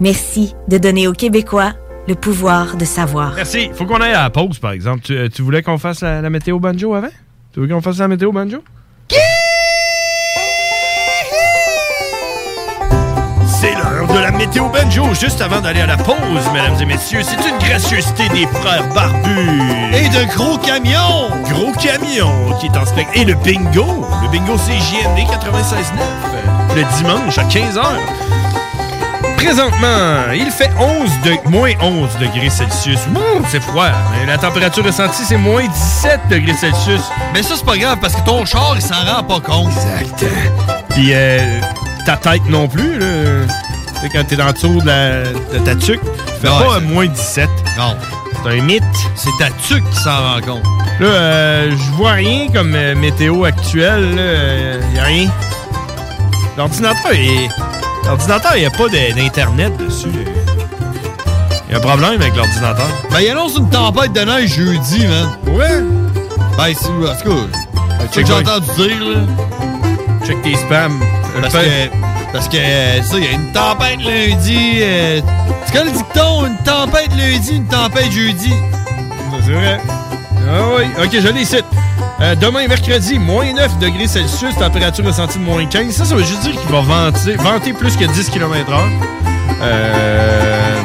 Merci de donner aux Québécois le pouvoir de savoir. Merci. Faut qu'on aille à la pause, par exemple. Tu, euh, tu voulais qu'on fasse la, la météo banjo avant? Tu veux qu'on fasse la météo banjo? Météo banjo, juste avant d'aller à la pause, mesdames et messieurs. C'est une gracieuseté des frères barbus. Et de gros camions. Gros camions qui est en spectacle. Et le bingo. Le bingo CJMD 96.9. Le dimanche à 15h. Présentement, il fait 11 de, moins 11 degrés Celsius. Ouh, c'est froid. Mais la température ressentie, c'est moins 17 degrés Celsius. Mais ça, c'est pas grave, parce que ton char, il s'en rend pas compte. Exact. Puis euh, ta tête non plus, là. Tu sais, quand t'es dans le dessous de, la- de ta tuque, tu fais pas c'est- moins 17. Non. C'est un mythe. C'est ta tuque qui s'en rend compte. Là, euh, je vois rien comme euh, météo actuelle. là. Euh, y a rien. L'ordinateur, est... L'ordinateur, il n'y a pas d'Internet dessus. Il y a un problème avec l'ordinateur. Ben, il annonce une tempête de neige jeudi, man. Ouais? Ben, c'est... En tout cas, c'est ce check que j'ai entendu dire, là. Check tes spams. Parce que, parce que euh, ça, il y a une tempête lundi. euh, tu connais le dicton, une tempête lundi, une tempête jeudi. C'est vrai. Ah oui. OK, je l'ai ici. Euh, demain, mercredi, moins 9 degrés Celsius, température ressentie de moins 15. Ça, ça veut juste dire qu'il va venter, venter plus que 10 km h Euh,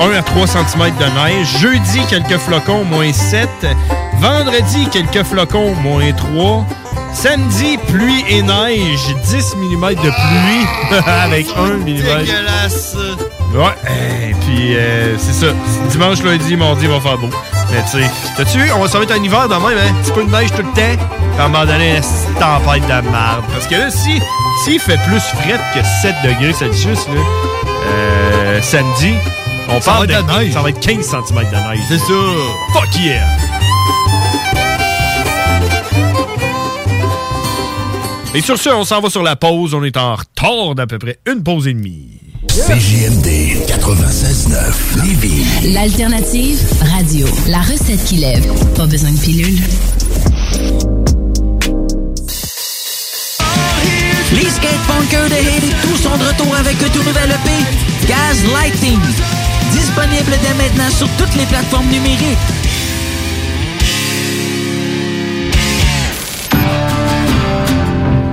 1 à 3 cm de neige. Jeudi, quelques flocons, moins 7. Vendredi, quelques flocons, moins 3. Samedi, pluie et neige, 10 mm de pluie avec 1 mm. Dégueulasse. Ouais, et puis euh, c'est ça. Dimanche, lundi, mardi, il va faire beau. Mais tu sais, t'as-tu on va s'en mettre un hiver dans même, hein? Un petit peu de neige tout le temps. Puis à un moment donné, une tempête de merde. Parce que là, si s'il fait plus fret que 7 degrés Celsius, là, euh, samedi, on Ça parle de la neige. Ça va être 15 cm de neige. C'est ça. Fuck yeah! Et sur ce, on s'en va sur la pause. On est en retard d'à peu près une pause et demie. CJMD 96.9 Lévis. L'alternative radio. La recette qui lève. Pas besoin de pilule. Les skatepunkers de Haiti, tous sont de retour avec un tout nouvel EP, Gaz Lighting. Disponible dès maintenant sur toutes les plateformes numériques.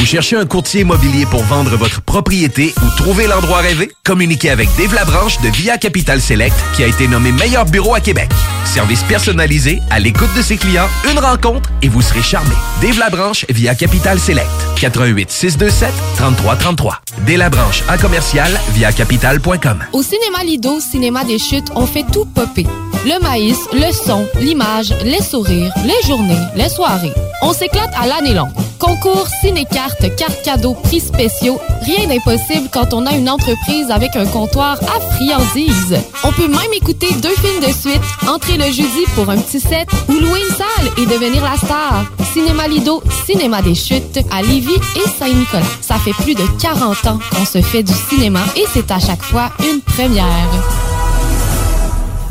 Vous cherchez un courtier immobilier pour vendre votre propriété ou trouver l'endroit rêvé? Communiquez avec Dave Labranche de Via Capital Select qui a été nommé meilleur bureau à Québec. Service personnalisé, à l'écoute de ses clients, une rencontre et vous serez charmé. Dave Labranche via Capital Select. 88 627 3333. Dave Labranche à commercial via capital.com. Au cinéma Lido, cinéma des chutes, on fait tout popper. Le maïs, le son, l'image, les sourires, les journées, les soirées. On s'éclate à l'année longue. Concours, ciné-cartes, cartes cadeaux, prix spéciaux. Rien d'impossible quand on a une entreprise avec un comptoir à friandises. On peut même écouter deux films de suite, entrer le jeudi pour un petit set ou louer une salle et devenir la star. Cinéma Lido, Cinéma des Chutes à Lévis et Saint-Nicolas. Ça fait plus de 40 ans qu'on se fait du cinéma et c'est à chaque fois une première.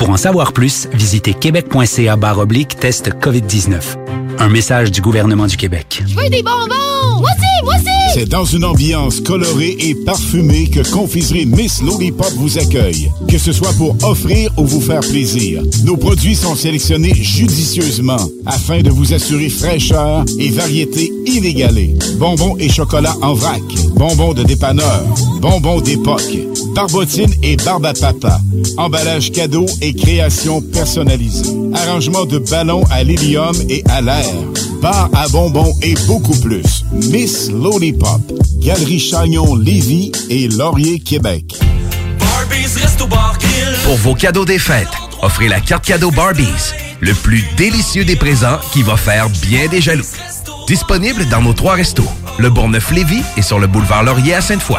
Pour en savoir plus, visitez québec.ca oblique test COVID-19. Un message du gouvernement du Québec. Je veux des bonbons! Moi aussi, moi aussi! C'est dans une ambiance colorée et parfumée que Confiserie Miss Lollipop vous accueille. Que ce soit pour offrir ou vous faire plaisir, nos produits sont sélectionnés judicieusement afin de vous assurer fraîcheur et variété inégalée. Bonbons et chocolat en vrac, bonbons de dépanneur, bonbons d'époque, barbotine et barbe à papa, emballage cadeau et création personnalisée, arrangement de ballons à l'hélium et à l'air, bar à bonbons et beaucoup plus. Miss Lollipop, Galerie Chagnon Lévis et Laurier Québec. Pour vos cadeaux des fêtes, offrez la carte cadeau Barbies, le plus délicieux des présents qui va faire bien des jaloux. Disponible dans nos trois restos, le Bourgneuf-Lévis et sur le boulevard Laurier à Sainte-Foy.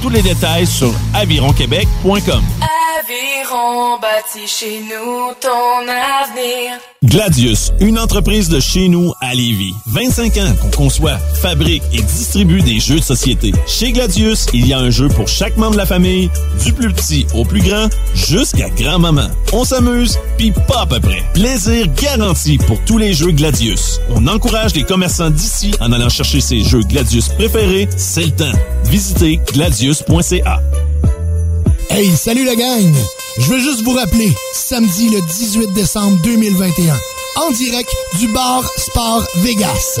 Tous les détails sur avironquebec.com. Aviron bâti chez nous ton avenir. Gladius, une entreprise de chez nous à Lévis. 25 ans qu'on conçoit, fabrique et distribue des jeux de société. Chez Gladius, il y a un jeu pour chaque membre de la famille, du plus petit au plus grand, jusqu'à grand-maman. On s'amuse, puis pas à peu près. Plaisir garanti pour tous les jeux Gladius. On encourage les commerçants d'ici en allant chercher ses jeux Gladius préférés. C'est le temps. Visitez Hey, salut la gang! Je veux juste vous rappeler, samedi le 18 décembre 2021, en direct du bar Sport Vegas,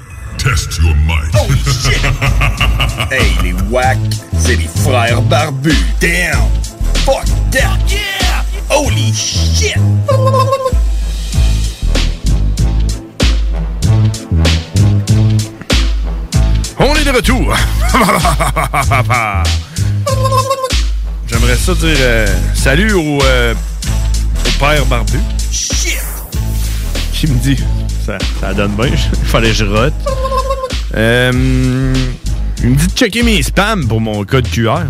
Test your might. Oh shit! hey, les wack, c'est les frères barbus. Damn! Fuck that! Yeah! Holy shit! On est de retour. J'aimerais ça dire euh, salut au, euh, au père barbu. Shit! Qui me dit? Ça, ça donne bien, il fallait que je rote. Euh, il me dit de checker mes spams pour mon code QR. hein.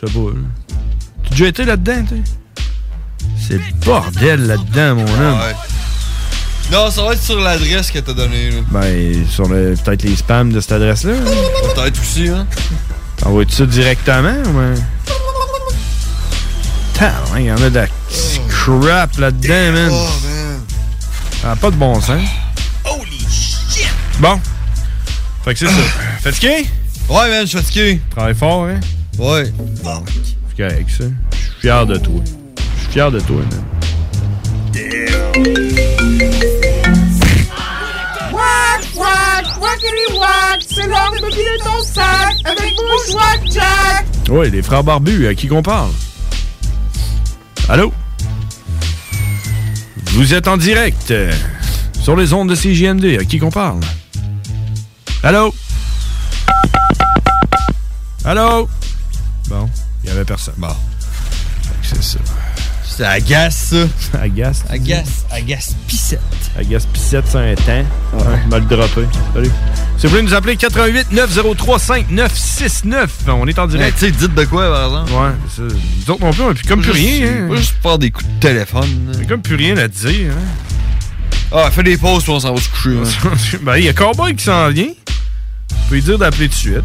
Je sais pas. là. Tu déjà été là-dedans, tu? C'est bordel là-dedans, mon homme. Ouais. Non, ça va être sur l'adresse que t'as donnée. là. Ben, sur le- peut-être les spams de cette adresse-là. hein? Peut-être aussi, hein. T'envoies-tu ça directement ou ben? Putain, il y en a de la crap là-dedans, man. Oh, Ça n'a pas de bon sens. Holy shit! Bon. Fait que c'est ça. Fatigué? Ouais, man, je suis fatigué. Travaille fort, hein? Ouais. C'est correct, ça. Je suis fier de toi. Je suis fier de toi, man. Wack, wack, wackity wack, c'est l'heure de me ton sac avec Bushwack Jack. Oui, les frères barbus, à qui qu'on parle? Allô? Vous êtes en direct euh, sur les ondes de CJMD. À qui qu'on parle? Allô? Allô? Bon, il y avait personne. Bon. Fait que C'est ça. C'est agace, ça. Agace? Agace, agace pissette. Agace Pissette, c'est un temps. Ouais, mal droppé. Salut. Si vous voulez nous appeler 88 903 5969, on est en direct. tu sais, dites de quoi, par exemple? Ouais, c'est ça. Nous autres non plus, on a plus comme plus rien. Hein. Juste faire des coups de téléphone. On a comme plus rien à dire. Hein. Ah, fais des pauses, puis on s'en va se coucher. hein. ben, il y a Cowboy qui s'en vient. Vous pouvez lui dire d'appeler tout de suite.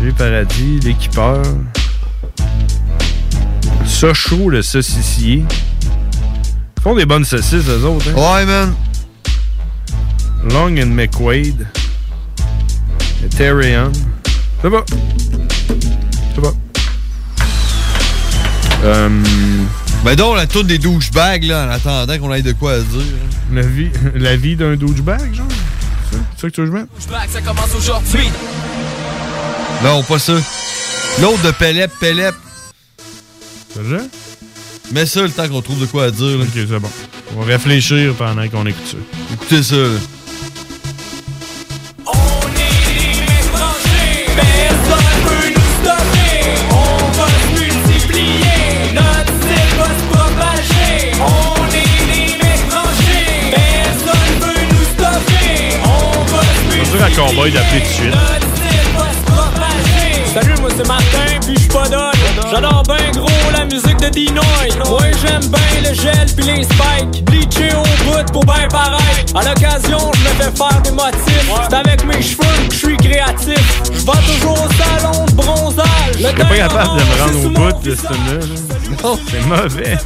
J'ai Paradis, l'équipeur. Sochaux, le saucissier. Ils font des bonnes saucisses, eux autres. Hein? Ouais, man. Long and McQuaid. Ethereum. Ça va. Ça va. Euh, Ben donc, la tourne des douchebags, là, en attendant qu'on ait de quoi à dire. hein. la vie, la vie d'un douchebag, genre? C'est ça? Que tu veux que je mette? Ça commence aujourd'hui. Non, pas ça. L'autre de Pelep, Pelep. C'est ça? Mets ça le temps qu'on trouve de quoi à dire. là. Ok, c'est bon. On va réfléchir pendant qu'on écoute ça. Écoutez ça. là. Cowboy d'appeler tout de suite. Salut, moi c'est Martin, puis je suis pas dol. J'adore ben gros la musique de Dinoy. Moi j'aime ben le gel puis les spikes. Bleaché au bout pour ben paraître. À l'occasion, je me fais faire des motifs. C'est avec mes cheveux que je suis créatif. Je vais toujours au salon de bronzage. Je serais pas capable de me rendre au bout de ce là Non, c'est mauvais.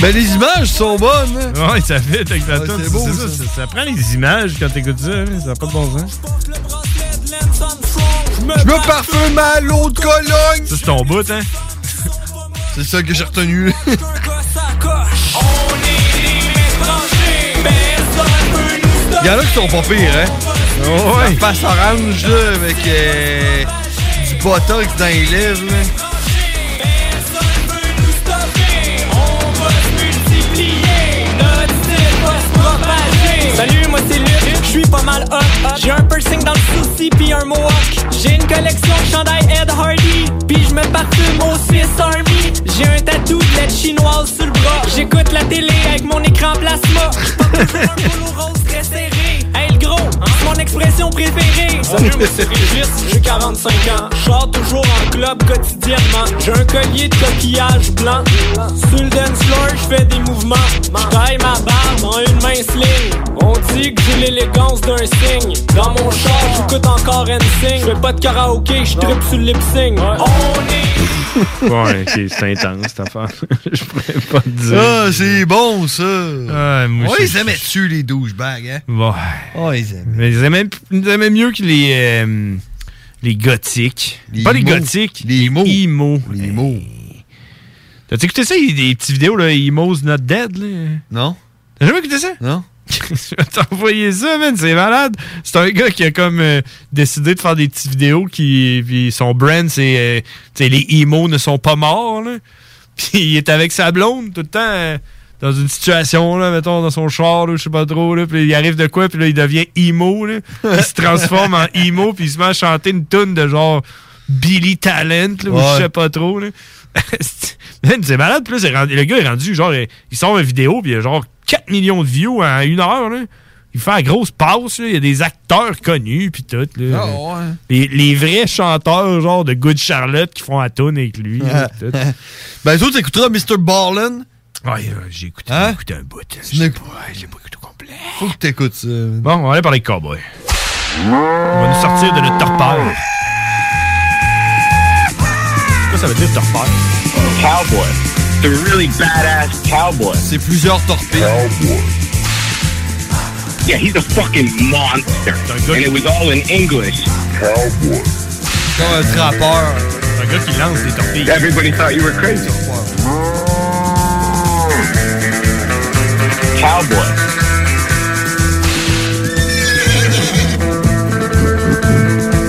Ben les images sont bonnes. hein. Ouais, ça fait avec la toune, c'est beau, ça, ça, ça prend les images quand t'écoutes ça, là, ça n'a pas de bon sens. Je me parfume à l'eau de Cologne. Ça, c'est ton bout, hein? C'est ça que j'ai retenu. Il y en a qui sont pas pires, hein? ouais. La face orange, là, avec euh, du botox dans les lèvres, là. Pas mal hot. J'ai un piercing dans le souci puis un mohawk. J'ai une collection de chandail Ed Hardy, puis je me parfume au Swiss Army. J'ai un tatou de lettre chinoise sur le bras. J'écoute la télé avec mon écran plasma. Un polo rose très. Gros, c'est mon expression préférée. Salut, c'est Régis, j'ai 45 ans. Je sors toujours en club quotidiennement. J'ai un collier de coquillage blanc. Sur le dance floor, je fais des mouvements. Je taille ma barbe en une mince ligne. On dit que j'ai l'élégance d'un signe. Dans mon char, j'écoute encore NSYNC. Je fais pas de karaoké, je tripe sur le lip sync. On est Ouais, c'est intense, cette affaire. Je pourrais pas te dire. Ah, c'est bon, ça. Ouais, moi, Ouais, ils aimaient dessus, les douchebags, hein? Ouais. Oh, ils aimaient. Mais ils aimaient, ils aimaient mieux que les, euh, les gothiques. Les pas les gothiques. Les emo. emo. Les mots. T'as-tu écouté ça? Des petites vidéos, là, Emo's Not Dead, là? Non. T'as jamais écouté ça? Non. Je vais t'envoyer ça, man, c'est malade. C'est un gars qui a comme euh, décidé de faire des petites vidéos qui. Puis son brand, c'est. euh, les emo ne sont pas morts, là. Puis il est avec sa blonde tout le temps. euh, dans une situation, là, mettons, dans son char, je sais pas trop, là, puis il arrive de quoi, puis là, il devient emo, là. Il se transforme en emo, puis il se met à chanter une tune de genre Billy Talent, là, ou je sais pas trop, là. C'est malade, rendu- le gars est rendu, genre, il il sort une vidéo, puis il y a genre 4 millions de views en une heure, là. Il fait la grosse passe. Il y a des acteurs connus, puis tout. là. Ah, ouais. les, les vrais chanteurs, genre de Good Charlotte, qui font la tune avec lui. là, tout. ben, toi, t'écouteras Mr. Ballin. Ouais, euh, j'ai écouté, Hein? écouté un bout. Tu n'éc- Faut que t'écoutes ça. Bon, on va aller parler cowboy. On va nous sortir de notre torpeur. Qu'est-ce que ça veut dire, torpeur? Cowboy. The really badass cowboy. C'est plusieurs torpilles. Yeah, he's a fucking monster. And it was all in English. Cowboy. Comme un trappeur. Un gars qui lance des torpilles. Everybody thought you were crazy. Cowboy.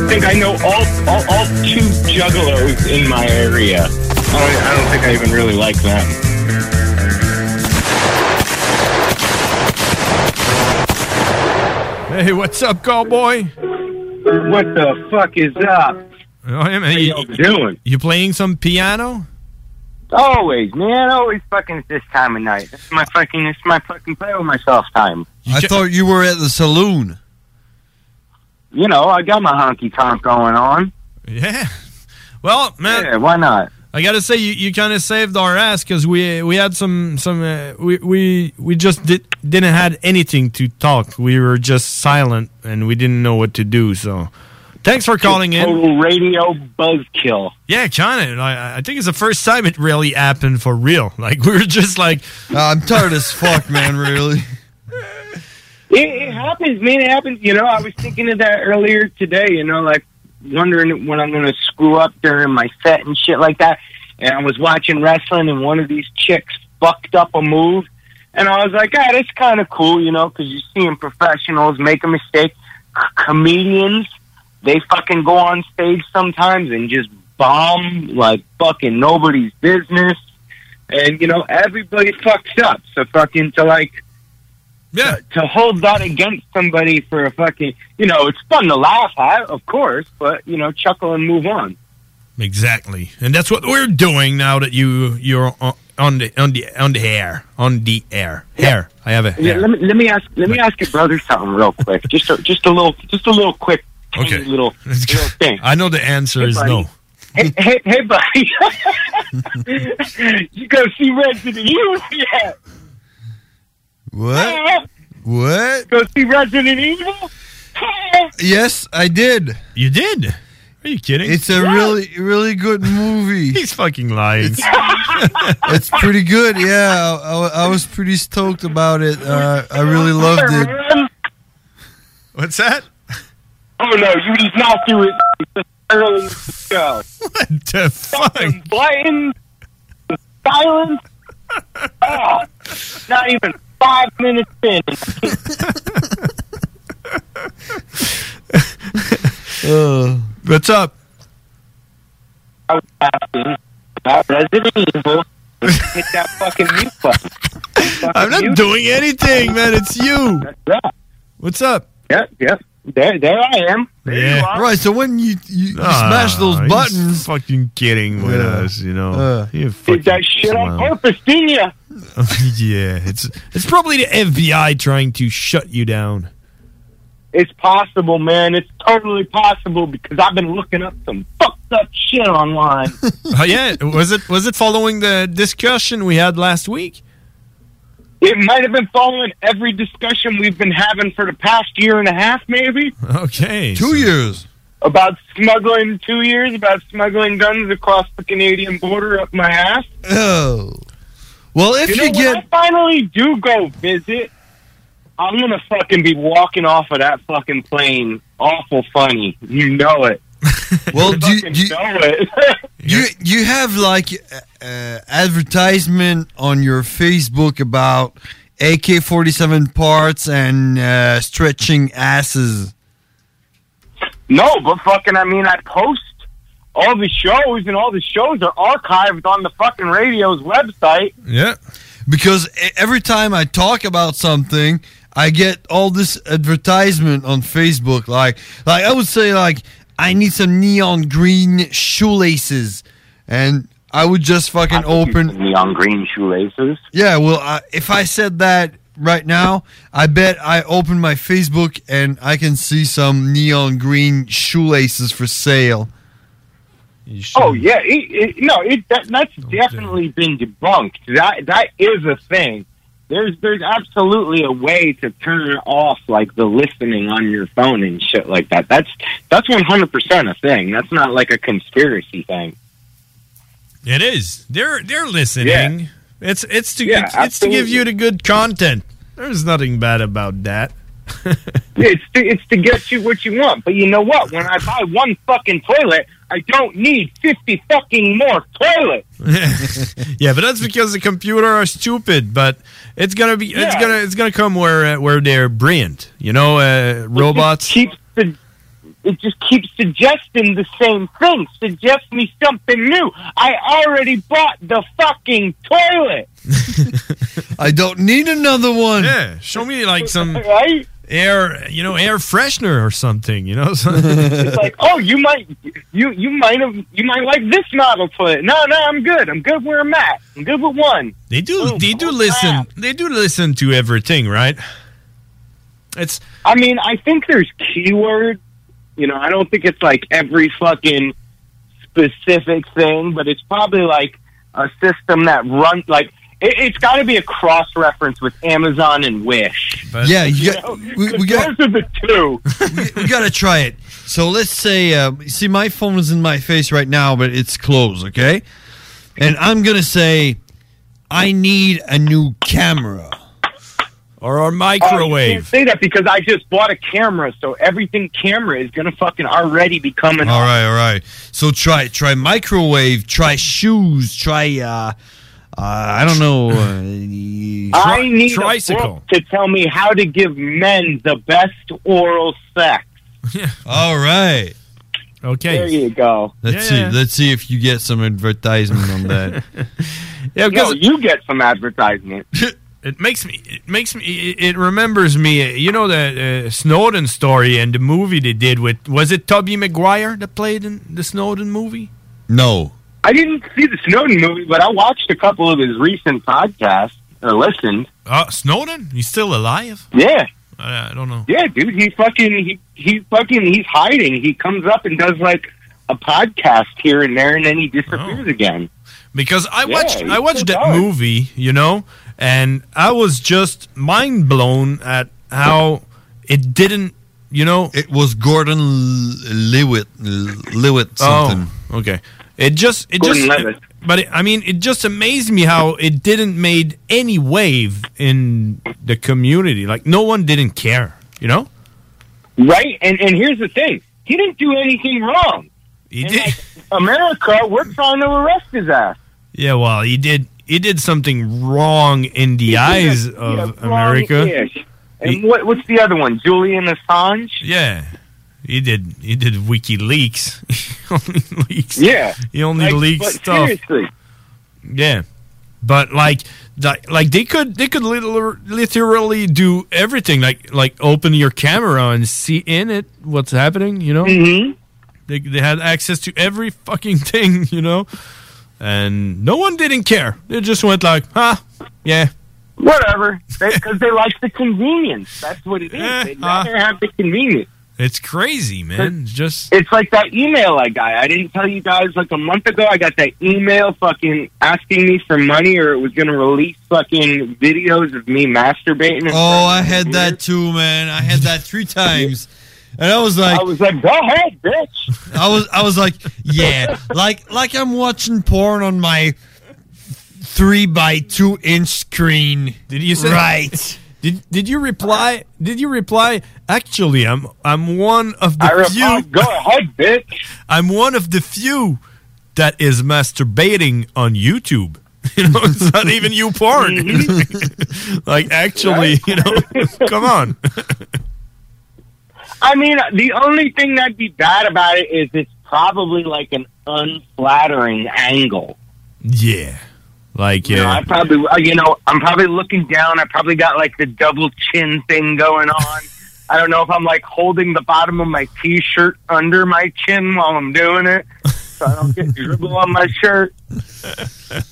Think I know all, all, all two juggalos in my area. I don't, I don't think I even really like them. Hey, what's up, cowboy? What the fuck is up? Oh, yeah, man. How You, y'all doing? you playing some piano? Always, man. Always fucking at this time of night. This is my fucking, this is my fucking play with myself time. I thought you were at the saloon. You know, I got my honky tonk going on. Yeah. Well, man. Yeah, why not? I gotta say, you, you kind of saved our ass because we we had some some uh, we we we just did, didn't had anything to talk. We were just silent and we didn't know what to do. So, thanks for calling in. Total radio buzzkill. Yeah, kind of. I, I think it's the first time it really happened for real. Like we were just like, I'm tired as fuck, man. Really. It, it happens, man. It happens. You know, I was thinking of that earlier today. You know, like wondering when I'm going to screw up during my set and shit like that. And I was watching wrestling, and one of these chicks fucked up a move, and I was like, ah, that's kind of cool, you know, because you're seeing professionals make a mistake. C- comedians, they fucking go on stage sometimes and just bomb like fucking nobody's business. And you know, everybody fucks up. So fucking to like yeah. to hold that against somebody for a fucking, you know, it's fun to laugh at, of course, but you know, chuckle and move on. exactly, and that's what we're doing now that you you're on, on the on the on the air on the air. Hair. I have a Yeah, let me let me ask let me ask your brother something real quick. just a, just a little just a little quick tiny Okay. little, little thing. I know the answer Hey, is buddy. no. Hey, hey, hey, buddy! you go see Red Resident Evil yet? What? What? Go see Resident Evil? Yes, I did. You did? Are you kidding? It's a really, really good movie. He's fucking lying. It's pretty good. Yeah, I, I- I was pretty stoked about it. Uh, I really loved it. What's that? Oh no, you just not do it. Early show. What the fuck? Button, the silence. Oh, not even five minutes in. Uh, What's up? I was asking about Resident Evil. Hit that fucking mute button. Fucking I'm not mute. doing anything, man. It's you. Yeah. What's up? Yep, yep. There, there I am. There you Yeah. are. Right, so when you, you, you smash those he's buttons. fucking kidding with Yeah. us, you know. Uh. You Did that shit on clown. purpose, didn't you? yeah, it's it's probably the FBI trying to shut you down. It's possible, man. It's totally possible because I've been looking up some fucked up shit online. oh yeah, was it was it following the discussion we had last week? It might have been following every discussion we've been having for the past year and a half, maybe. Okay, Two years. About smuggling two years, about smuggling guns across the Canadian border up my ass. Oh. Well, if you, you, get. when I finally do go visit, I'm gonna fucking be walking off of that fucking plane. Awful funny, you know it. Well, do, fucking do, know it. you you have like uh, uh, advertisement on your Facebook about AK forty seven parts and uh, stretching asses. no, but fucking, I mean, I post all the shows, and all the shows are archived on the fucking radio's website. Yeah. Because e- every time I talk about something, I get all this advertisement on Facebook. Like, like I would say, like I need some neon green shoelaces, and I would just fucking open neon green shoelaces. Yeah, well, uh, if I said that right now, I bet I open my Facebook and I can see some neon green shoelaces for sale. Oh yeah, it, it, no, it that, that's definitely been debunked. That that is a thing. There's there's absolutely a way to turn off like the listening on your phone and shit like that. That's that's one hundred percent a thing. That's not like a conspiracy thing. It is. They're they're listening. Yeah. It's it's to Yeah, it's, it's to give you the good content. There's nothing bad about that. it's to, it's to get you what you want. But you know what? When I buy one fucking toilet, I don't need fifty fucking more toilets. yeah, but that's because the computer are stupid. But it's gonna be it's gonna it's gonna come where uh, where they're brilliant. You know, uh, robots. keeps the it just keeps suggesting the same thing. Suggest me something new. I already bought the fucking toilet. I don't need another one. Yeah, show me like some right? Air, you know, air freshener or something. You know, it's like, oh, you might, you you might have, you might like this model toilet. No, no, I'm good. I'm good where I'm at. I'm good with one. They do. they do listen. They do listen to everything, right? It's. I mean, I think there's keywords. You know, I don't think it's like every fucking specific thing, but it's probably like a system that runs like. It, it's got to be a cross reference with Amazon and Wish. yeah, you got, know, we, we got those are the two. we, we got to try it. So let's say, uh, see, my phone is in my face right now, but it's closed, okay? And I'm gonna say, I need a new camera or a Oh, you can't say that because I just bought a camera, so everything camera is gonna fucking already be coming. All right, all right. So try try microwave, try shoes, try uh, uh I don't know. Uh, I need a book to tell me how to give men the best oral sex. All right. Okay. There you go. Let's Yeah, yeah. see. Let's see if you get some advertisement on that. yeah, no, you get some advertisement. It makes me. It makes me. It, it remembers me. You know the uh, Snowden story and the movie they did with. Was it Tubby McGuire that played in the Snowden movie? No. I didn't see the Snowden movie, but I watched a couple of his recent podcasts or listened. Uh, Snowden? He's still alive? Yeah. I, I don't know. Yeah, dude, he fucking he he fucking he's hiding. He comes up and does like a podcast here and there, and then he disappears again. Because I Yeah, watched. I watched that going. movie. You know, and I was just mind blown at how it didn't. You know, it was Gordon Lewitt. Lewitt something. Oh, okay. It just it Gordon just Levitt. but it, I mean it just amazed me how it didn't made any wave in the community. Like no one didn't care, you know? Right? And and here's the thing: he didn't do anything wrong. He And, did. like, America, we're trying to arrest his ass. Yeah, well, he did he did something wrong in the eyes of America. Wrong-ish. And what what's the other one? Julian Assange. Yeah. He did he did WikiLeaks. he only leaks. Yeah. He only Like, leaks stuff. Seriously. Yeah, but like, like, they could, they could liter- literally do everything. Like, like open your camera and see in it what's happening. You know, mm-hmm. they they had access to every fucking thing. You know, and no one didn't care. They just went like, ah, yeah, Whatever, because they, like the convenience. That's what it is. Eh, They'd rather have the convenience. It's crazy, man. It's just It's like that email I got. I didn't tell you guys like a month ago. I got that email fucking asking me for money, or it was going to release fucking videos of me masturbating. Oh, I had computer. that too, man. I had that three times. And I was like I was like, go ahead, bitch. I was I was like, yeah. Like like I'm watching porn on my three by two inch screen. Did you say right? Did Did you reply? Did you reply? Actually, I'm I'm one of the I replied, few. go ahead, bitch. I'm one of the few that is masturbating on YouTube. You know, it's not even you porn. like actually, you know, come on. I mean, the only thing that'd be bad about it is it's probably like an unflattering angle. Yeah, like You know, I probably, uh, you know, I'm probably looking down. I probably got like the double chin thing going on. I don't know if I'm like holding the bottom of my t-shirt under my chin while I'm doing it. so I don't get dribble on my shirt.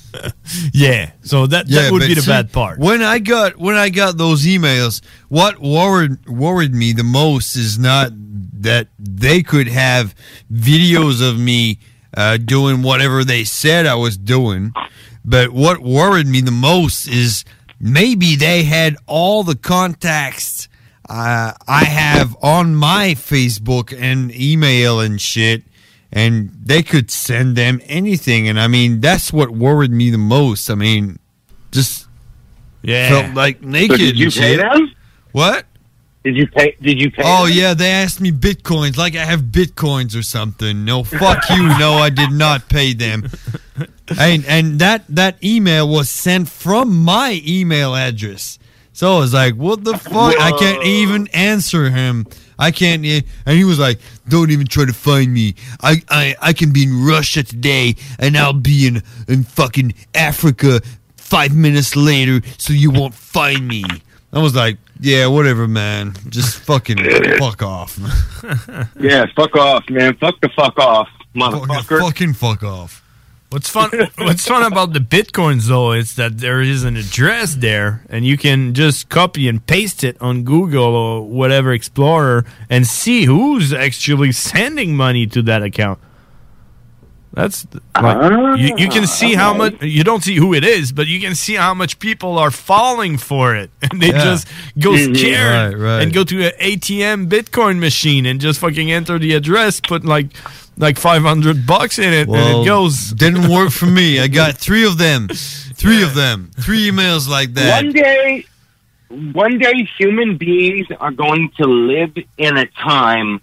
Yeah. So that Yeah, that would be the see, bad part. When I got when I got those emails, what worried worried me the most is not that they could have videos of me uh, doing whatever they said I was doing, but what worried me the most is maybe they had all the contacts uh, I have on my Facebook and email and shit. And they could send them anything, and I mean that's what worried me the most. I mean, just Yeah. felt like naked. did you pay them? What? Did you pay? Did you pay? Oh them? yeah, they asked me bitcoins, like I have bitcoins or something. No, fuck you. No, I did not pay them. And and that that email was sent from my email address. So I was like, what the fuck? I can't even answer him. I can't. e- And he was like, don't even try to find me. I I, I can be in Russia today, and I'll be in in fucking Africa five minutes later, so you won't find me. I was like, yeah, whatever, man. Just fucking fuck off. Yeah, fuck off, man. Fuck the fuck off, motherfucker. Fucking fuck off. What's fun? What's fun about the bitcoins though is that there is an address there, and you can just copy and paste it on Google or whatever Explorer and see who's actually sending money to that account. That's like you, you can see how much you don't see who it is, but you can see how much people are falling for it, and they Yeah. just go Mhm. scared Right, right. and go to an ATM Bitcoin machine and just fucking enter the address, put like like five hundred bucks in it, and it goes. Didn't work for me. I got three of them. Three of them. Three emails like that. One day, one day, human beings are going to live in a time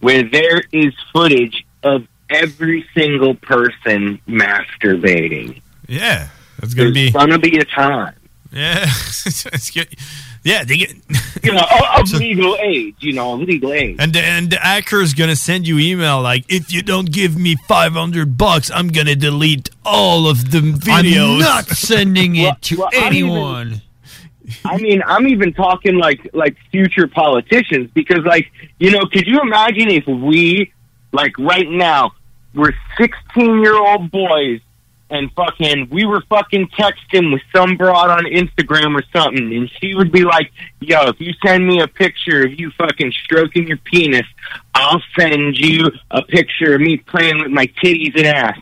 where there is footage of every single person masturbating. Yeah, that's gonna There's be. gonna be a time, Yeah, it's good. Yeah, they get. you know, of, of legal age. You know, of legal age. And the, and the hacker's gonna send you email like, if you don't give me five hundred bucks, I'm gonna delete all of the videos. I'm not sending it Well- to well, I'm anyone. I mean, I'm even talking like like future politicians because, like, you know, could you imagine if we, like, right now, we're 16 year old boys and fucking we were fucking texting with some broad on Instagram or something, and she would be like, "Yo, if you send me a picture of you fucking stroking your penis, I'll send you a picture of me playing with my titties and ass."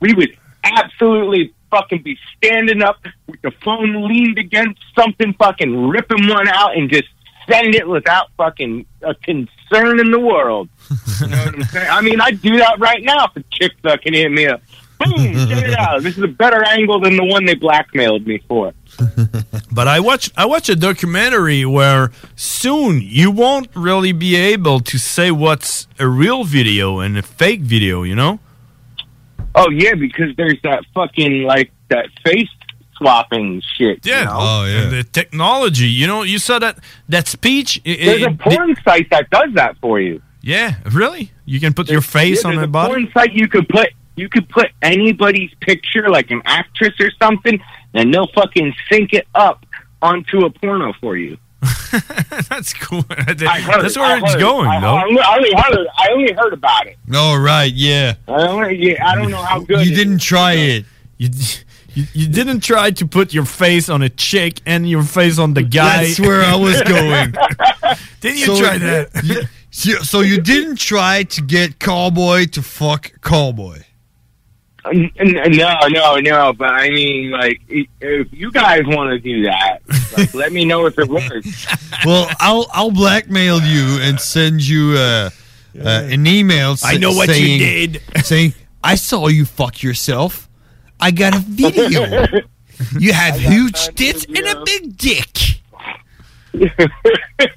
We would absolutely fucking be standing up with the phone leaned against something, fucking ripping one out and just send it without fucking a concern in the world. You know what I'm saying? I mean, I'd do that right now if a chick fucking hit me up. Boom, get it out. This is a better angle than the one they blackmailed me for. But I watch I watch a documentary where soon you won't really be able to say what's a real video and a fake video. You know? Oh yeah, because there's that fucking like that face swapping shit. Yeah. You know? Oh, And the technology. You know, you saw that that speech. i- i- There's a it- porn site that does that for you. yeah, really? You can put your face Yeah, on there's the a body. porn site you could put you could put anybody's picture, like an actress or something, and they'll fucking sync it up onto a porno for you. That's cool. I heard, That's where I it's heard. going, I, though. I, only- I only heard. I only heard about it. All right, yeah. I only. Yeah, I don't know how good. You it didn't try it. You, you you didn't try to put your face on a chick and your face on the guy. That's where I was going. Didn't you So- try that? you- so, so you didn't try to get cowboy to fuck cowboy. N- n- No, no, no. But I mean, like, if you guys want to do that, like, let me know if it works. Well, I'll I'll blackmail you and send you uh, uh, an email. I know what you did. Saying I saw you fuck yourself. I got a video. you have huge tits and a big dick.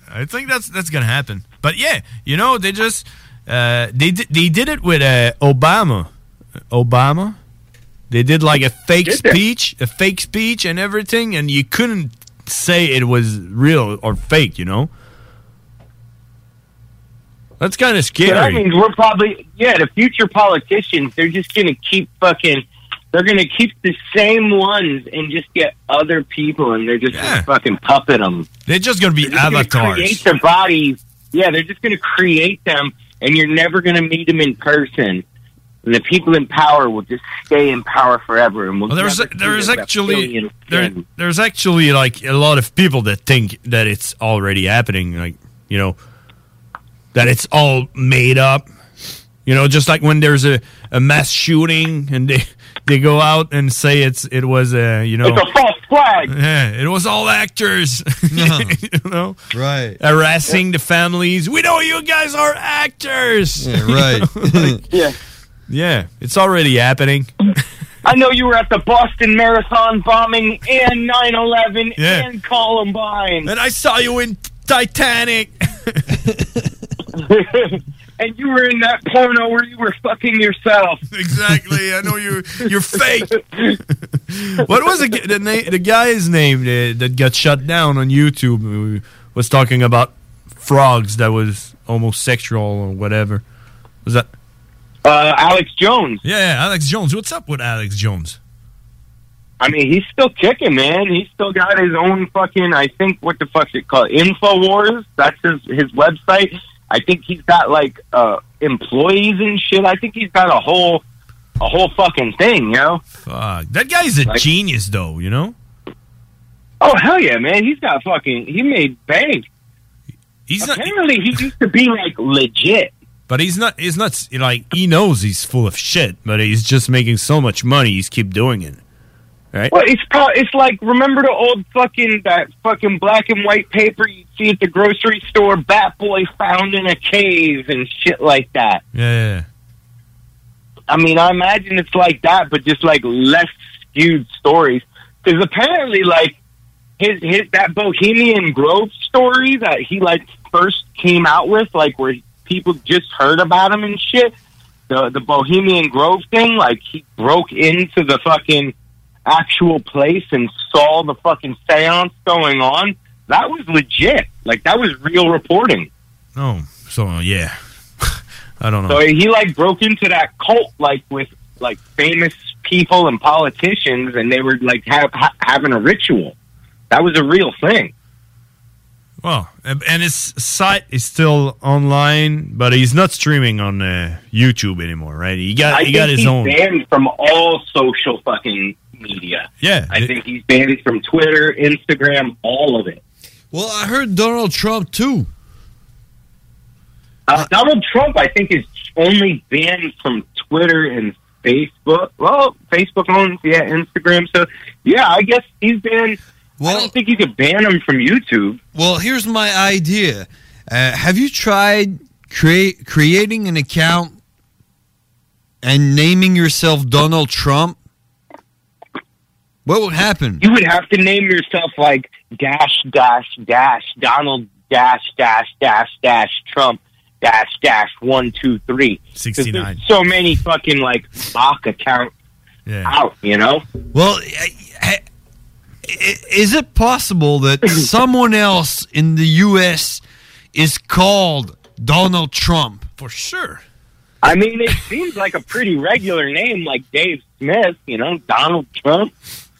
I think that's that's gonna happen. But yeah, you know, they just uh, they di- they did it with uh, Obama. Obama. They did like a fake Did speech, a fake speech, and everything, and you couldn't say it was real or fake. You know, that's kind of So that scary. means we're probably yeah. The future politicians, they're just gonna keep fucking. They're gonna keep the same ones and just get other people, and they're just gonna fucking puppet them. They're just gonna be They're just gonna avatars. create their bodies. Yeah, they're just gonna create them, and you're never gonna meet them in person. And the people in power will just stay in power forever. And we'll Well, there's never there's actually there, there's actually like a lot of people that think that it's already happening, like you know, that it's all made up. You know, just like when there's a, a mass shooting and they they go out and say it's it was a you know It's a false flag. yeah it was all actors uh-huh. you know right harassing the families. We know you guys are actors. Yeah, right. Like, yeah. Yeah, it's already happening. I know you were at the Boston Marathon bombing and 9/11 Yeah. and Columbine, and I saw you in Titanic. and you were in that porno where you were fucking yourself. Exactly. I know you. You're fake. what was the, the name? The guy's name that, that got shut down on YouTube who was talking about frogs that was almost sexual or whatever. Was that? Uh, Alex Jones. Yeah, Alex Jones. What's up with Alex Jones? I mean, he's still kicking, man. He's still got his own fucking. I think what the fuck's it called? Infowars. That's his his website. I think he's got like uh employees and shit. I think he's got a whole a whole fucking thing, you know. Fuck. That guy's a genius, though. You know. Oh hell yeah, man! He's got fucking. He made bank. He's apparently he used to be like legit. But he's not. He's not like he knows he's full of shit. But he's just making so much money. He's keep doing it. Right. Well, it's probably it's like remember the old fucking that fucking black and white paper you see at the grocery store, Bat Boy found in a cave and shit like that. Yeah. I mean, I imagine it's like that, but just like less skewed stories. Because apparently, like his his that Bohemian Grove story that he like first came out with, like where people just heard about him and shit. The the Bohemian Grove thing, like he broke into the fucking actual place and saw the fucking seance going on. That was legit. Like that was real reporting. Oh, so yeah. I don't know. So he like broke into that cult like with like famous people and politicians, and they were like have, ha- having a ritual. That was a real thing. Well, and and his site is still online, but he's not streaming on uh, YouTube anymore, right? He got I he got think his he's own. banned from all social fucking media. Yeah, I think he's banned from Twitter, Instagram, all of it. Well, I heard Donald Trump too. Uh, Donald Trump, I think, is only banned from Twitter and Facebook. Well, Facebook owns yeah Instagram, so yeah, I guess he's banned. I don't think you could ban them from YouTube. Well, here's my idea. Uh, have you tried create creating an account and naming yourself Donald Trump? What would happen? You would have to name yourself like dash dash dash Donald dash dash dash dash Trump dash dash one two three. 'Cause there's 69. So many fucking like mock accounts out, you know. Well, I- I- is it possible that someone else in the U.S. is called Donald Trump? For sure. I mean, it seems like a pretty regular name, like Dave Smith. You know, Donald Trump.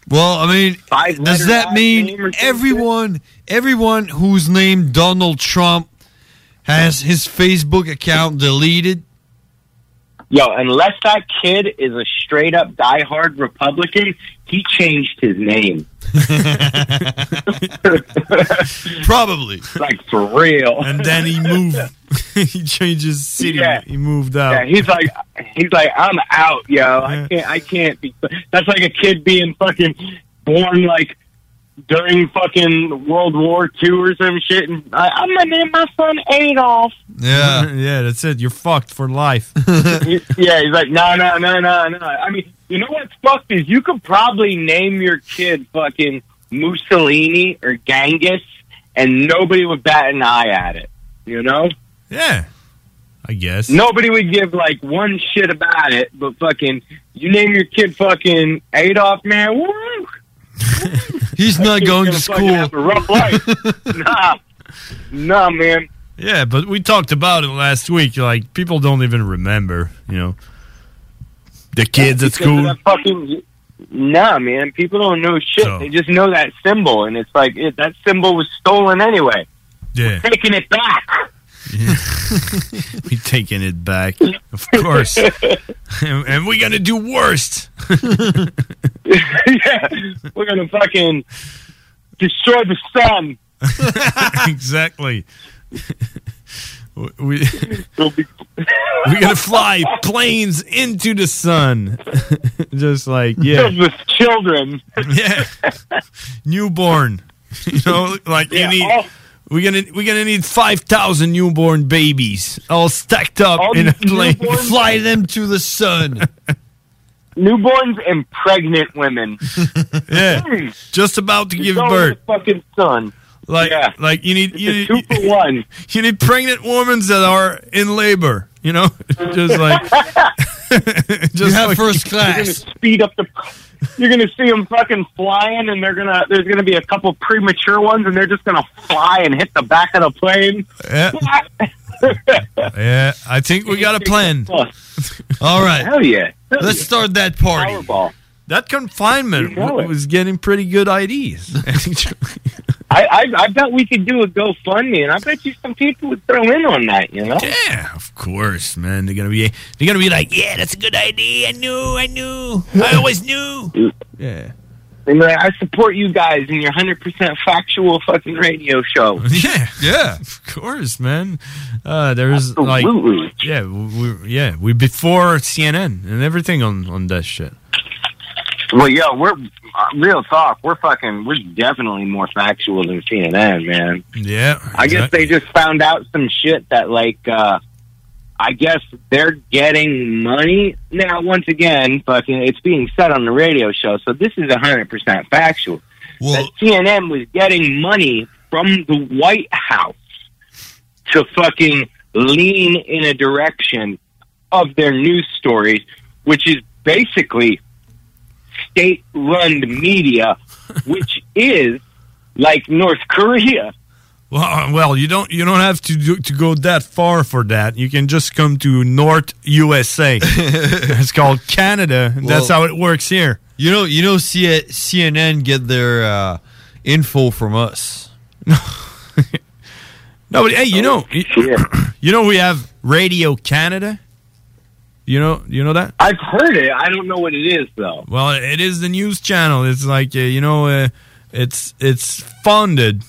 Well, I mean, Five-letter does that mean everyone everyone who's named Donald Trump has his Facebook account deleted? Yo, unless that kid is a straight up diehard Republican, he changed his name. Probably. Like for real. And then he moved. he changed his city. Yeah. He moved out. Yeah, he's like, he's like, I'm out, yo. I can't, I can't be. That's like a kid being fucking born like during fucking World War II or some shit. And I, I'm gonna name my son Adolf. Yeah, yeah, that's it. You're fucked for life. yeah, he's like, no, no, no, no, no. I mean, you know what's fucked is you could probably name your kid fucking Mussolini or Genghis, and nobody would bat an eye at it. You know? Yeah, I guess. Nobody would give like one shit about it, but fucking, you name your kid fucking Adolf, man. Woo! He's not going to school. have a rough life. nah, nah, man. Yeah, but we talked about it last week. Like people don't even remember, you know, the kids at school. Fucking, nah, man. People don't know shit. So- They just know that symbol, and it's like it, that symbol was stolen anyway. Yeah, Taking it back. we taking it back, of course, and, and we're gonna do worst. yeah, we're gonna fucking destroy the sun. exactly. we we're gonna fly planes into the sun, just like yeah, with children. yeah, newborn. You know, like Yeah, you need. all- we're gonna we're gonna need five thousand newborn babies all stacked up All in a plane. newborns- Fly them to the sun. Newborns and pregnant women. yeah, just about to give Go to birth. the fucking sun. Like, like you need you need, two for one. You need pregnant women that are in labor. You know, just like just have like- first class. You're gonna speed up the. You're gonna see them fucking flying, and they're gonna. There's gonna be a couple premature ones, and they're just gonna fly and hit the back of the plane. Yeah. yeah, I think we got a plan. All right. Hell yeah. Let's start that party. Powerball. That confinement was getting pretty good IDs. I, I I bet we could do a GoFundMe, and I bet you some people would throw in on that. You know? Yeah, of course, man. They're gonna be they're gonna be like, yeah, that's a good idea. I knew, I knew, I always knew. Yeah. And like, I support you guys in your hundred percent factual fucking radio show. Yeah, yeah, of course, man. Uh, there's like, yeah, we, we- yeah, we before CNN and everything on on that shit. Well, yo, we're uh, real talk. We're fucking. We're definitely more factual than CNN, man. Yeah, I guess they just found out some shit that, like, uh, I guess they're getting money now. Once again, fucking, it's being said on the radio show, so this is hundred percent factual. that CNN was getting money from the White House to fucking lean in a direction of their news stories, which is basically state-run media, which is like North Korea. Well, uh, well, you don't you don't have to do, to go that far for that. You can just come to North USA. it's called Canada. and that's how it works here. You know, you know, C- CNN get their uh, info from us. No, but hey, you know, you know we have Radio Canada. You know, you know that. I've heard it. I don't know what it is though. Well, it is the news channel. It's like uh, you know, uh, it's it's funded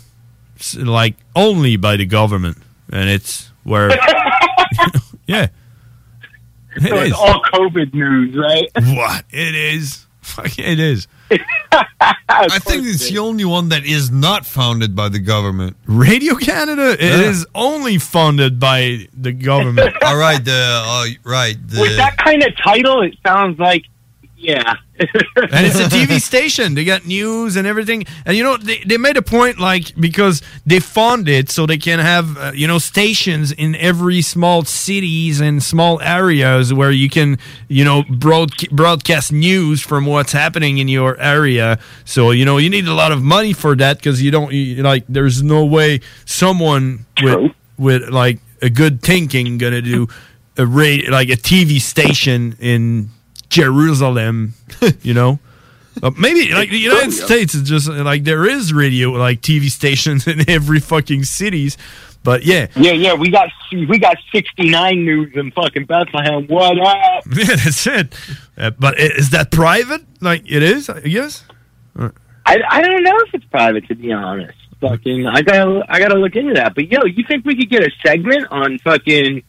like only by the government, and it's where, yeah, it so is. it's all COVID news, right? What it is? Fuck, it is. I think it's the only one that is not founded by the government. Radio Canada is only funded by the government. All right, the uh, right. The, With that kind of title, it sounds like, yeah. and it's a TV station. They got news and everything. And you know, they, they made a point like because they fund it so they can have uh, you know stations in every small cities and small areas where you can you know broad, broadcast news from what's happening in your area. So you know you need a lot of money for that because you don't you, like there's no way someone with with like a good thinking gonna do a ra- like a TV station in Jerusalem, you know. Uh, maybe like the United States is just like there is radio like TV stations in every fucking cities, but yeah, Yeah, yeah, we got we got 69 news in fucking Bethlehem. What up? yeah, that's it. Uh, but is that private? Like it is, I guess. Uh, I, I don't know if it's private to be honest. Fucking, I gotta I gotta look into that. But yo, you think we could get a segment on fucking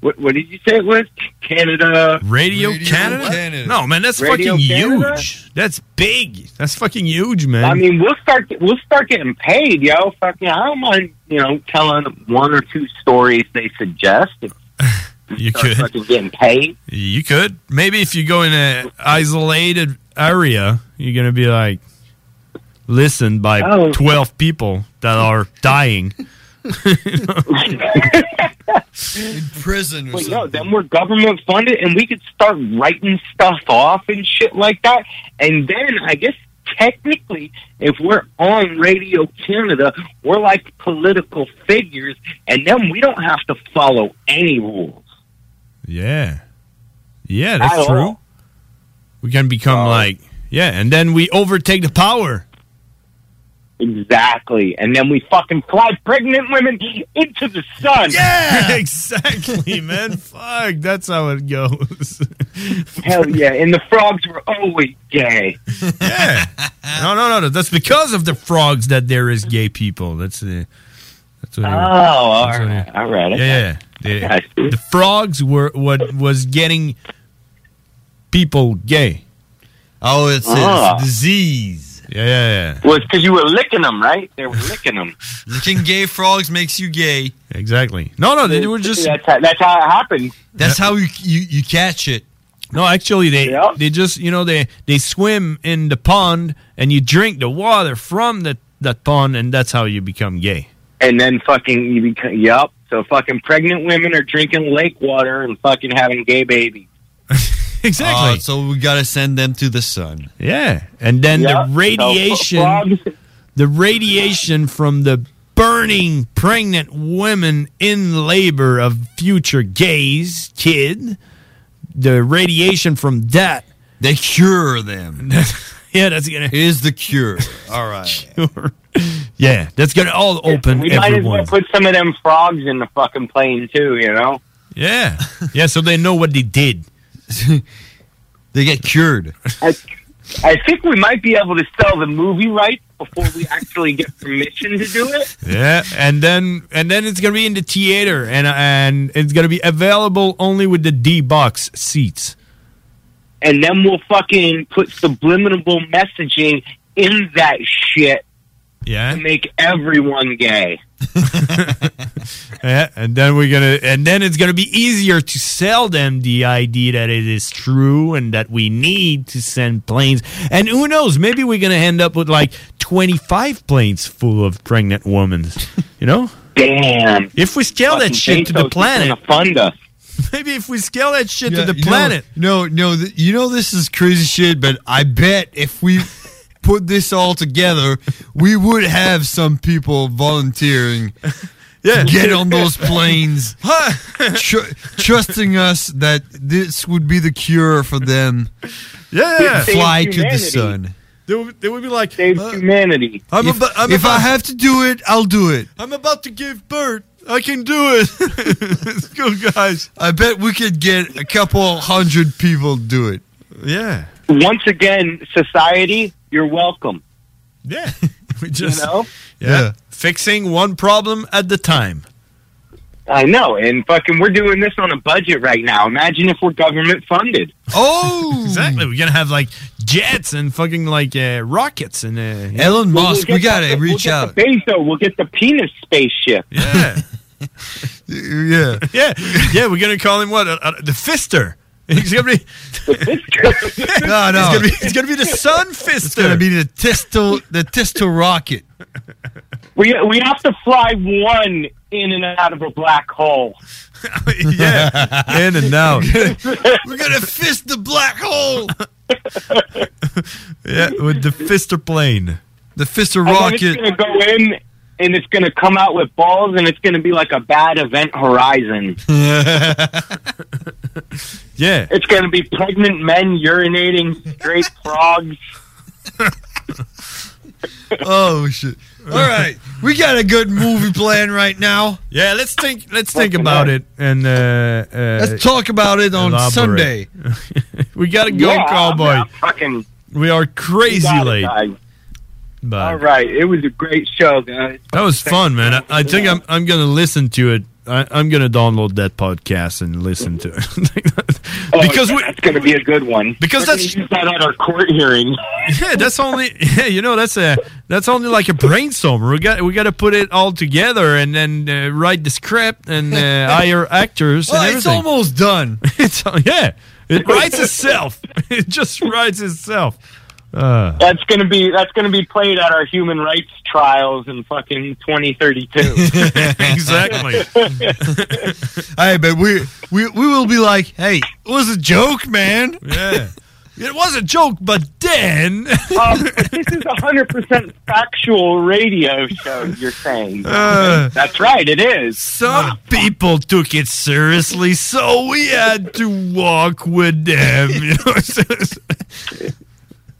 what? What did you say it was? Canada Radio, Canada? No, man, that's Radio fucking Canada? huge. That's big. That's fucking huge, man. I mean, we'll start we'll start getting paid, yo. Fucking, I don't mind, you know, telling one or two stories they suggest. you Start could. fucking getting paid. You could. Maybe if you go in an isolated area, you're gonna be like listened by Oh. twelve people that are dying. in prison or But yo, then we're government funded, and we could start writing stuff off and shit like that. And then I guess technically, if we're on Radio Canada, we're like political figures, and then we don't have to follow any rules. Yeah. Yeah, that's true. all. We can become like yeah, and then we overtake the power. Exactly. And then we fucking fly pregnant women into the sun. Yeah, exactly, man. Fuck, that's how it goes. Hell yeah. And the frogs were always gay. yeah. No, no, no, no. That's because of the frogs that there is gay people. That's the. That's what Oh, it- all that's what right. it- All right. Yeah, yeah. The, the frogs were what was getting people gay. Oh, it's a Ah. disease. Yeah, yeah, yeah. Well, it's because you were licking them, right? They were licking them. Licking gay frogs makes you gay. Exactly. No, no, they were just. That's how, that's how it happened. That's how you, you you catch it. No, actually, they they just you know they they swim in the pond and you drink the water from the that pond and that's how you become gay. And then fucking, you become, yup. So fucking pregnant women are drinking lake water and fucking having gay babies. Exactly. Oh, so we gotta send them to the sun. Yeah, and then Yeah, the radiation, frogs- the radiation from the burning pregnant women in labor of future gays, kid, the radiation from that, they cure them. yeah, that's gonna is the cure. All right. Yeah, that's gonna all open We might as well put some of them frogs in the fucking plane too, you know? Yeah, yeah, so they know what they did. they get cured. I, I think we might be able to sell the movie rights before we actually get permission to do it. Yeah, and then and then it's gonna be in the theater, and and it's gonna be available only with the D box seats. And then we'll fucking put subliminal messaging in that shit Yeah, to make everyone gay. yeah, and then we're gonna and then it's gonna be easier to sell them the idea that it is true and that we need to send planes. And who knows, maybe we're gonna end up with like twenty five planes full of pregnant women. You know? Damn. If we scale that Fucking shit to the planet, fund us. maybe if we scale that shit Yeah, to the you know- planet. no, no, th- you know this is crazy shit, but I bet if we put this all together, we would have some people volunteering. Yeah. get on those planes, tr- trusting us that this would be the cure for them. Yeah, to fly to the sun. They would, they would be like, Save uh, humanity. I'm if about, I'm if I have to do it, I'll do it. I'm about to give birth. I can do it. Let's go, guys. I bet we could get a couple hundred people do it. Yeah. Once again, society, you're welcome. Yeah. We just, you know? yeah. Fixing one problem at the time. I know, and fucking, we're doing this on a budget right now. Imagine if we're government funded. Oh, exactly. We're gonna have like jets and fucking like uh, rockets and uh, Elon We'll Musk, we gotta the- we'll reach get out. The Bezos, we'll get the penis spaceship. Yeah. yeah. yeah. Yeah. We're gonna call him what? Uh, uh, the Fister. He's gonna be. No, no. It's gonna be, it's gonna be the Sun Fister. It's gonna be the Testo, the Testo rocket. We we have to fly one in and out of a black hole. yeah, in and out. We're gonna fist the black hole. Yeah, with the Fister plane. The Fister rocket. it's gonna go in and it's gonna come out with balls and it's gonna be like a bad event horizon. Yeah. It's gonna be pregnant men urinating straight frogs. oh shit! All right, we got a good movie plan right now. Yeah, let's think. Let's think about it and uh, uh, Let's talk about it on elaborate. Sunday. we gotta go, Yeah, I'm- cowboy. I'm fucking we are crazy You it, late. But All right, it was a great show, guys. that was fun, man. I, I think I'm I'm gonna listen to it. I, I'm gonna download that podcast and listen to it Oh, because yeah, we, that's gonna be a good one. Because We're that's- gonna use that at our court hearing. yeah, that's only yeah, you know that's a that's only like a brainstorm. We got we got to put it all together and then uh, write the script and uh, hire actors and Well, it's almost done. it's yeah, it writes itself. it just writes itself. Uh, That's gonna be that's gonna be played at our human rights trials in fucking 2032. exactly. hey, but we we we will be like, hey, it was a joke, man. Yeah. It was a joke, but then um, this is a hundred percent factual radio show. You're saying Uh, that's right. It is. some people took it seriously, so we had to walk with them. You know,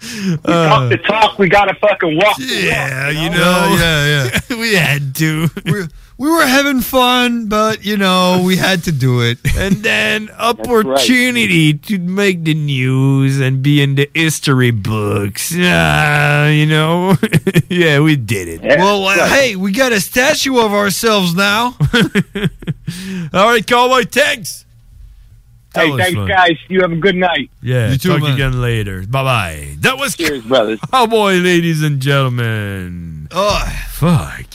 We talk the talk, we gotta fucking walk. the Yeah, walk, you know, yeah, yeah. we had to. We, we were having fun, but you know, we had to do it. and then opportunity to make the news and be in the history books. Uh, you know, yeah, we did it. well, uh, hey, we got a statue of ourselves now. All right, cowboy, thanks. That Hey, was thanks, fun. guys. You have a good night. Yeah, You too, talk man. again later. Bye bye. That was Cheers, brothers. Cowboy, ladies and gentlemen. Oh, Fuck.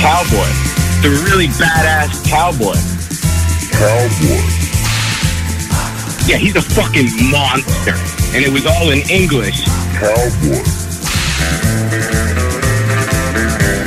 Cowboy. The really badass cowboy. Cowboy. Yeah, he's a fucking monster. And it was all in English. Cowboy.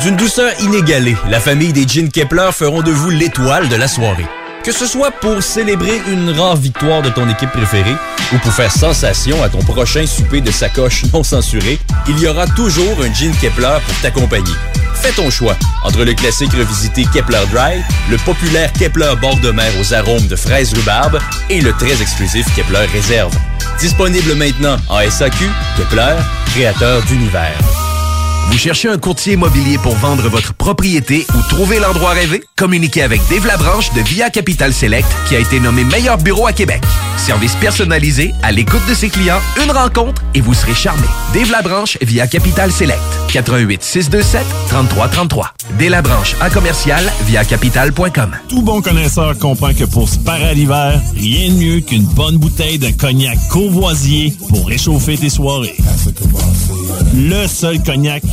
D'une douceur inégalée, la famille des Jeans Kepler feront de vous l'étoile de la soirée. Que ce soit pour célébrer une rare victoire de ton équipe préférée ou pour faire sensation à ton prochain souper de sacoche non censuré, il y aura toujours un Jean Kepler pour t'accompagner. Fais ton choix entre le classique revisité Kepler Dry, le populaire Kepler bord de mer aux arômes de fraises rhubarbe et le très exclusif Kepler Réserve. Disponible maintenant en SAQ, Kepler, créateur d'univers. Vous cherchez un courtier immobilier pour vendre votre propriété ou trouver l'endroit rêvé? Communiquez avec Dave Labranche de Via Capital Select qui a été nommé meilleur bureau à Québec. Service personnalisé, à l'écoute de ses clients, une rencontre et vous serez charmé. Dave Labranche via Capital Select. 88 627 3333. Dave Labranche à commercial via capital.com. Tout bon connaisseur comprend que pour se parer à l'hiver, rien de mieux qu'une bonne bouteille de cognac courvoisier pour réchauffer tes soirées. Le seul cognac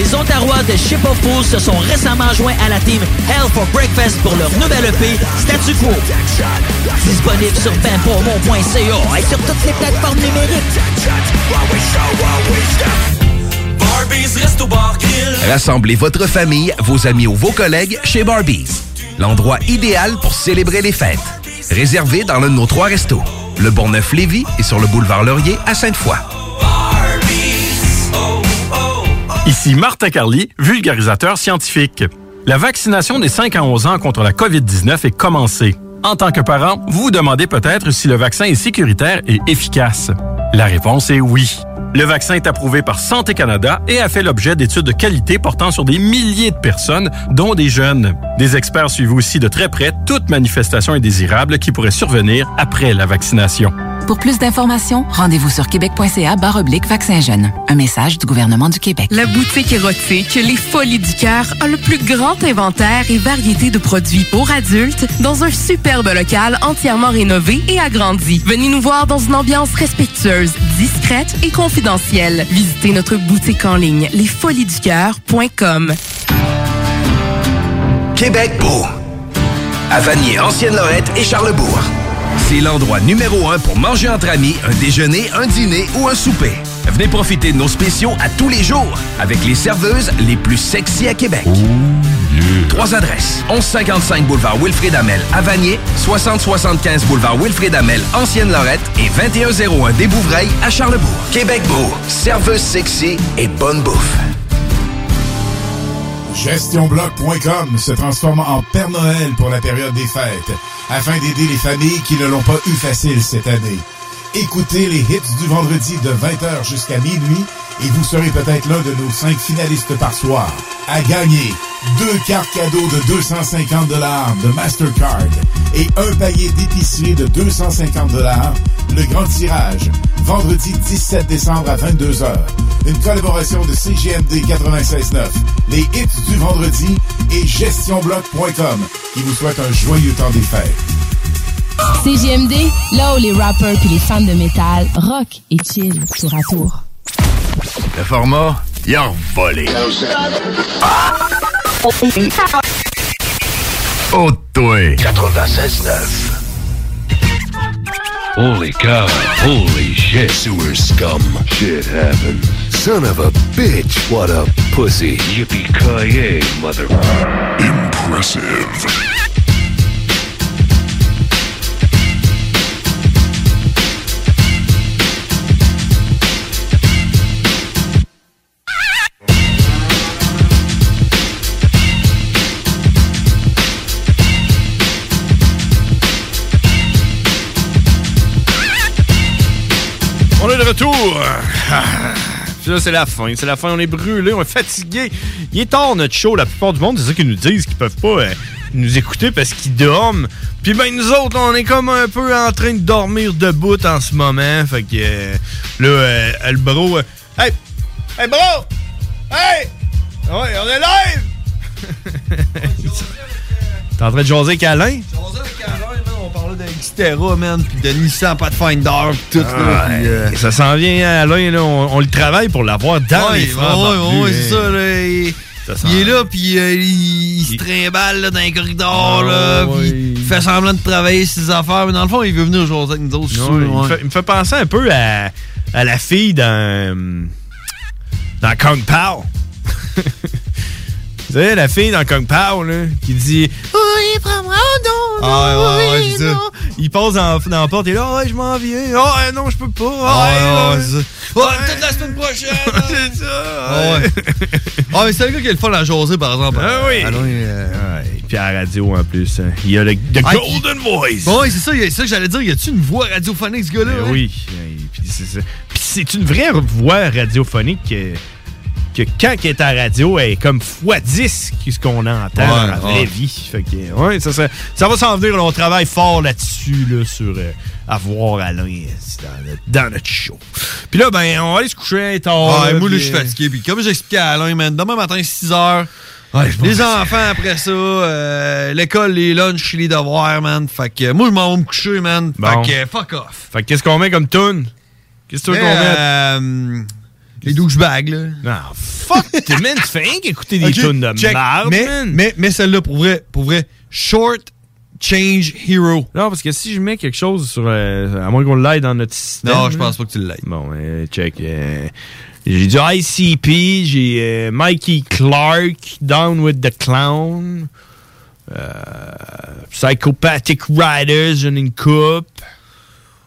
Les Ontarois de Ship of Fools se sont récemment joints à la team Hell for Breakfast pour leur nouvelle EP Statu Quo. Disponible sur benpourmont.ca et sur toutes les plateformes numériques. Rassemblez votre famille, vos amis ou vos collègues chez Barbies. L'endroit idéal pour célébrer les fêtes. Réservé dans l'un de nos trois restos. Le Bonneuf-Lévis et sur le boulevard Laurier à Sainte-Foy. Ici Martin Carly, vulgarisateur scientifique. La vaccination des 5 à 11 ans contre la COVID-19 est commencée. En tant que parent, vous vous demandez peut-être si le vaccin est sécuritaire et efficace. La réponse est oui. Le vaccin est approuvé par Santé Canada et a fait l'objet d'études de qualité portant sur des milliers de personnes, dont des jeunes. Des experts suivent aussi de très près toute manifestation indésirable qui pourrait survenir après la vaccination. Pour plus d'informations, rendez-vous sur québec.ca barre oblique vaccin jeune. Un message du gouvernement du Québec. La boutique érotique Les Folies du Cœur a le plus grand inventaire et variété de produits pour adultes dans un superbe local entièrement rénové et agrandi. Venez nous voir dans une ambiance respectueuse, discrète et confidentielle. Visitez notre boutique en ligne lesfoliesducoeur.com. Québec beau. À Vanier, Ancienne-Lorette et Charlebourg. C'est l'endroit numéro un pour manger entre amis, un déjeuner, un dîner ou un souper. Venez profiter de nos spéciaux à tous les jours avec les serveuses les plus sexy à Québec. Trois adresses. 1155 boulevard Wilfrid Amel à Vanier, 6075 boulevard Wilfrid Amel, Ancienne-Lorette et 2101 des Bouvrailles à Charlebourg. Québec beau, serveuse sexy et bonne bouffe. GestionBloc.com se transforme en Père Noël pour la période des fêtes, afin d'aider les familles qui ne l'ont pas eu facile cette année. Écoutez les hits du vendredi de 20h jusqu'à minuit et vous serez peut-être l'un de nos cinq finalistes par soir. À gagner deux cartes cadeaux de 250 dollars de Mastercard et un paillet d'épicerie de 250 dollars. Le grand tirage, vendredi 17 décembre à 22h. Une collaboration de CGMD 96.9, les hits du vendredi et gestionbloc.com qui vous souhaite un joyeux temps des fêtes. CGMD, là où les rappers puis les fans de métal rock et chill tour à tour. Le format, il a volé. Oh, toi. 96.9. Holy cow. Holy shit. Sewer scum. Shit happened. Son of a bitch. What a pussy. Yippee-ki-yay, mother... Impressive. On est de retour. Ah, Puis Là, c'est la fin. C'est la fin. On est brûlé, on est fatigué. Il est tard, notre show. La plupart du monde, c'est ça qu'ils nous disent, qu'ils peuvent pas euh, nous écouter parce qu'ils dorment. Puis ben, nous autres, on est comme un peu en train de dormir debout en ce moment. Fait que euh, là, euh, le bro. euh, hey! Hey, bro! Hey! Ouais, on est live! T'es en train de jaser avec Alain? On parlait de Xterra, man, puis de Nissan Pathfinder, pis tout, là, Ah, euh, Ça s'en vient, Alain. Là, on, on le travaille pour l'avoir dans Ouais, les frères ouais, ouais, hein. c'est ça, là. Il, est là, puis euh, il, il se trimballe là, dans les corridors, là, Ah, puis ouais. il fait semblant de travailler ses affaires, mais dans le fond, il veut venir jaser avec nous autres, sûr, il, ouais. me fait, il me fait penser un peu à, à la fille dans, dans Kung Pao. Vous savez, la fille dans Kung Pao, là, qui dit Oui, prends-moi, non, non, Ah, ouais, ouais, ouais, oui, c'est ça. non. Il passe dans, dans la porte et là, ouais, je m'en viens. Oh, non, je peux pas. Ah, ouais. Ouais, peut-être la semaine prochaine. c'est ça. Ah, ouais. Ah, mais c'est le gars qui a le fun à jaser, par exemple. Ah oui. Alain, euh, Ouais, Puis à la radio, en plus, hein, il y a le the Ah, Golden Voice. Bon, ouais, c'est ça, c'est ça que j'allais dire. Y a-tu une voix radiophonique, ce gars-là? Ben hein? oui. Puis c'est ça. Puis c'est une vraie voix radiophonique que, que quand elle est à la radio, elle est comme x10 que ce qu'on entend Ouais, dans la vraie ouais. vie. Fait que, ouais, ça, ça, ça va s'en venir. là. on travaille fort là-dessus, là, sur euh, avoir Alain euh, dans, notre- dans notre show. Puis là, ben, on va aller se coucher tard. Ah, là, moi, là, puis, je suis euh, fatigué. Puis comme j'expliquais à Alain, man, demain matin, 6 heures. les enfants après ça, euh, l'école, les lunchs, les devoirs, man. Fait que euh, moi, je m'en vais me coucher, man. Bon. Fait que euh, fuck off. Fait que qu'est-ce qu'on met comme tune? Qu'est-ce que tu veux qu'on mette? Les douchebags, là. Non, fuck, t'es man, tu fais rien qu'écouter des tunes de check. mais, man. mais, mais celle-là, pour vrai, pour vrai, Short Change Hero. Non, parce que si je mets quelque chose sur. euh, à moins qu'on l'aille dans notre système. Non, je pense pas que tu l'aies. Bon, euh, check. euh, j'ai du ICP, j'ai euh, Mikey Clark, Down with the Clown, euh, Psychopathic Riders, j'en ai une coupe.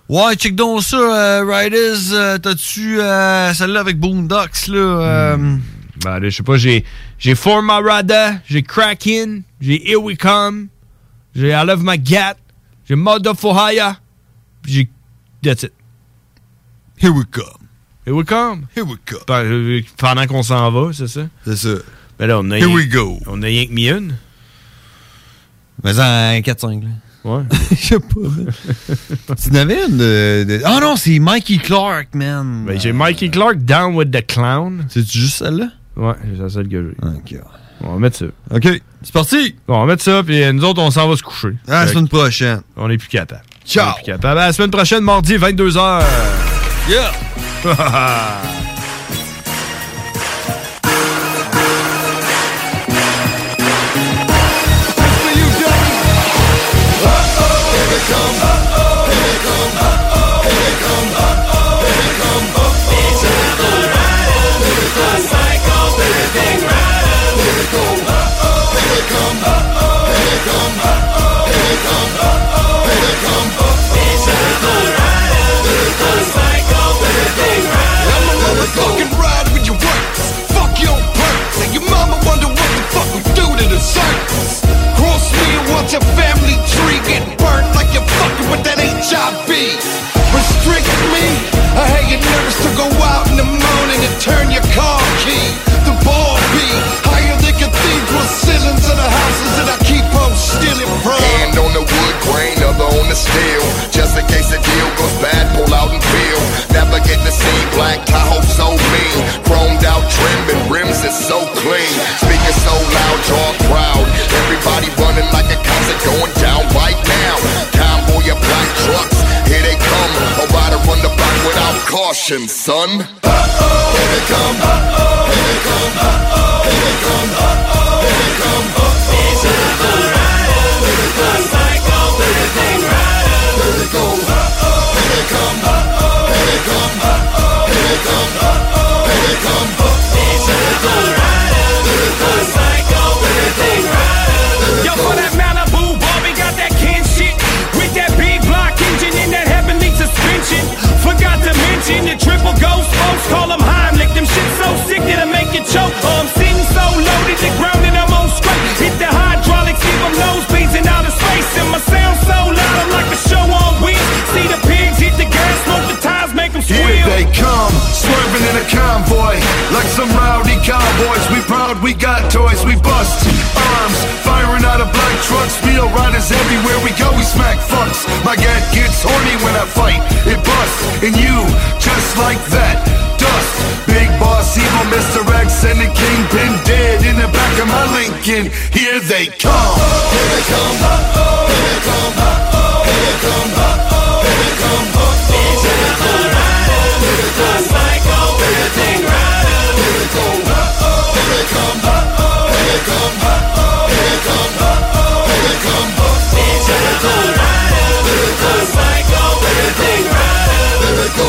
Ouais, check donc ça, euh, Riders. euh, T'as-tu euh, celle-là avec Boondocks, là? euh, Ben, là, je sais pas, j'ai, j'ai Formarada, j'ai Kraken, j'ai Here We Come, j'ai I Love My Gat, j'ai Mother for Hire, puis j'ai. That's it. Here We Come. Here We Come? Here We Come. Euh, Pendant qu'on s'en va, c'est ça? C'est ça. Ben là, on a Here rien- we go. On a rien que mis une. Mais en 4-5, là. Ouais. Je sais pas. tu n'avais une de. de- Ah non, c'est Mikey Clark, man. Ben, j'ai Mikey Clark, Down with the Clown. C'est juste celle-là? Ouais, c'est celle que j'ai. Ok. On va mettre ça. Ok, c'est parti. Bon, on va mettre ça, puis nous autres, on s'en va se coucher. À la semaine prochaine. On est plus capable. Ciao. On est plus capable. À la semaine prochaine, mardi, 22h. Yeah. come, uh-oh, here they come, uh-oh, here they come, uh-oh, here they come, uh-oh. It's Rebel Riders, lyrical psycho, everything riders, lyrical, uh-oh, here they come, uh-oh, here they come, uh-oh, here they come, uh-oh, here they come, uh-oh. It's Rebel Riders, lyrical psycho, everything riders. I'm a motherfucking ride with your works. Fuck your perks. And your mama wonder what the fuck we do to the circus. Cross me and watch your family tree get burnt like you're fucking with that HIV. Restrict me. I hate you nervous to go out in the morning and turn your car key. The ball be higher than cathedral ceilings of the houses that I keep on stealing from. Hand on the wood grain, other on the steel. Just in case the deal goes bad, pull out and peel. Never get to see black Tahoe so mean. Chromed out trim and rims is so clean. Speaking so loud, draw crowd. Everybody running like a concert going down right now. Without caution, son. Uh-oh, here they come, uh-oh, here they come, uh-oh, here they come, uh-oh, here they come, uh-oh. Everything riders, lyrical, uh-oh, here they come, here they come, here they come, here they come, Forgot to the triple ghost folks call them Heimlich. Them shit so sick that'll make you choke. Oh, I'm sitting so loaded, the ground and I'm on straight. Hit the hydraulics, give them nosebleeds in outer space. And my sound so loud, I'm like a show on wheels. See the pigs hit the gas, smoke the tires, make them squeal. Here they come, swerving in a convoy Like some rowdy cowboys We proud, we got toys, we bust trucks Wheel riders everywhere we go, we smack fucks My gat gets horny when I fight It busts, and you, just like that Dust, big boss, evil Mr. X And the kingpin dead in the back of my Lincoln Here they come Here they come, here they come, here they come, here they come, lyrical psycho, everything riders, here they come, here they come, here they come, here they come, come book me to the cold.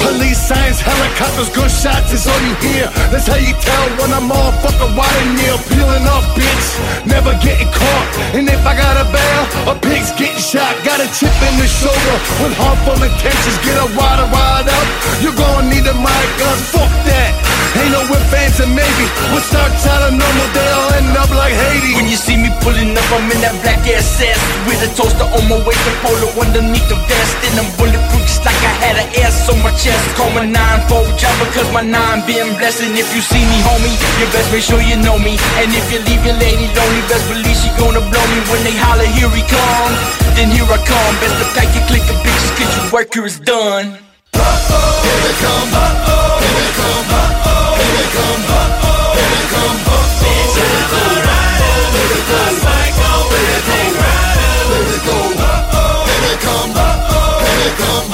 Police signs, helicopters, gunshots is all you hear. That's how you tell when I'm all fucking wide and near. Peeling up, bitch, never getting caught. And if I got a bail, a pig's getting shot. Got a chip in the shoulder with harmful intentions. Get a rider, ride up. You're gonna need a mic, gun. Fuck that. Ain't no if, ands, and maybe. What starts out of normal, they'll end up like Haiti. When you see me pulling up, I'm in that black ass ass with a toaster on my waist and polo underneath the vest. And I'm bulletproof just like I had an ass on my chest. Call my 9-4 jumper cause my 9 been. And if you see me, homie, you best make sure you know me. And if you leave your lady lonely, best believe she gonna blow me when they holler, here he come. Then here I come. Best to pack your click bitches cause your work here is done. Here they come, uh-oh, here they come, uh-oh, here they come, uh-oh, here they come, uh-oh. It's Rebel Riders, lyrical psycho, everything riders, lyrical, uh-oh, here they come, uh-oh, here they come,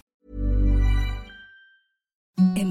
En